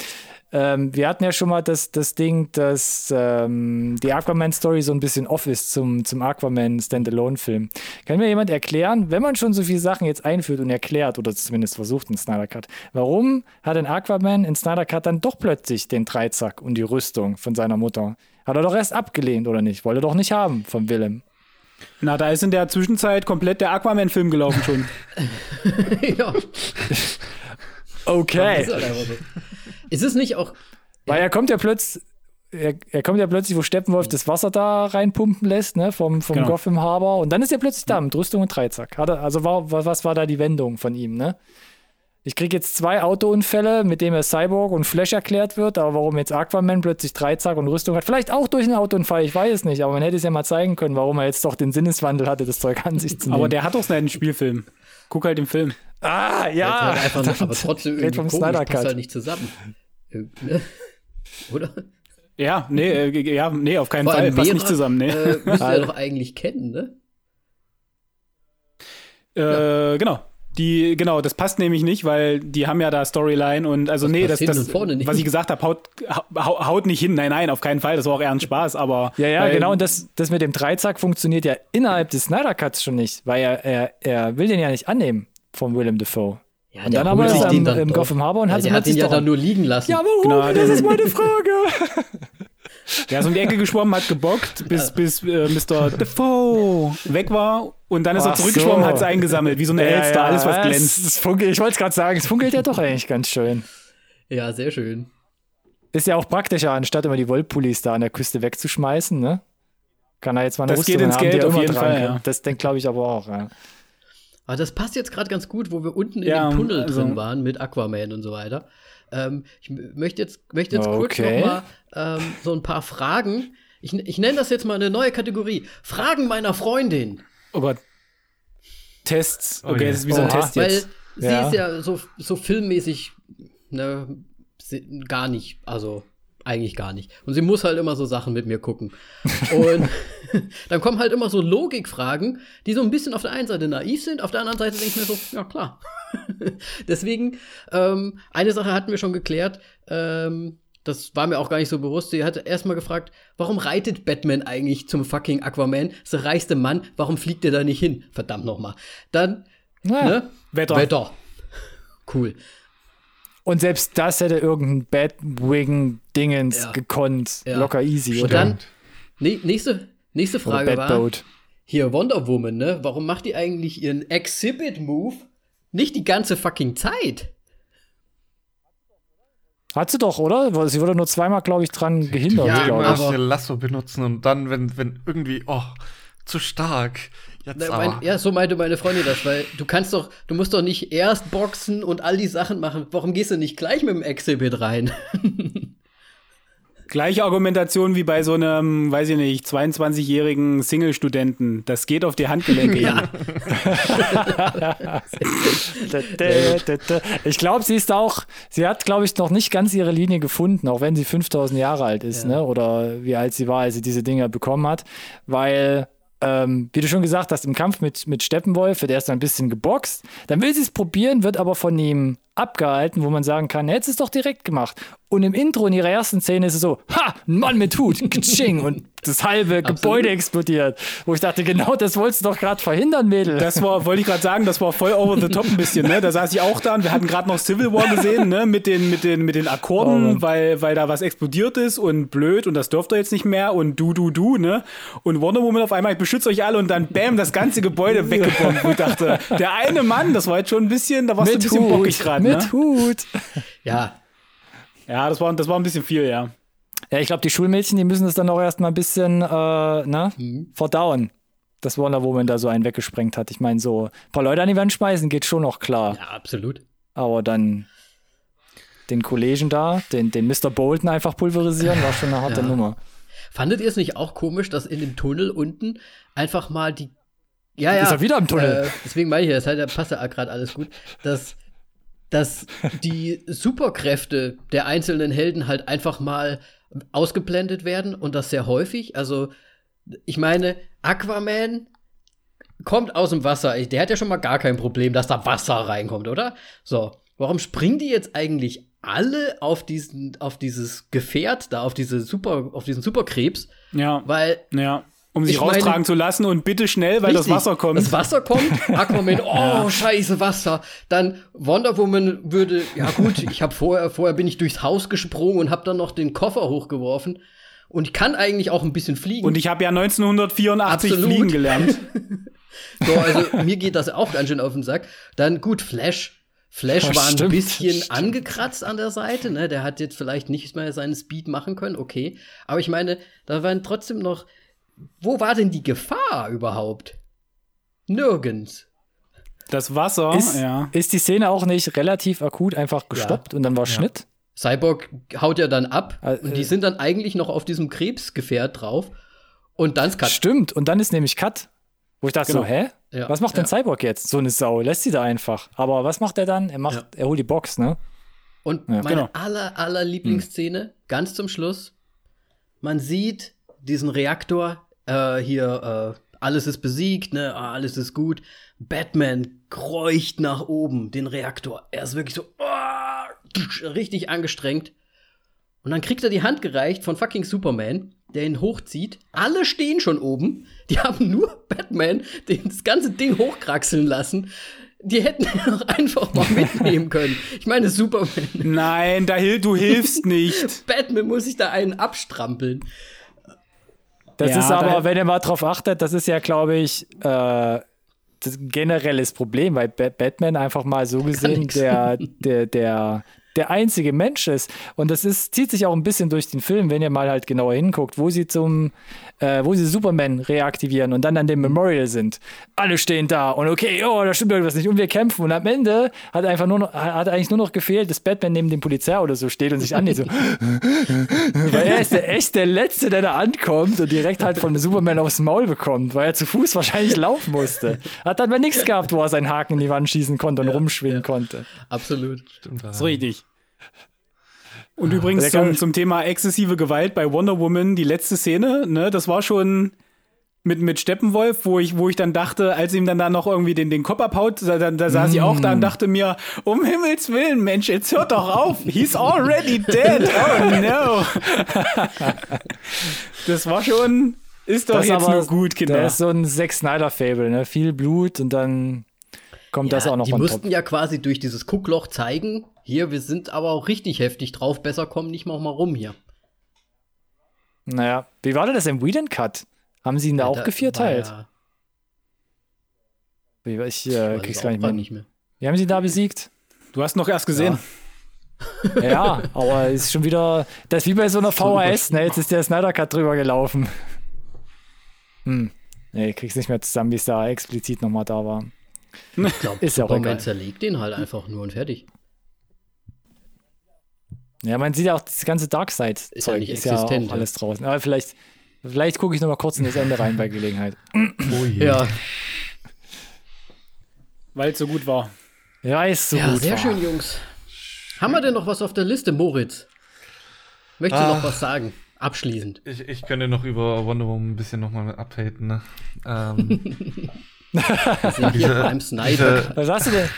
ähm, wir hatten ja schon mal das, das Ding, dass ähm, die Aquaman-Story so ein bisschen off ist zum, zum Aquaman-Standalone-Film. Kann mir jemand erklären, wenn man schon so viele Sachen jetzt einführt und erklärt, oder zumindest versucht in Snyder Cut, warum hat ein Aquaman in Snyder Cut dann doch plötzlich den Dreizack und die Rüstung von seiner Mutter? Hat er doch erst abgelehnt, oder nicht? Wollte er doch nicht haben von Willem. Na, da ist in der Zwischenzeit komplett der Aquaman-Film gelaufen schon. [LAUGHS] [LAUGHS] ja, Okay. Ist es nicht auch. Weil er kommt ja plötzlich, er, er kommt ja plötzlich, wo Steppenwolf das Wasser da reinpumpen lässt, ne, vom, vom Genau. Gotham Harbor. Und dann ist er plötzlich da mit Rüstung und Dreizack. Hat er, also war, wa- was war da die Wendung von ihm, ne? Ich kriege jetzt zwei Autounfälle, mit dem er Cyborg und Flash erklärt wird, aber warum jetzt Aquaman plötzlich Dreizack und Rüstung hat, vielleicht auch durch einen Autounfall, ich weiß es nicht, aber man hätte es ja mal zeigen können, warum er jetzt doch den Sinneswandel hatte, das Zeug an sich zu nehmen. Aber der hat doch seinen Spielfilm. Guck halt den Film. ah, ja, halt einfach aber trotzdem irgendwie vom komisch, passt halt nicht zusammen. Ne? [LAUGHS] Oder? Ja, nee, äh, ja, nee, auf keinen Vor Fall. Passt nicht zusammen, nee. Äh, müsst ihr [LAUGHS] doch eigentlich kennen, ne? Äh, genau. Die, genau, das passt nämlich nicht, weil die haben ja da Storyline und also Das nee, das, das und vorne nicht. was ich gesagt habe, haut, hau- haut nicht hin. Nein, nein, auf keinen Fall. Das war auch eher ein Spaß, aber Ja, ja, weil- genau. Und das, das mit dem Dreizack funktioniert ja innerhalb des Snyder Cuts schon nicht, weil er, er, er will den ja nicht annehmen von Willem Dafoe. Ja, Und dann aber ist sich er den im- dann im. Gotham Harbor und Ja, hat- der hat hat ihn sich ja doch- dann nur liegen lassen. Ja, warum? Genau, das ist meine Frage. [LAUGHS] Der ist um die Ecke geschwommen, hat gebockt, bis, bis äh, Mr. Defoe weg war und dann ist er Ach zurückgeschwommen, so. hat es eingesammelt, wie so eine Elster, alles was es- glänzt. Es funkelt, ich wollte es gerade sagen, es funkelt ja doch eigentlich ganz schön. Ja, sehr schön. Ist ja auch praktischer, anstatt immer die Wollpullis da an der Küste wegzuschmeißen, ne? Kann er jetzt mal eine Das Rüstung geht ins haben, Geld er auf jeden Fall, ja. Das denkt, glaube ich, aber auch, ja. Aber das passt jetzt gerade ganz gut, wo wir unten in Ja, dem Tunnel also- drin waren mit Aquaman und so weiter. Ähm, ich möchte jetzt, möchte jetzt kurz Okay. noch mal ähm, so ein paar Fragen. Ich, ich nenne das jetzt mal eine neue Kategorie. Fragen meiner Freundin. Oh Gott. Tests. Oh Okay, je. das ist wie so ein Oha. Test Weil jetzt. sie Ja. ist ja so, so filmmäßig ne, sie- gar nicht. Also eigentlich gar nicht. Und sie muss halt immer so Sachen mit mir gucken. Und [LAUGHS] [LAUGHS] dann kommen halt immer so Logikfragen, die so ein bisschen auf der einen Seite naiv sind, auf der anderen Seite denke ich mir so, ja klar. [LAUGHS] Deswegen, ähm, eine Sache hatten wir schon geklärt, ähm, das war mir auch gar nicht so bewusst. Sie hatte erstmal gefragt, warum reitet Batman eigentlich zum fucking Aquaman? Ist der reichste Mann, warum fliegt er da nicht hin? Verdammt nochmal. Dann, Ja. ne? Wetter. Wetter. Cool. Und selbst das hätte irgendein Batwing-Dingens Ja. gekonnt. Ja. Locker easy, Und oder? dann, nächste, nächste Oder Frage war, hier Wonder Woman, ne? Warum macht die eigentlich ihren Exhibit-Move nicht die ganze fucking Zeit? Hat sie doch, oder? Sie wurde nur zweimal, glaube ich, dran gehindert, Ja, glaube immer aber- ihr Lasso benutzen und dann, wenn, wenn irgendwie, oh, zu stark. Jetzt aber. mein, ja, so meinte meine Freundin das, weil du kannst doch, du musst doch nicht erst boxen und all die Sachen machen. Warum gehst du nicht gleich mit dem Exhibit rein? [LAUGHS] Gleiche Argumentation wie bei so einem, weiß ich nicht, 22-jährigen Single-Studenten. Das geht auf die Handgelenke. Ja. [LAUGHS] Ich glaube, sie ist auch, sie hat, glaube ich, noch nicht ganz ihre Linie gefunden, auch wenn sie 5000 Jahre alt ist, ne? Oder wie alt sie war, als sie diese Dinger bekommen hat. Weil, ähm, wie du schon gesagt hast, im Kampf mit, mit Steppenwolf wird erst ein bisschen geboxt. Dann will sie es probieren, wird aber von ihm abgehalten, wo man sagen kann, hättest es doch direkt gemacht. Und im Intro in ihrer ersten Szene ist es so, ha, ein Mann mit Hut, [LAUGHS] Kitsching, und das halbe Gebäude explodiert. Wo ich dachte, genau das wolltest du doch gerade verhindern, Mädel. Das war, wollte ich gerade sagen, das war voll over the top ein bisschen, ne? Da saß ich auch da und wir hatten gerade noch Civil War gesehen, ne? Mit den, mit den, mit den Oh Akkorden, Mann. weil, weil da was explodiert ist und blöd und das dürft ihr jetzt nicht mehr und du, du, du, ne? Und Wonder Woman auf einmal, ich beschütze euch alle und dann bam, das ganze Gebäude weggebombt. Und ich dachte, der eine Mann, das war jetzt schon ein bisschen, da warst du ein bisschen bockig gerade, mit ne? Hut. ja, Ja, das war, das war ein bisschen viel, ja. Ja, ich glaube, die Schulmädchen, die müssen es dann auch erstmal ein bisschen äh, na, Mhm. verdauen, dass Wonder Woman da so einen weggesprengt hat. Ich meine, so ein paar Leute an die Wand schmeißen geht schon noch klar. ja, absolut. Aber dann den Kollegen da, den, den Mr. Bolton einfach pulverisieren, war schon eine harte Ja. Nummer. Fandet ihr es nicht auch komisch, dass in dem Tunnel unten einfach mal die. Ja, ja. Ist er wieder im Tunnel? Äh, deswegen meine ich, das halt, da passt ja gerade alles gut. Dass, dass die Superkräfte der einzelnen Helden halt einfach mal ausgeblendet werden und das sehr häufig. Also, ich meine, Aquaman kommt aus dem Wasser. Der hat ja schon mal gar kein Problem, dass da Wasser reinkommt, oder? So, warum springen die jetzt eigentlich alle auf diesen, auf dieses Gefährt da, auf diese Super, auf diesen Superkrebs? Ja, Weil ja. Um sich Ich meine- raustragen zu lassen und bitte schnell, weil das Richtig. Wasser kommt. Das Wasser kommt, Aquaman, [LAUGHS] oh, scheiße, Wasser. Dann Wonder Woman würde, ja gut, [LAUGHS] ich habe vorher, vorher bin ich durchs Haus gesprungen und habe dann noch den Koffer hochgeworfen. Und ich kann eigentlich auch ein bisschen fliegen. Und ich habe ja 1984 Absolut. fliegen gelernt. [LAUGHS] so, also mir geht das auch ganz schön auf den Sack. Dann gut, Flash. Flash Ja, war ein stimmt, bisschen angekratzt an der Seite, ne? Der hat jetzt vielleicht nicht mehr seinen Speed machen können, okay. Aber ich meine, da waren trotzdem noch. Wo war denn die Gefahr überhaupt? Nirgends. Das Wasser, Ist, ja. ist die Szene auch nicht relativ akut einfach gestoppt und dann war Schnitt? Cyborg haut ja dann ab Äh, und die äh. sind dann eigentlich noch auf diesem Krebsgefährt drauf. Und dann ist Cut. Stimmt, und dann ist nämlich Cut. Wo ich dachte Genau. so, hä? Ja, Was macht denn Cyborg jetzt? So eine Sau, lässt sie da einfach. Aber was macht er dann? Er macht, Ja. er holt die Box, ne? Und Ja, meine genau. aller, aller Lieblingsszene, ganz zum Schluss, man sieht diesen Reaktor, äh, hier, äh, alles ist besiegt, ne, ah, alles ist gut. Batman kreucht nach oben den Reaktor. Er ist wirklich so ah, richtig angestrengt. Und dann kriegt er die Hand gereicht von fucking Superman, der ihn hochzieht. Alle stehen schon oben. Die haben nur Batman den das ganze Ding hochkraxeln lassen. Die hätten ihn auch einfach mal [LAUGHS] mitnehmen können. Ich meine, Superman. Nein, da du hilfst nicht. [LAUGHS] Batman muss sich da einen abstrampeln. Das Ja, ist aber, da- wenn ihr mal drauf achtet, das ist ja, glaube ich, äh, das generelles Problem, weil Ba- Batman einfach mal so gesehen der, der, der, der einzige Mensch ist. Und das ist, zieht sich auch ein bisschen durch den Film, wenn ihr mal halt genauer hinguckt, wo sie zum, äh, wo sie Superman reaktivieren und dann an dem Memorial sind. Alle stehen da und okay, oh, da stimmt irgendwas nicht. Und wir kämpfen. Und am Ende hat einfach nur noch, hat eigentlich nur noch gefehlt, dass Batman neben dem Polizei oder so steht und sich annäht. So. [LAUGHS] weil er ist der, echt der Letzte, der da ankommt und direkt halt von Superman aufs Maul bekommt, weil er zu Fuß wahrscheinlich laufen musste. Hat dann mal nichts gehabt, wo er seinen Haken in die Wand schießen konnte und rumschwingen konnte. Absolut. Stimmt. Das ist richtig. Und übrigens zum, zum Thema exzessive Gewalt bei Wonder Woman, die letzte Szene, ne, das war schon mit, mit Steppenwolf, wo ich, wo ich dann dachte, als ihm dann da noch irgendwie den, den Kopf abhaut, da, da, da saß ich auch da und dachte mir, um Himmels Willen, Mensch, jetzt hört doch auf. He's already dead. Oh no. [LAUGHS] das war schon, ist doch Das jetzt aber- nur gut, Kinder. ist so ein Zack Snyder-Fable, ne? Viel Blut und dann kommt das auch noch die mussten top. ja quasi durch dieses Guckloch zeigen, hier, wir sind aber auch richtig heftig drauf, besser kommen nicht mal mal rum hier. Naja, wie war denn das im Whedon Cut? Haben sie ihn da Ja, auch da gevierteilt? Wie- Ich ja- äh, weiß krieg's ich gar nicht mehr. nicht mehr. Wie haben sie ihn da [LAUGHS] besiegt? Du hast noch erst gesehen. Ja, aber ist schon wieder, das ist wie bei so einer [LAUGHS] VHS, ne? Jetzt ist der Snyder Cut drüber gelaufen. Hm. Nee, ich krieg's nicht mehr zusammen, wie es da explizit nochmal da war. Ich glaube, Ist ja auch Superman zerlegt den halt einfach nur und fertig. Ja, man sieht ja auch das ganze Darkseid-Zeug Ist ja nicht ist ja existent, auch ja. alles draußen. Aber vielleicht, vielleicht gucke ich nochmal kurz in das Ende rein bei Gelegenheit. [LAUGHS] Oh je. Ja, [LAUGHS] Weil es so gut war. Ja, ist so ja gut. sehr war. schön, Jungs. Haben wir denn noch was auf der Liste, Moritz? Möchtest du Ah. noch was sagen? Abschließend. Ich, ich könnte noch über Wonder Woman ein bisschen nochmal abhaten. Ne? Ähm, [LAUGHS] Wir sind hier Diese- beim Snyder. diese- Was hast du denn?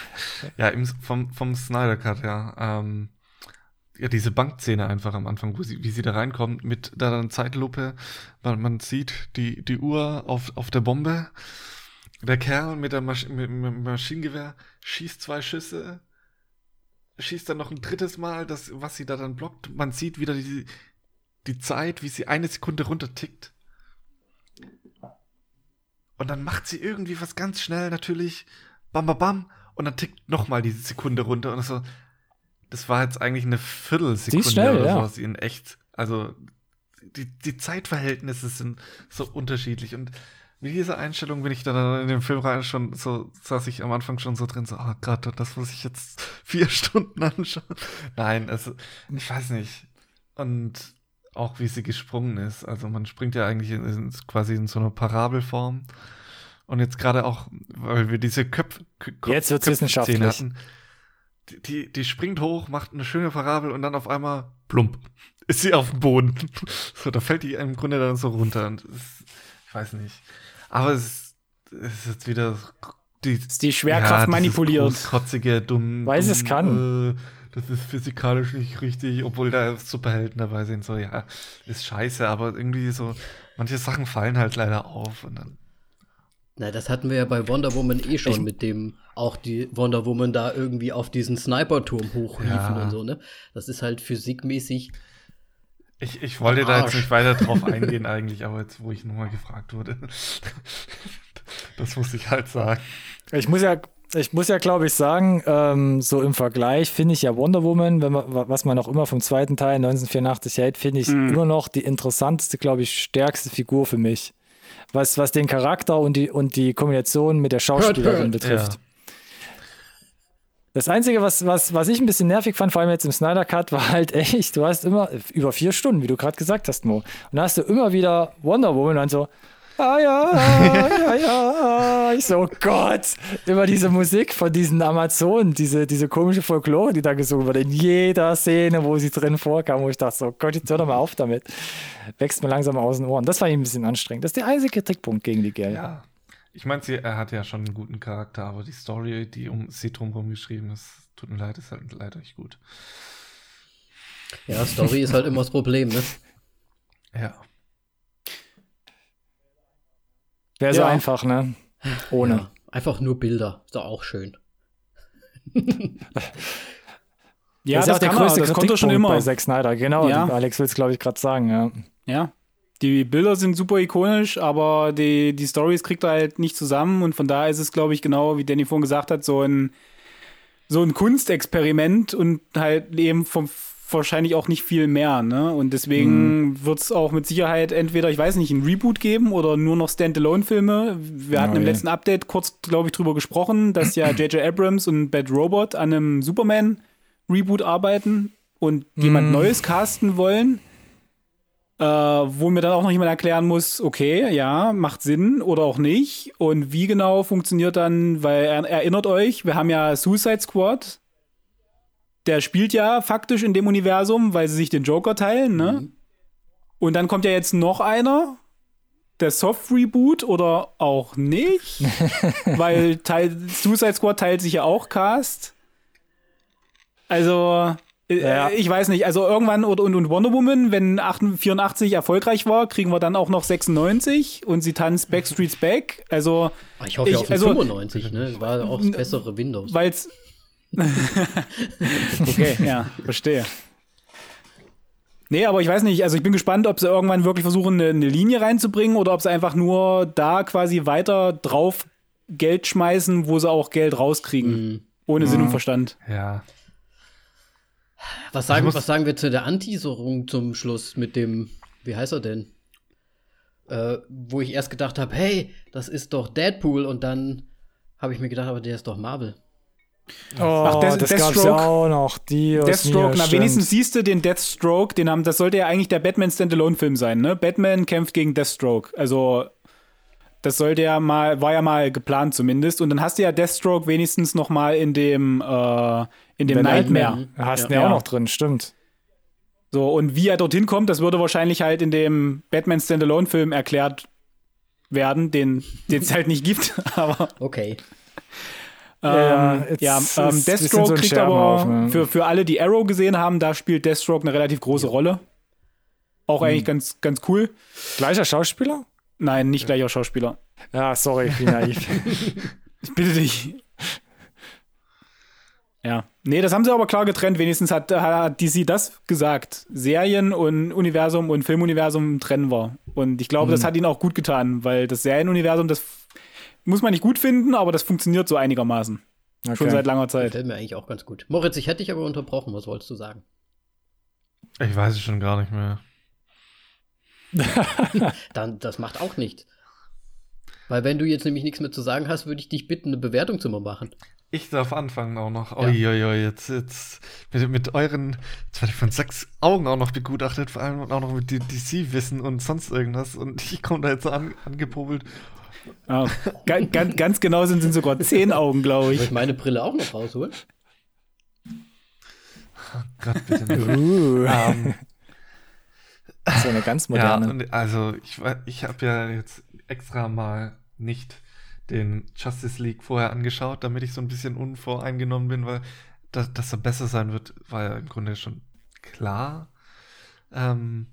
ja, im, vom, vom Snyder Cut, ja. Ähm, ja, diese Bankszene einfach am Anfang, wo sie, wie sie da reinkommt mit da dann Zeitlupe. Man, man sieht die, die Uhr auf, auf der Bombe. Der Kerl mit, der Masch dem Maschinengewehr schießt zwei Schüsse, schießt dann noch ein drittes Mal, das, was sie da dann blockt. Man sieht wieder die, die Zeit, wie sie eine Sekunde runtertickt. Und dann macht sie irgendwie was ganz schnell, natürlich. Bam, bam, bam. Und dann tickt nochmal diese Sekunde runter. Und so, das war jetzt eigentlich eine Viertelsekunde schnell, oder ja. sowas in echt. Also, die, die Zeitverhältnisse sind so unterschiedlich. Und mit dieser Einstellung bin ich dann in den Film rein schon so, saß ich am Anfang schon so drin, so, oh Gott, das muss ich jetzt [LAUGHS] vier Stunden anschauen. Nein, also, ich weiß nicht. Und auch wie sie gesprungen ist. Also man springt ja eigentlich in, in, quasi in so einer Parabelform. Und jetzt gerade auch, weil wir diese Köpf, Köpf Jetzt wird's Köpfe-Szene wissenschaftlich. hatten, die, die, springt hoch, macht eine schöne Parabel und dann auf einmal plump [LAUGHS] ist sie auf dem Boden. [LAUGHS] So, da fällt die im Grunde dann so runter. Und es, ich weiß nicht. Aber es, ist- es ist jetzt wieder die, Ist die Schwerkraft manipuliert. Kotzige, dumm. Weil es kann. Äh, das ist physikalisch nicht richtig, obwohl da Superhelden dabei sind. So, ja, ist scheiße, aber irgendwie so, manche Sachen fallen halt leider auf. Und dann, Na, das hatten wir ja bei Wonder Woman eh schon, mit dem auch die Wonder Woman da irgendwie auf diesen Sniperturm hochliefen Ja. und so, ne? Das ist halt physikmäßig. ich, ich wollte da jetzt nicht weiter drauf [LAUGHS] eingehen, eigentlich, aber jetzt, wo ich nochmal gefragt wurde, [LAUGHS] das muss ich halt sagen. Ich muss ja, ich muss ja, glaube ich, sagen, ähm, so im Vergleich finde ich ja Wonder Woman, wenn man, was man auch immer vom zweiten Teil 1984 hält, finde ich immer noch die interessanteste, glaube ich, stärkste Figur für mich. Was, was den Charakter und die, und die Kombination mit der Schauspielerin betrifft. Ja. Das Einzige, was, was, was ich ein bisschen nervig fand, vor allem jetzt im Snyder Cut, [LAUGHS] war halt echt, du hast immer über vier Stunden, wie du gerade gesagt hast, Mo. Und da hast du immer wieder Wonder Woman und so, ah ja, ja, ja. [LAUGHS] Ich so, oh Gott, immer diese Musik von diesen Amazonen, diese, diese komische Folklore, die da gesungen wurde, in jeder Szene, wo sie drin vorkam, wo ich dachte, so, oh Gott, jetzt hör doch mal auf damit. Wächst mir langsam aus den Ohren. Das war ihm ein bisschen anstrengend. Das ist der einzige Kritikpunkt gegen die Geld. Ja. Ich meine, sie- er hat ja schon einen guten Charakter, aber die Story, die um sie drumherum geschrieben ist, tut mir leid, ist halt leider nicht gut. Ja, Story ist halt immer das Problem, ne? Ja. Wäre so Ja. einfach, ne? Ohne. Ja, einfach nur Bilder. Ist doch auch schön. [LAUGHS] Ja, das ist das, auch der größte er, das konnte schon immer. bei Zack Snyder. Genau, Ja. Alex will es, glaube ich, gerade sagen, ja. Ja. Die Bilder sind super ikonisch, aber die, die Stories kriegt er halt nicht zusammen und von daher ist es, glaube ich, genau, wie Danny vorhin gesagt hat, so ein, so ein Kunstexperiment und halt eben vom wahrscheinlich auch nicht viel mehr, ne? Und deswegen mhm. wird es auch mit Sicherheit entweder, ich weiß nicht, ein Reboot geben oder nur noch Standalone-Filme. Wir hatten oh, im letzten Update kurz, glaube ich, drüber gesprochen, dass ja [CLEARS THROAT] J.J. Abrams und Bad Robot an einem Superman-Reboot arbeiten und mhm. jemand Neues casten wollen. Äh, wo mir dann auch noch jemand erklären muss, okay, ja, macht Sinn oder auch nicht. Und wie genau funktioniert dann, weil er, erinnert euch, wir haben ja Suicide Squad, der spielt ja faktisch in dem Universum, weil sie sich den Joker teilen, ne? Mhm. Und dann kommt ja jetzt noch einer, der Soft-Reboot oder auch nicht, [LAUGHS] weil Teil, Suicide Squad teilt sich ja auch Cast. Also, äh, ja. ich weiß nicht, also irgendwann und, und Wonder Woman, wenn 84 erfolgreich war, kriegen wir dann auch noch 96 und sie tanzt Backstreet's Back. Also, ich hoffe ich, auf also, 95, ne? War auch das bessere Windows. Weil's, [LAUGHS] okay, ja, verstehe. Nee, aber ich weiß nicht, also ich bin gespannt, ob sie irgendwann wirklich versuchen, eine, eine Linie reinzubringen oder ob sie einfach nur da quasi weiter drauf Geld schmeißen, wo sie auch Geld rauskriegen. Mhm. Ohne mhm. Sinn und Verstand. Ja. Was sagen, was sagen wir zu der Antisorung zum Schluss mit dem, wie heißt er denn? Äh, wo ich erst gedacht habe, hey, das ist doch Deadpool und dann habe ich mir gedacht, aber der ist doch Marvel. Oh, Ach, Death, das Deathstroke. ja auch noch. Die Deathstroke, na, wenigstens siehst du den Deathstroke, den haben, das sollte ja eigentlich der Batman Standalone-Film sein, ne? Batman kämpft gegen Deathstroke. Also, das sollte ja mal, war ja mal geplant zumindest. Und dann hast du ja Deathstroke wenigstens noch mal in dem, äh, in dem Nightmare. Nightmare. Hast du ja. ja auch noch drin, stimmt. So, und wie er dorthin kommt, das würde wahrscheinlich halt in dem Batman Standalone-Film erklärt werden, den es halt nicht gibt, [LAUGHS] aber. Okay. Ähm, ja, ähm, Deathstroke so kriegt aber ne? für, für alle, die Arrow gesehen haben, da spielt Deathstroke eine relativ große Rolle. Auch hm. eigentlich ganz, ganz cool. Gleicher Schauspieler? Nein, nicht gleicher Schauspieler. Ja, sorry, ich bin naiv. [LAUGHS] ich bitte dich. Ja. Nee, das haben sie aber klar getrennt. Wenigstens hat, hat DC das gesagt. Serien und Universum und Filmuniversum trennen wir. Und ich glaube, mhm. das hat ihnen auch gut getan, weil das Serienuniversum, das muss man nicht gut finden, aber das funktioniert so einigermaßen. Okay. Schon seit langer Zeit. Gefällt mir eigentlich auch ganz gut. Moritz, ich hätte dich aber unterbrochen. Was wolltest du sagen? Ich weiß es schon gar nicht mehr. [LAUGHS] Dann, das macht auch nichts. Weil wenn du jetzt nämlich nichts mehr zu sagen hast, würde ich dich bitten, eine Bewertung zu machen. Ich darf anfangen auch noch. Ja. Uiuiui, jetzt, jetzt mit, mit euren, jetzt werde ich von sechs Augen auch noch begutachtet, vor allem auch noch mit DC-Wissen und sonst irgendwas. Und ich komme da jetzt so an, angepobelt Oh, ganz, ganz, genau sind, sind sogar zehn Augen, glaube ich. Soll ich meine Brille auch noch rausholen? Oh Gott, bitte nicht. Uh. Um, ähm, so eine ganz moderne. Ja, also ich, ich habe ja jetzt extra mal nicht den Justice League vorher angeschaut, damit ich so ein bisschen unvoreingenommen bin, weil dass, dass er besser sein wird, war ja im Grunde schon klar. Ähm,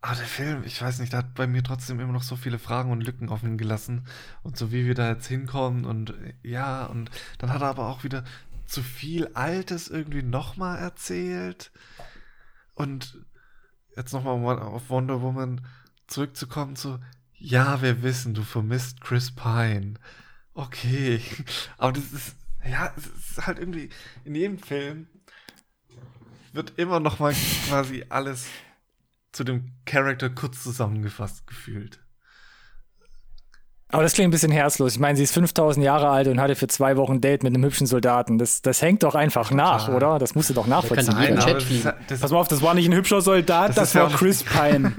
aber der Film, ich weiß nicht, der hat bei mir trotzdem immer noch so viele Fragen und Lücken offen gelassen. Und so wie wir da jetzt hinkommen und ja, und dann hat er aber auch wieder zu viel Altes irgendwie nochmal erzählt. Und jetzt nochmal auf Wonder Woman zurückzukommen, so, ja, wir wissen, du vermisst Chris Pine. Okay. [LAUGHS] Aber das ist, ja, es ist halt irgendwie, in jedem Film wird immer nochmal quasi alles zu dem Charakter kurz zusammengefasst gefühlt. Aber das klingt ein bisschen herzlos. Ich meine, sie ist 5000 Jahre alt und hatte für zwei Wochen Date mit einem hübschen Soldaten. Das, das hängt doch einfach nach, Total. oder? Das musst du doch nachvollziehen. Nein, das ist, das Pass mal auf, das war nicht ein hübscher Soldat, das, das war ja Chris Pine.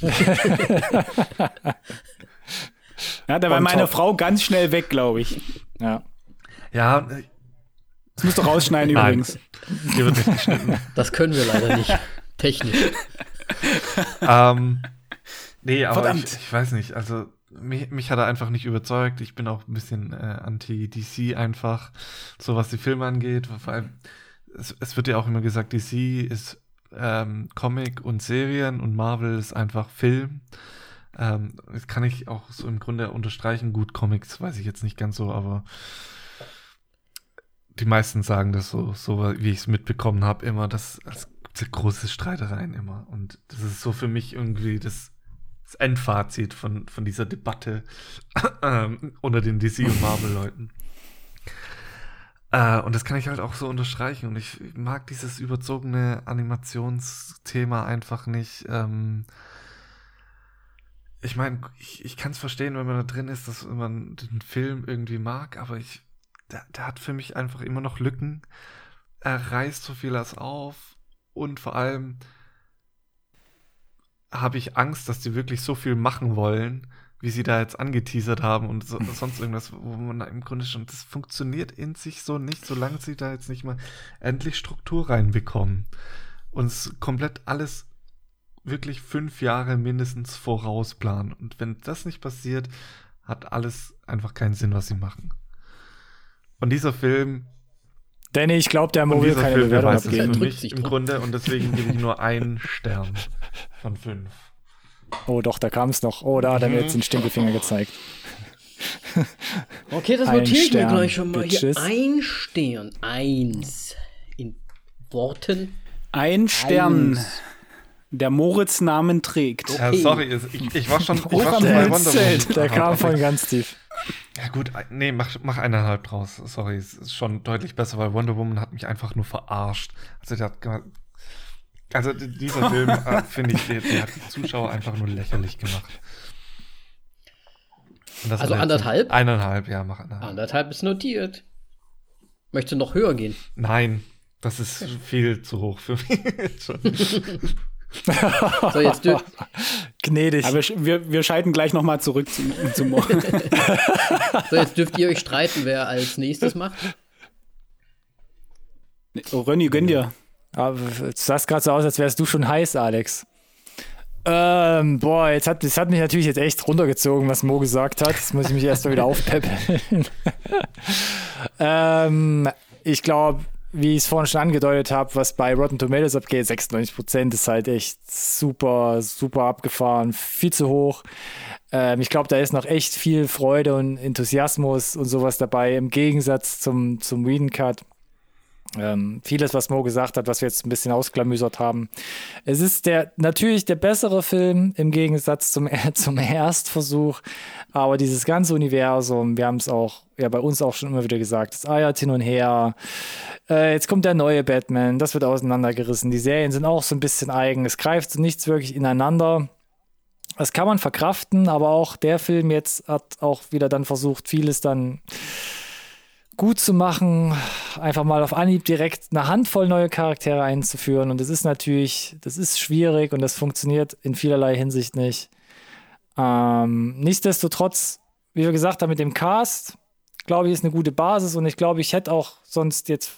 [LAUGHS] ja, da war meine top. Frau ganz schnell weg, glaube ich. Ja. Ja. Das musst du rausschneiden Nein. übrigens. Hier wird nicht geschnitten. Das können wir leider nicht. Technisch. [LAUGHS] ähm, nee, aber ich, ich, weiß nicht. Also, mich, mich, hat er einfach nicht überzeugt. Ich bin auch ein bisschen äh, anti-DC einfach, so was die Filme angeht. Vor allem, es, es wird ja auch immer gesagt, DC ist ähm, Comic und Serien und Marvel ist einfach Film. Ähm, das kann ich auch so im Grunde unterstreichen. Gut, Comics weiß ich jetzt nicht ganz so, aber die meisten sagen das so, so wie ich es mitbekommen habe, immer, dass als große Streitereien immer. Und das ist so für mich irgendwie das, das Endfazit von, von dieser Debatte ähm, unter den DC und Marvel-Leuten. Äh, und das kann ich halt auch so unterstreichen. Und ich mag dieses überzogene Animationsthema einfach nicht. Ähm, ich meine, ich, ich kann es verstehen, wenn man da drin ist, dass man den Film irgendwie mag, aber ich, der, der hat für mich einfach immer noch Lücken. Er reißt so vieles auf und vor allem habe ich Angst, dass die wirklich so viel machen wollen, wie sie da jetzt angeteasert haben und so, [LAUGHS] sonst irgendwas, wo man im Grunde schon, das funktioniert in sich so nicht, solange sie da jetzt nicht mal endlich Struktur reinbekommen. Und es komplett alles wirklich fünf Jahre mindestens vorausplanen. Und wenn das nicht passiert, hat alles einfach keinen Sinn, was sie machen. Und dieser Film. Danny, ich glaube, der Mo will keine Film, Bewertung abgeben. für mich im Grunde und deswegen gebe ich nur einen Stern von fünf. Oh, doch, da kam es noch. Oh, da hat er mir jetzt den Stinkefinger gezeigt. Okay, das notiere ich mir gleich schon mal. Hier Bitches. ein Stern. Eins. In Worten. Ein Stern, Eins. Der Moritz Namen trägt. Ja, sorry, ich, ich war schon, ich war schon bei. Wonder Woman. Der kam von ganz tief. Ja gut, nee, mach, mach eineinhalb draus. Sorry, es ist schon deutlich besser, weil Wonder Woman hat mich einfach nur verarscht. Also der hat also dieser [LAUGHS] Film, äh, finde ich, der, der hat die Zuschauer einfach nur lächerlich gemacht. Also anderthalb? Eineinhalb, ja, mach eineinhalb. Anderthalb ist notiert. Möchtest du noch höher gehen? Nein, das ist viel zu hoch für mich. [LAUGHS] [LAUGHS] [LAUGHS] So, jetzt, dür Gnädig. Aber wir, wir schalten gleich nochmal zurück zum, zum [LAUGHS] so, jetzt dürft ihr euch streiten, wer als nächstes macht. oh, Rönni, gönn dir. Aber du sahst gerade so aus, als wärst du schon heiß, Alex. Ähm, boah, jetzt hat, das hat mich natürlich jetzt echt runtergezogen, was Mo gesagt hat. Jetzt muss ich mich erstmal wieder aufpeppeln. [LAUGHS] ähm, ich glaube, wie ich es vorhin schon angedeutet habe, was bei Rotten Tomatoes abgeht, 96% ist halt echt super, super abgefahren, viel zu hoch. Ähm, ich glaube, da ist noch echt viel Freude und Enthusiasmus und sowas dabei, im Gegensatz zum, zum Whedon Cut. Ähm, vieles, was Mo gesagt hat, was wir jetzt ein bisschen ausklamüsert haben. Es ist der natürlich der bessere Film im Gegensatz zum, [LAUGHS] zum Erstversuch, aber dieses ganze Universum, wir haben es auch ja bei uns auch schon immer wieder gesagt, es eiert hin und her. Äh, jetzt kommt der neue Batman, das wird auseinandergerissen. Die Serien sind auch so ein bisschen eigen, es greift nichts wirklich ineinander. Das kann man verkraften, aber auch der Film jetzt hat auch wieder dann versucht, vieles dann gut zu machen, einfach mal auf Anhieb direkt eine Handvoll neue Charaktere einzuführen. Und das ist natürlich, das ist schwierig und das funktioniert in vielerlei Hinsicht nicht. Ähm, nichtsdestotrotz, wie wir gesagt haben, mit dem Cast, glaube ich, ist eine gute Basis und ich glaube, ich hätte auch sonst jetzt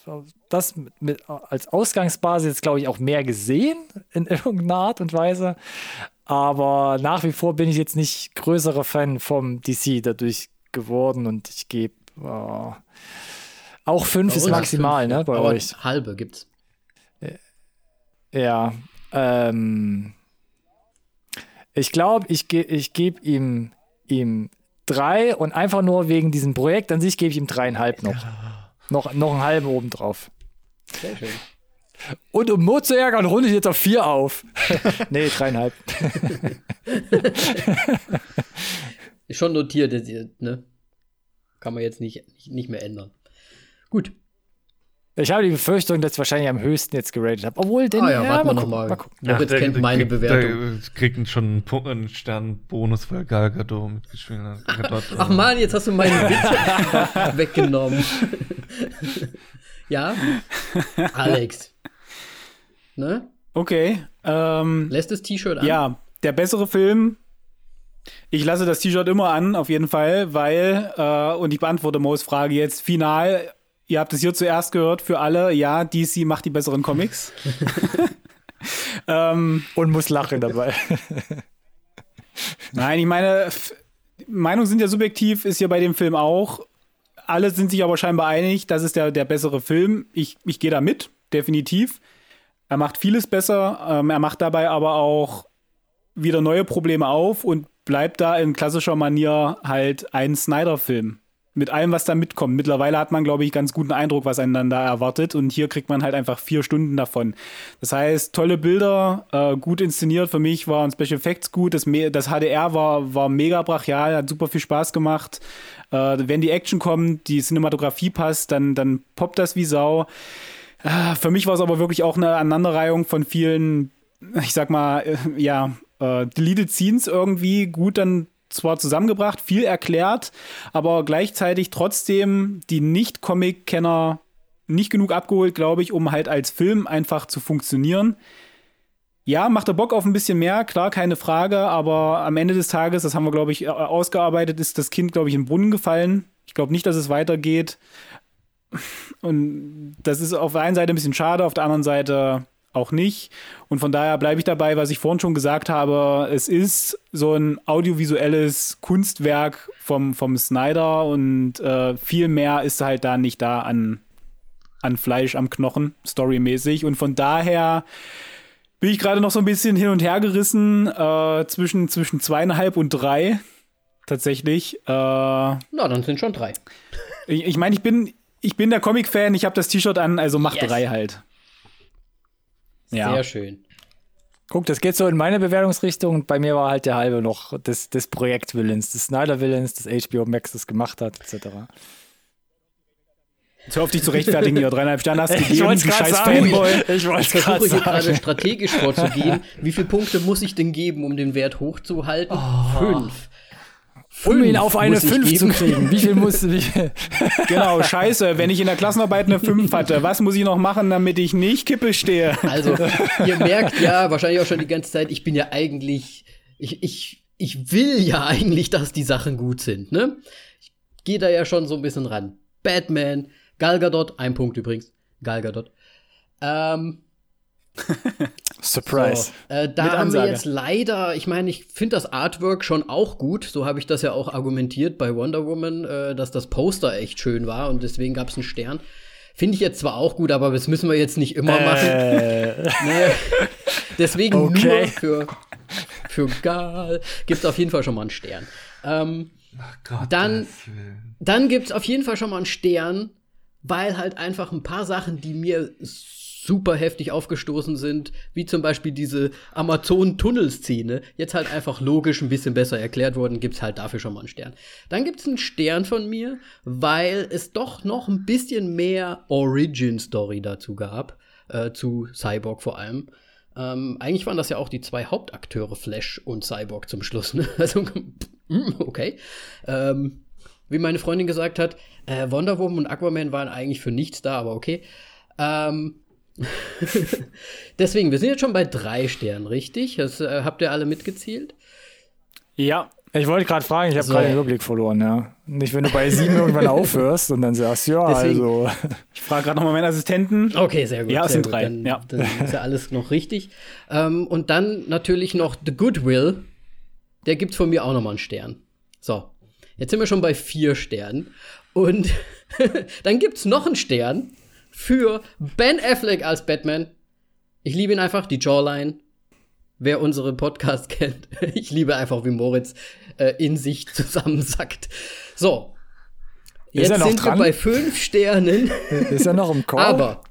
das mit, mit, als Ausgangsbasis jetzt, glaube ich, auch mehr gesehen [LAUGHS] in irgendeiner Art und Weise. Aber nach wie vor bin ich jetzt nicht größerer Fan vom DC dadurch geworden und ich gebe oh, auch fünf ist maximal, fünf, ne, bei euch. Halbe gibt's. Ja. Ähm, ich glaube, ich, ge ich gebe ihm, ihm drei und einfach nur wegen diesem Projekt an sich gebe ich ihm dreieinhalb noch. Noch, noch einen halben obendrauf. Sehr schön. Und um Mo zu ärgern, runde ich jetzt auf vier auf. [LAUGHS] nee, dreieinhalb. Schon notiert, ne? Kann man jetzt nicht, nicht, mehr ändern. Gut. Ich habe die Befürchtung, dass ich wahrscheinlich am höchsten jetzt geratet habe. Obwohl, den, Ah ja, warten wir mal noch mal. gucken. Moritz kennt der meine kriegt, Bewertung. Der kriegt schon einen, Punkt, einen Sternbonus, weil Gal Gadot mitgespielt hat. Dort, Ach man, jetzt hast du meinen Witz [LAUGHS] weggenommen. [LAUGHS] ja? Alex. Ne? Okay. Ähm, Lässt das T-Shirt an? ja, der bessere Film. Ich lasse das T-Shirt immer an, auf jeden Fall, weil, äh, und ich beantworte Mo's Frage jetzt final. Ihr habt es hier zuerst gehört für alle. Ja, DC macht die besseren Comics. [LAUGHS] ähm, Und muss lachen dabei. [LAUGHS] Nein, ich meine, Meinungen sind ja subjektiv, ist ja bei dem Film auch. Alle sind sich aber scheinbar einig, das ist der, der bessere Film. Ich, ich gehe da mit, definitiv. Er macht vieles besser, ähm, er macht dabei aber auch wieder neue Probleme auf und bleibt da in klassischer Manier halt ein Snyder-Film. mit allem, was da mitkommt. Mittlerweile hat man, glaube ich, ganz guten Eindruck, was einen dann da erwartet. Und hier kriegt man halt einfach vier Stunden davon. Das heißt, tolle Bilder, äh, gut inszeniert. Für mich waren Special Effects gut. Das, das HDR war, war mega brachial, hat super viel Spaß gemacht. Äh, wenn die Action kommt, die Cinematografie passt, dann, dann poppt das wie Sau. Äh, für mich war es aber wirklich auch eine Aneinanderreihung von vielen, ich sag mal, äh, ja, äh, Deleted Scenes irgendwie gut dann zwar zusammengebracht, viel erklärt, aber gleichzeitig trotzdem die Nicht-Comic-Kenner nicht genug abgeholt, glaube ich, um halt als Film einfach zu funktionieren. Ja, macht er Bock auf ein bisschen mehr, klar, keine Frage, aber am Ende des Tages, das haben wir, glaube ich, ausgearbeitet, ist das Kind, glaube ich, in den Brunnen gefallen. Ich glaube nicht, dass es weitergeht. Und das ist auf der einen Seite ein bisschen schade, auf der anderen Seite auch nicht. Und von daher bleibe ich dabei, was ich vorhin schon gesagt habe. Es ist so ein audiovisuelles Kunstwerk vom, vom Snyder und äh, viel mehr ist halt da nicht da an, an Fleisch am Knochen, storymäßig. Und von daher bin ich gerade noch so ein bisschen hin und her gerissen äh, zwischen, zwischen zweieinhalb und drei. Tatsächlich. Äh, Na, dann sind schon drei. Ich, ich meine, ich bin, ich bin der Comic-Fan, ich habe das T-Shirt an, also mach yes. drei halt. Ja. Sehr schön. Guck, das geht so in meine Bewertungsrichtung. Bei mir war halt der halbe noch des, des Projektwillens, des Snyder-Willens, des HBO Max das gemacht hat, etc. Jetzt hör auf dich zu rechtfertigen, hier dreieinhalb Sterne hast [LAUGHS] gegeben, ich du scheiß sagen. Fanboy. [LAUGHS] Ich, ich versuche hier gerade strategisch vorzugehen. Wie viele Punkte muss ich denn geben, um den Wert hochzuhalten? Oh. Fünf um ihn auf eine 5 zu kriegen. Wie viel muss ich? [LAUGHS] genau, scheiße, wenn ich in der Klassenarbeit eine 5 hatte, was muss ich noch machen, damit ich nicht Kippe stehe? Also, [LAUGHS] ihr merkt ja wahrscheinlich auch schon die ganze Zeit, ich bin ja eigentlich, ich, ich, ich will ja eigentlich, dass die Sachen gut sind, ne? Ich gehe da ja schon so ein bisschen ran. Batman, Gal Gadot, ein Punkt übrigens, Gal Gadot. Ähm, [LAUGHS] Surprise. So, äh, da haben wir jetzt leider, ich meine, ich finde das Artwork schon auch gut. So habe ich das ja auch argumentiert bei Wonder Woman, äh, dass das Poster echt schön war und deswegen gab es einen Stern. Finde ich jetzt zwar auch gut, aber das müssen wir jetzt nicht immer äh. machen. [LAUGHS] ne? Deswegen okay. nur für, für Gal gibt es auf jeden Fall schon mal einen Stern. Ähm, Gott, dann dann gibt es auf jeden Fall schon mal einen Stern, weil halt einfach ein paar Sachen, die mir super heftig aufgestoßen sind, wie zum Beispiel diese Amazon-Tunnel-Szene, jetzt halt einfach logisch ein bisschen besser erklärt worden, gibt's halt dafür schon mal einen Stern. Dann gibt's einen Stern von mir, weil es doch noch ein bisschen mehr Origin-Story dazu gab, äh, zu Cyborg vor allem. Ähm, eigentlich waren das ja auch die zwei Hauptakteure, Flash und Cyborg zum Schluss. Ne? [LAUGHS] Also, okay. Ähm, wie meine Freundin gesagt hat, äh, Wonder Woman und Aquaman waren eigentlich für nichts da, aber okay. Ähm, [LAUGHS] Deswegen, wir sind jetzt schon bei drei Sternen, richtig? Das, äh, habt ihr alle mitgezielt? Ja. Ich wollte gerade fragen, ich habe so. gerade den Überblick verloren, ja. Nicht, wenn du bei sieben [LAUGHS] irgendwann aufhörst und dann sagst, ja, Deswegen, also. Ich frage gerade nochmal meinen Assistenten. Okay, sehr gut. Ja, es sind drei. Dann, ja. dann ist ja alles noch richtig. Ähm, und dann natürlich noch The Goodwill. Der gibt von mir auch nochmal einen Stern. So. Jetzt sind wir schon bei vier Sternen. Und [LAUGHS] dann gibt es noch einen Stern für Ben Affleck als Batman. Ich liebe ihn einfach, die Jawline. Wer unsere Podcast [LAUGHS] kennt, ich liebe einfach, wie Moritz äh, in sich zusammensackt. So. Jetzt sind dran? wir bei fünf Sternen. [LAUGHS] Ist er noch im Call? Aber.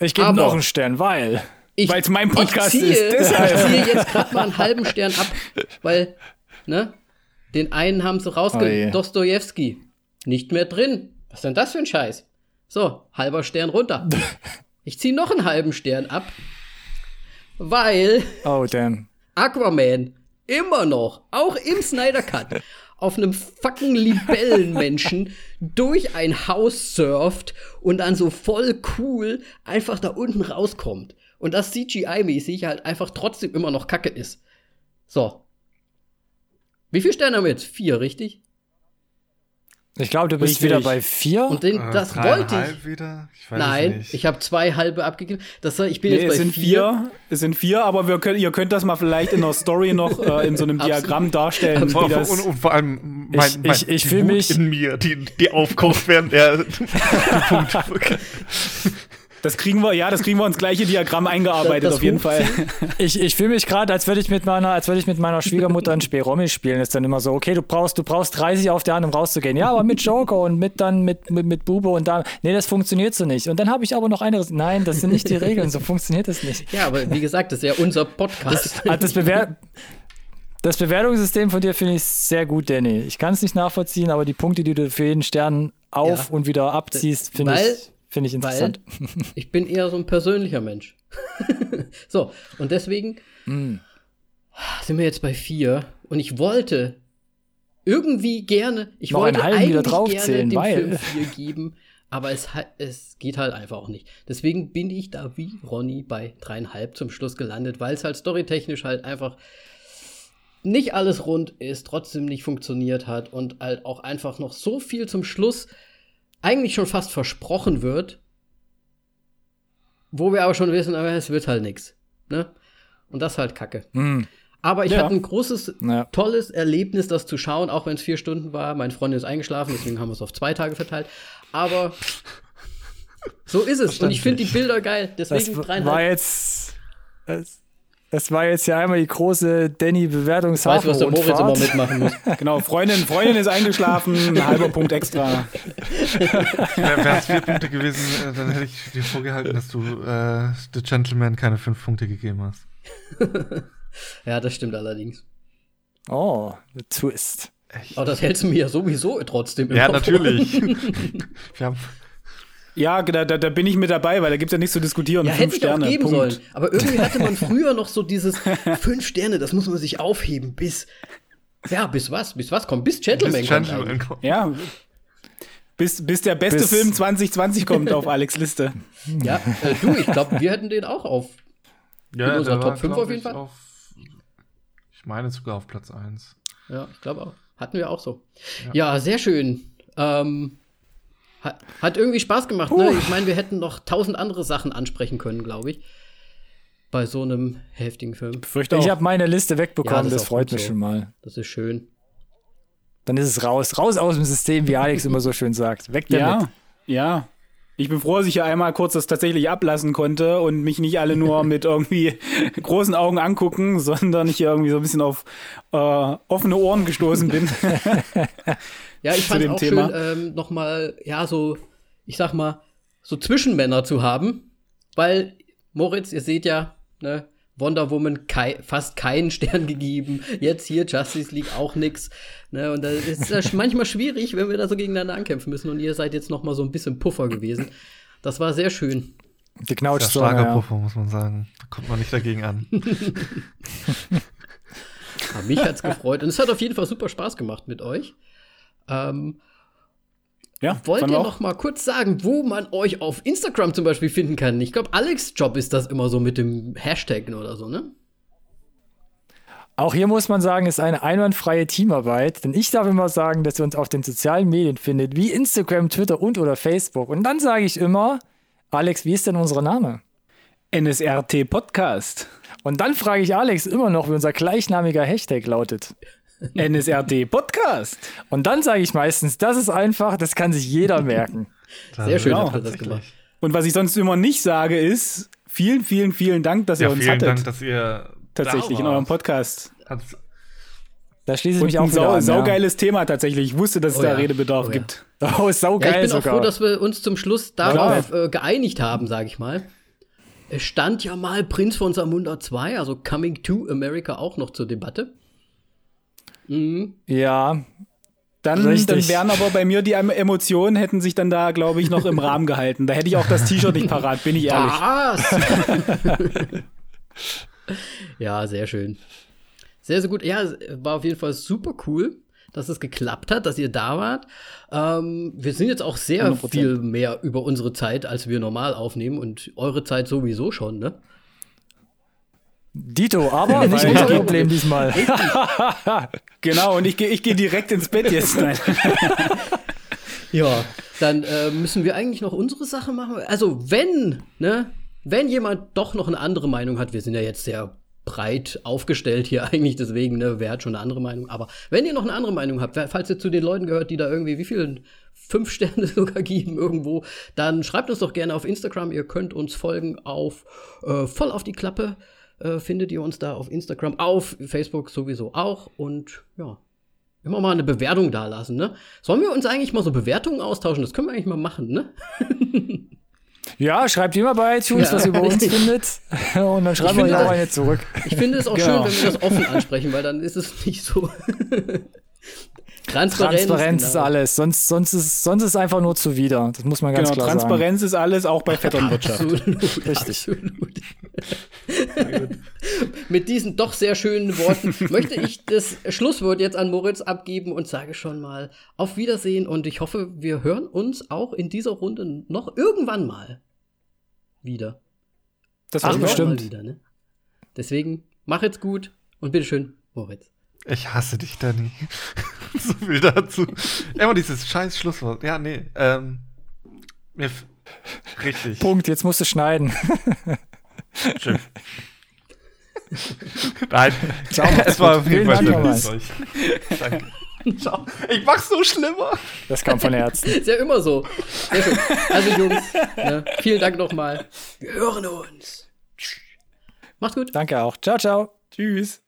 Ich gebe noch einen Stern, weil. Weil es mein Podcast ich ziehe, ist. [LAUGHS] Deshalb. Ich ziehe jetzt gerade mal einen halben Stern ab, weil, ne? Den einen haben sie rausge... Oh Dostojewski. Nicht mehr drin. Was ist denn das für ein Scheiß? So, halber Stern runter. [LAUGHS] Ich ziehe noch einen halben Stern ab, weil oh, damn. Aquaman immer noch, auch im Snyder Cut, auf einem fucking Libellenmenschen [LAUGHS] durch ein Haus surft und dann so voll cool einfach da unten rauskommt. Und das CGI-mäßig halt einfach trotzdem immer noch kacke ist. So. Wie viele Sterne haben wir jetzt? Vier, richtig? Ich glaube, du bist Richtig. wieder bei vier. Und den, äh, das wollte ich. Wieder? ich Nein, nicht. ich habe zwei halbe abgegeben. Das, ich bin nee, jetzt bei es sind vier. vier. Es sind vier, aber wir können, ihr könnt das mal vielleicht in der Story noch äh, in so einem Diagramm darstellen. Wie das und, und, vor allem mein, mein ich, ich fühle mich in mir, die, die aufkocht, während er [LAUGHS] die Punkte [LAUGHS] Das kriegen wir, ja, das kriegen wir ins gleiche Diagramm eingearbeitet, Das- das auf jeden Fall. Ich, ich fühle mich gerade, als würde ich mit meiner, als würde ich mit meiner Schwiegermutter ein Spiel Romy spielen. Ist dann immer so, okay, du brauchst, du brauchst 30 auf der Hand, um rauszugehen. Ja, aber mit Joker und mit dann mit, mit, mit Bube und da. Nee, das funktioniert so nicht. Und dann habe ich aber noch eine. Nein, das sind nicht die Regeln, so funktioniert das nicht. Ja, aber wie gesagt, das ist ja unser Podcast. Ah, Das, Bewer das Bewertungssystem von dir finde ich sehr gut, Danny. Ich kann es nicht nachvollziehen, aber die Punkte, die du für jeden Stern auf Ja. und wieder abziehst, finde ich, finde ich interessant. Weil ich bin eher so ein persönlicher Mensch. [LAUGHS] so, und deswegen sind wir jetzt bei vier. Und ich wollte irgendwie gerne, ich Noch wollte eigentlich draufzählen, gerne dem weil- Film vier geben, aber es, es geht halt einfach auch nicht. Deswegen bin ich da wie Ronny bei dreieinhalb zum Schluss gelandet, weil es halt storytechnisch halt einfach nicht alles rund ist, trotzdem nicht funktioniert hat und halt auch einfach noch so viel zum Schluss eigentlich schon fast versprochen wird, wo wir aber schon wissen, aber es wird halt nichts. Ne? Und das ist halt kacke. Hm, Aber ich Ja. hatte ein großes, ja. tolles Erlebnis, das zu schauen, auch wenn es vier Stunden war. Meine Freundin ist eingeschlafen, deswegen haben wir es auf zwei Tage verteilt. Aber [LAUGHS] so ist es. Und ich finde die Bilder geil. Das Deswegen war dreieinhalb. jetzt. Das, das war jetzt ja einmal die große Ich weiß, Danny-Bewertungshafen. was der Moritz immer mitmachen muss. [LAUGHS] Genau, Freundin, Freundin ist eingeschlafen, ein halber Punkt extra. Wären es vier Punkte gewesen, äh, dann hätte ich dir vorgehalten, dass du äh, The Gentleman keine fünf Punkte gegeben hast. [LAUGHS] Ja, das stimmt allerdings. Oh, the Twist. Aber das hältst du mir ja sowieso trotzdem im Ja, Kopf. natürlich. [LAUGHS] Wir haben Ja, da, da, da bin ich mit dabei, weil da gibt es ja nichts zu diskutieren. Ja, Fünf hätte ich auch Sterne, geben Punkt. sollen. Aber irgendwie hatte man [LAUGHS] früher noch so dieses [LAUGHS] fünf Sterne, das muss man sich aufheben bis. Ja, bis was? Bis was kommt? Bis Gentleman, Bis kommt Gentleman eigentlich. kommt. Ja. Bis, bis der beste Bis- Film 2020 kommt [LAUGHS] auf Alex Liste. Ja, äh, du, ich glaube, wir hätten den auch auf. Ja, In unserer war, Top fünf glaub auf jeden ich, Fall? Auf, ich meine sogar auf Platz 1. Ja, ich glaube auch. Hatten wir auch so. Ja, sehr schön. Ähm, hat, hat irgendwie Spaß gemacht, ne? Ich meine, wir hätten noch tausend andere Sachen ansprechen können, glaube ich. Bei so einem heftigen Film. Ich auch. habe meine Liste Ja, wegbekommen, das ist das, auch freut mich so. schon mal. Das ist schön. Dann ist es raus. Raus aus dem System, wie Alex immer so schön sagt. Weg damit. Ja, ja. Ich bin froh, dass ich ja einmal kurz das tatsächlich ablassen konnte und mich nicht alle nur [LAUGHS] mit irgendwie [LAUGHS] großen Augen angucken, sondern ich hier irgendwie so ein bisschen auf äh, offene Ohren gestoßen bin. [LAUGHS] Ja, ich fand dem auch Thema. schön, ähm, noch mal, ja, so, ich sag mal, so Zwischenmänner zu haben. Weil, Moritz, ihr seht ja, ne, Wonder Woman kei fast keinen [LAUGHS] Stern gegeben. Jetzt hier Justice League auch nix. Ne, und da ist es manchmal schwierig, wenn wir da so gegeneinander ankämpfen müssen. Und ihr seid jetzt noch mal so ein bisschen Puffer gewesen. Das war sehr schön. Die Der Knautschzone. starker Ja. Puffer, muss man sagen. Da kommt man nicht dagegen an. [LAUGHS] Aber mich hat's gefreut. Und es hat auf jeden Fall super Spaß gemacht mit euch. Ähm, Ja, Wollt ihr noch mal kurz sagen, wo man euch auf Instagram zum Beispiel finden kann? Ich glaube, Alex Job ist das immer so mit dem Hashtag oder so, ne? Auch hier muss man sagen, ist eine einwandfreie Teamarbeit. Denn ich darf immer sagen, dass ihr uns auf den sozialen Medien findet, wie Instagram, Twitter und oder Facebook. Und dann sage ich immer, Alex, wie ist denn unser Name? NSRT Podcast. Und dann frage ich Alex immer noch, wie unser gleichnamiger Hashtag lautet. NSRT Podcast. Und dann sage ich meistens, das ist einfach, das kann sich jeder [LAUGHS] merken. Sehr schön genau, ihr das gemacht. Und was ich sonst immer nicht sage, ist, vielen, vielen, vielen Dank, dass ihr Ja, uns vielen hattet. Dank, dass ihr tatsächlich da in eurem. Podcast. Hat's- Da schließe ich Und mich ein auch wieder sau, an. saugeiles Thema tatsächlich. Ich wusste, dass es Oh da ja. Redebedarf Oh ja. gibt. Ja. [LAUGHS] Oh, ist Ja, saugeil ich bin auch sogar. froh, dass wir uns zum Schluss darauf äh, geeinigt haben, sage ich mal. Es stand ja mal Prinz von Samunda 2, also Coming to America, auch noch zur Debatte. Mhm. ja, Dann, Richtig. dann wären aber bei mir die Em- Emotionen hätten sich dann da, glaube ich, noch im [LAUGHS] Rahmen gehalten. Da hätte ich auch das T-Shirt nicht parat, bin ich ehrlich. Was? [LAUGHS] ja, sehr schön. Sehr, sehr gut. Ja, war auf jeden Fall super cool, dass es geklappt hat, dass ihr da wart. Ähm, wir sind jetzt auch sehr 100%. viel mehr über unsere Zeit, als wir normal aufnehmen und eure Zeit sowieso schon, ne? Dito, aber nicht unser Problem diesmal. [LAUGHS] Genau, und ich gehe ich geh direkt ins Bett jetzt. [LAUGHS] Ja, dann äh, müssen wir eigentlich noch unsere Sache machen. Also, wenn, ne, wenn jemand doch noch eine andere Meinung hat, wir sind ja jetzt sehr breit aufgestellt hier [LAUGHS] eigentlich, deswegen, ne, wer hat schon eine andere Meinung? Aber wenn ihr noch eine andere Meinung habt, falls ihr zu den Leuten gehört, die da irgendwie, wie viel, fünf Sterne sogar geben irgendwo, dann schreibt uns doch gerne auf Instagram. Ihr könnt uns folgen auf äh, voll auf die Klappe. Äh, findet ihr uns da auf Instagram, auf Facebook sowieso auch. Und ja, immer mal eine Bewertung da lassen, ne? Sollen wir uns eigentlich mal so Bewertungen austauschen? Das können wir eigentlich mal machen, ne? [LAUGHS] Ja, schreibt immer bei iTunes, Ja. was ihr über uns [LAUGHS] findet. Und dann schreiben wir euch auch eine zurück. Ich finde es auch Genau. schön, wenn wir das offen ansprechen, weil dann ist es nicht so. [LAUGHS] Transparenz, Transparenz ist genau. alles. Sonst, sonst, ist, sonst ist einfach nur zuwider. Das muss man ganz Genau, klar Transparenz ist alles, auch bei Vetternwirtschaft. Absolut, [LAUGHS] Richtig. absolut. Mit diesen doch sehr schönen Worten möchte ich das Schlusswort jetzt an Moritz abgeben und sage schon mal auf Wiedersehen und ich hoffe, wir hören uns auch in dieser Runde noch irgendwann mal wieder. Das war bestimmt. Mal wieder, ne? Deswegen mach jetzt gut und bitteschön, Moritz. Ich hasse dich, Danny. [LAUGHS] so viel dazu. Immer dieses scheiß Schlusswort. Ja, nee. Ähm, mir richtig. Punkt, jetzt musst du schneiden. Schön. [LAUGHS] Nein, Ciao, es war auf jeden Fall. Danke. Ciao. Ich mach's so schlimmer. Das kam von Herzen. Ist ja immer so. Sehr schön. Also Jungs, ne, vielen Dank nochmal. Wir hören uns. Macht's gut. Danke auch. Ciao, ciao. Tschüss.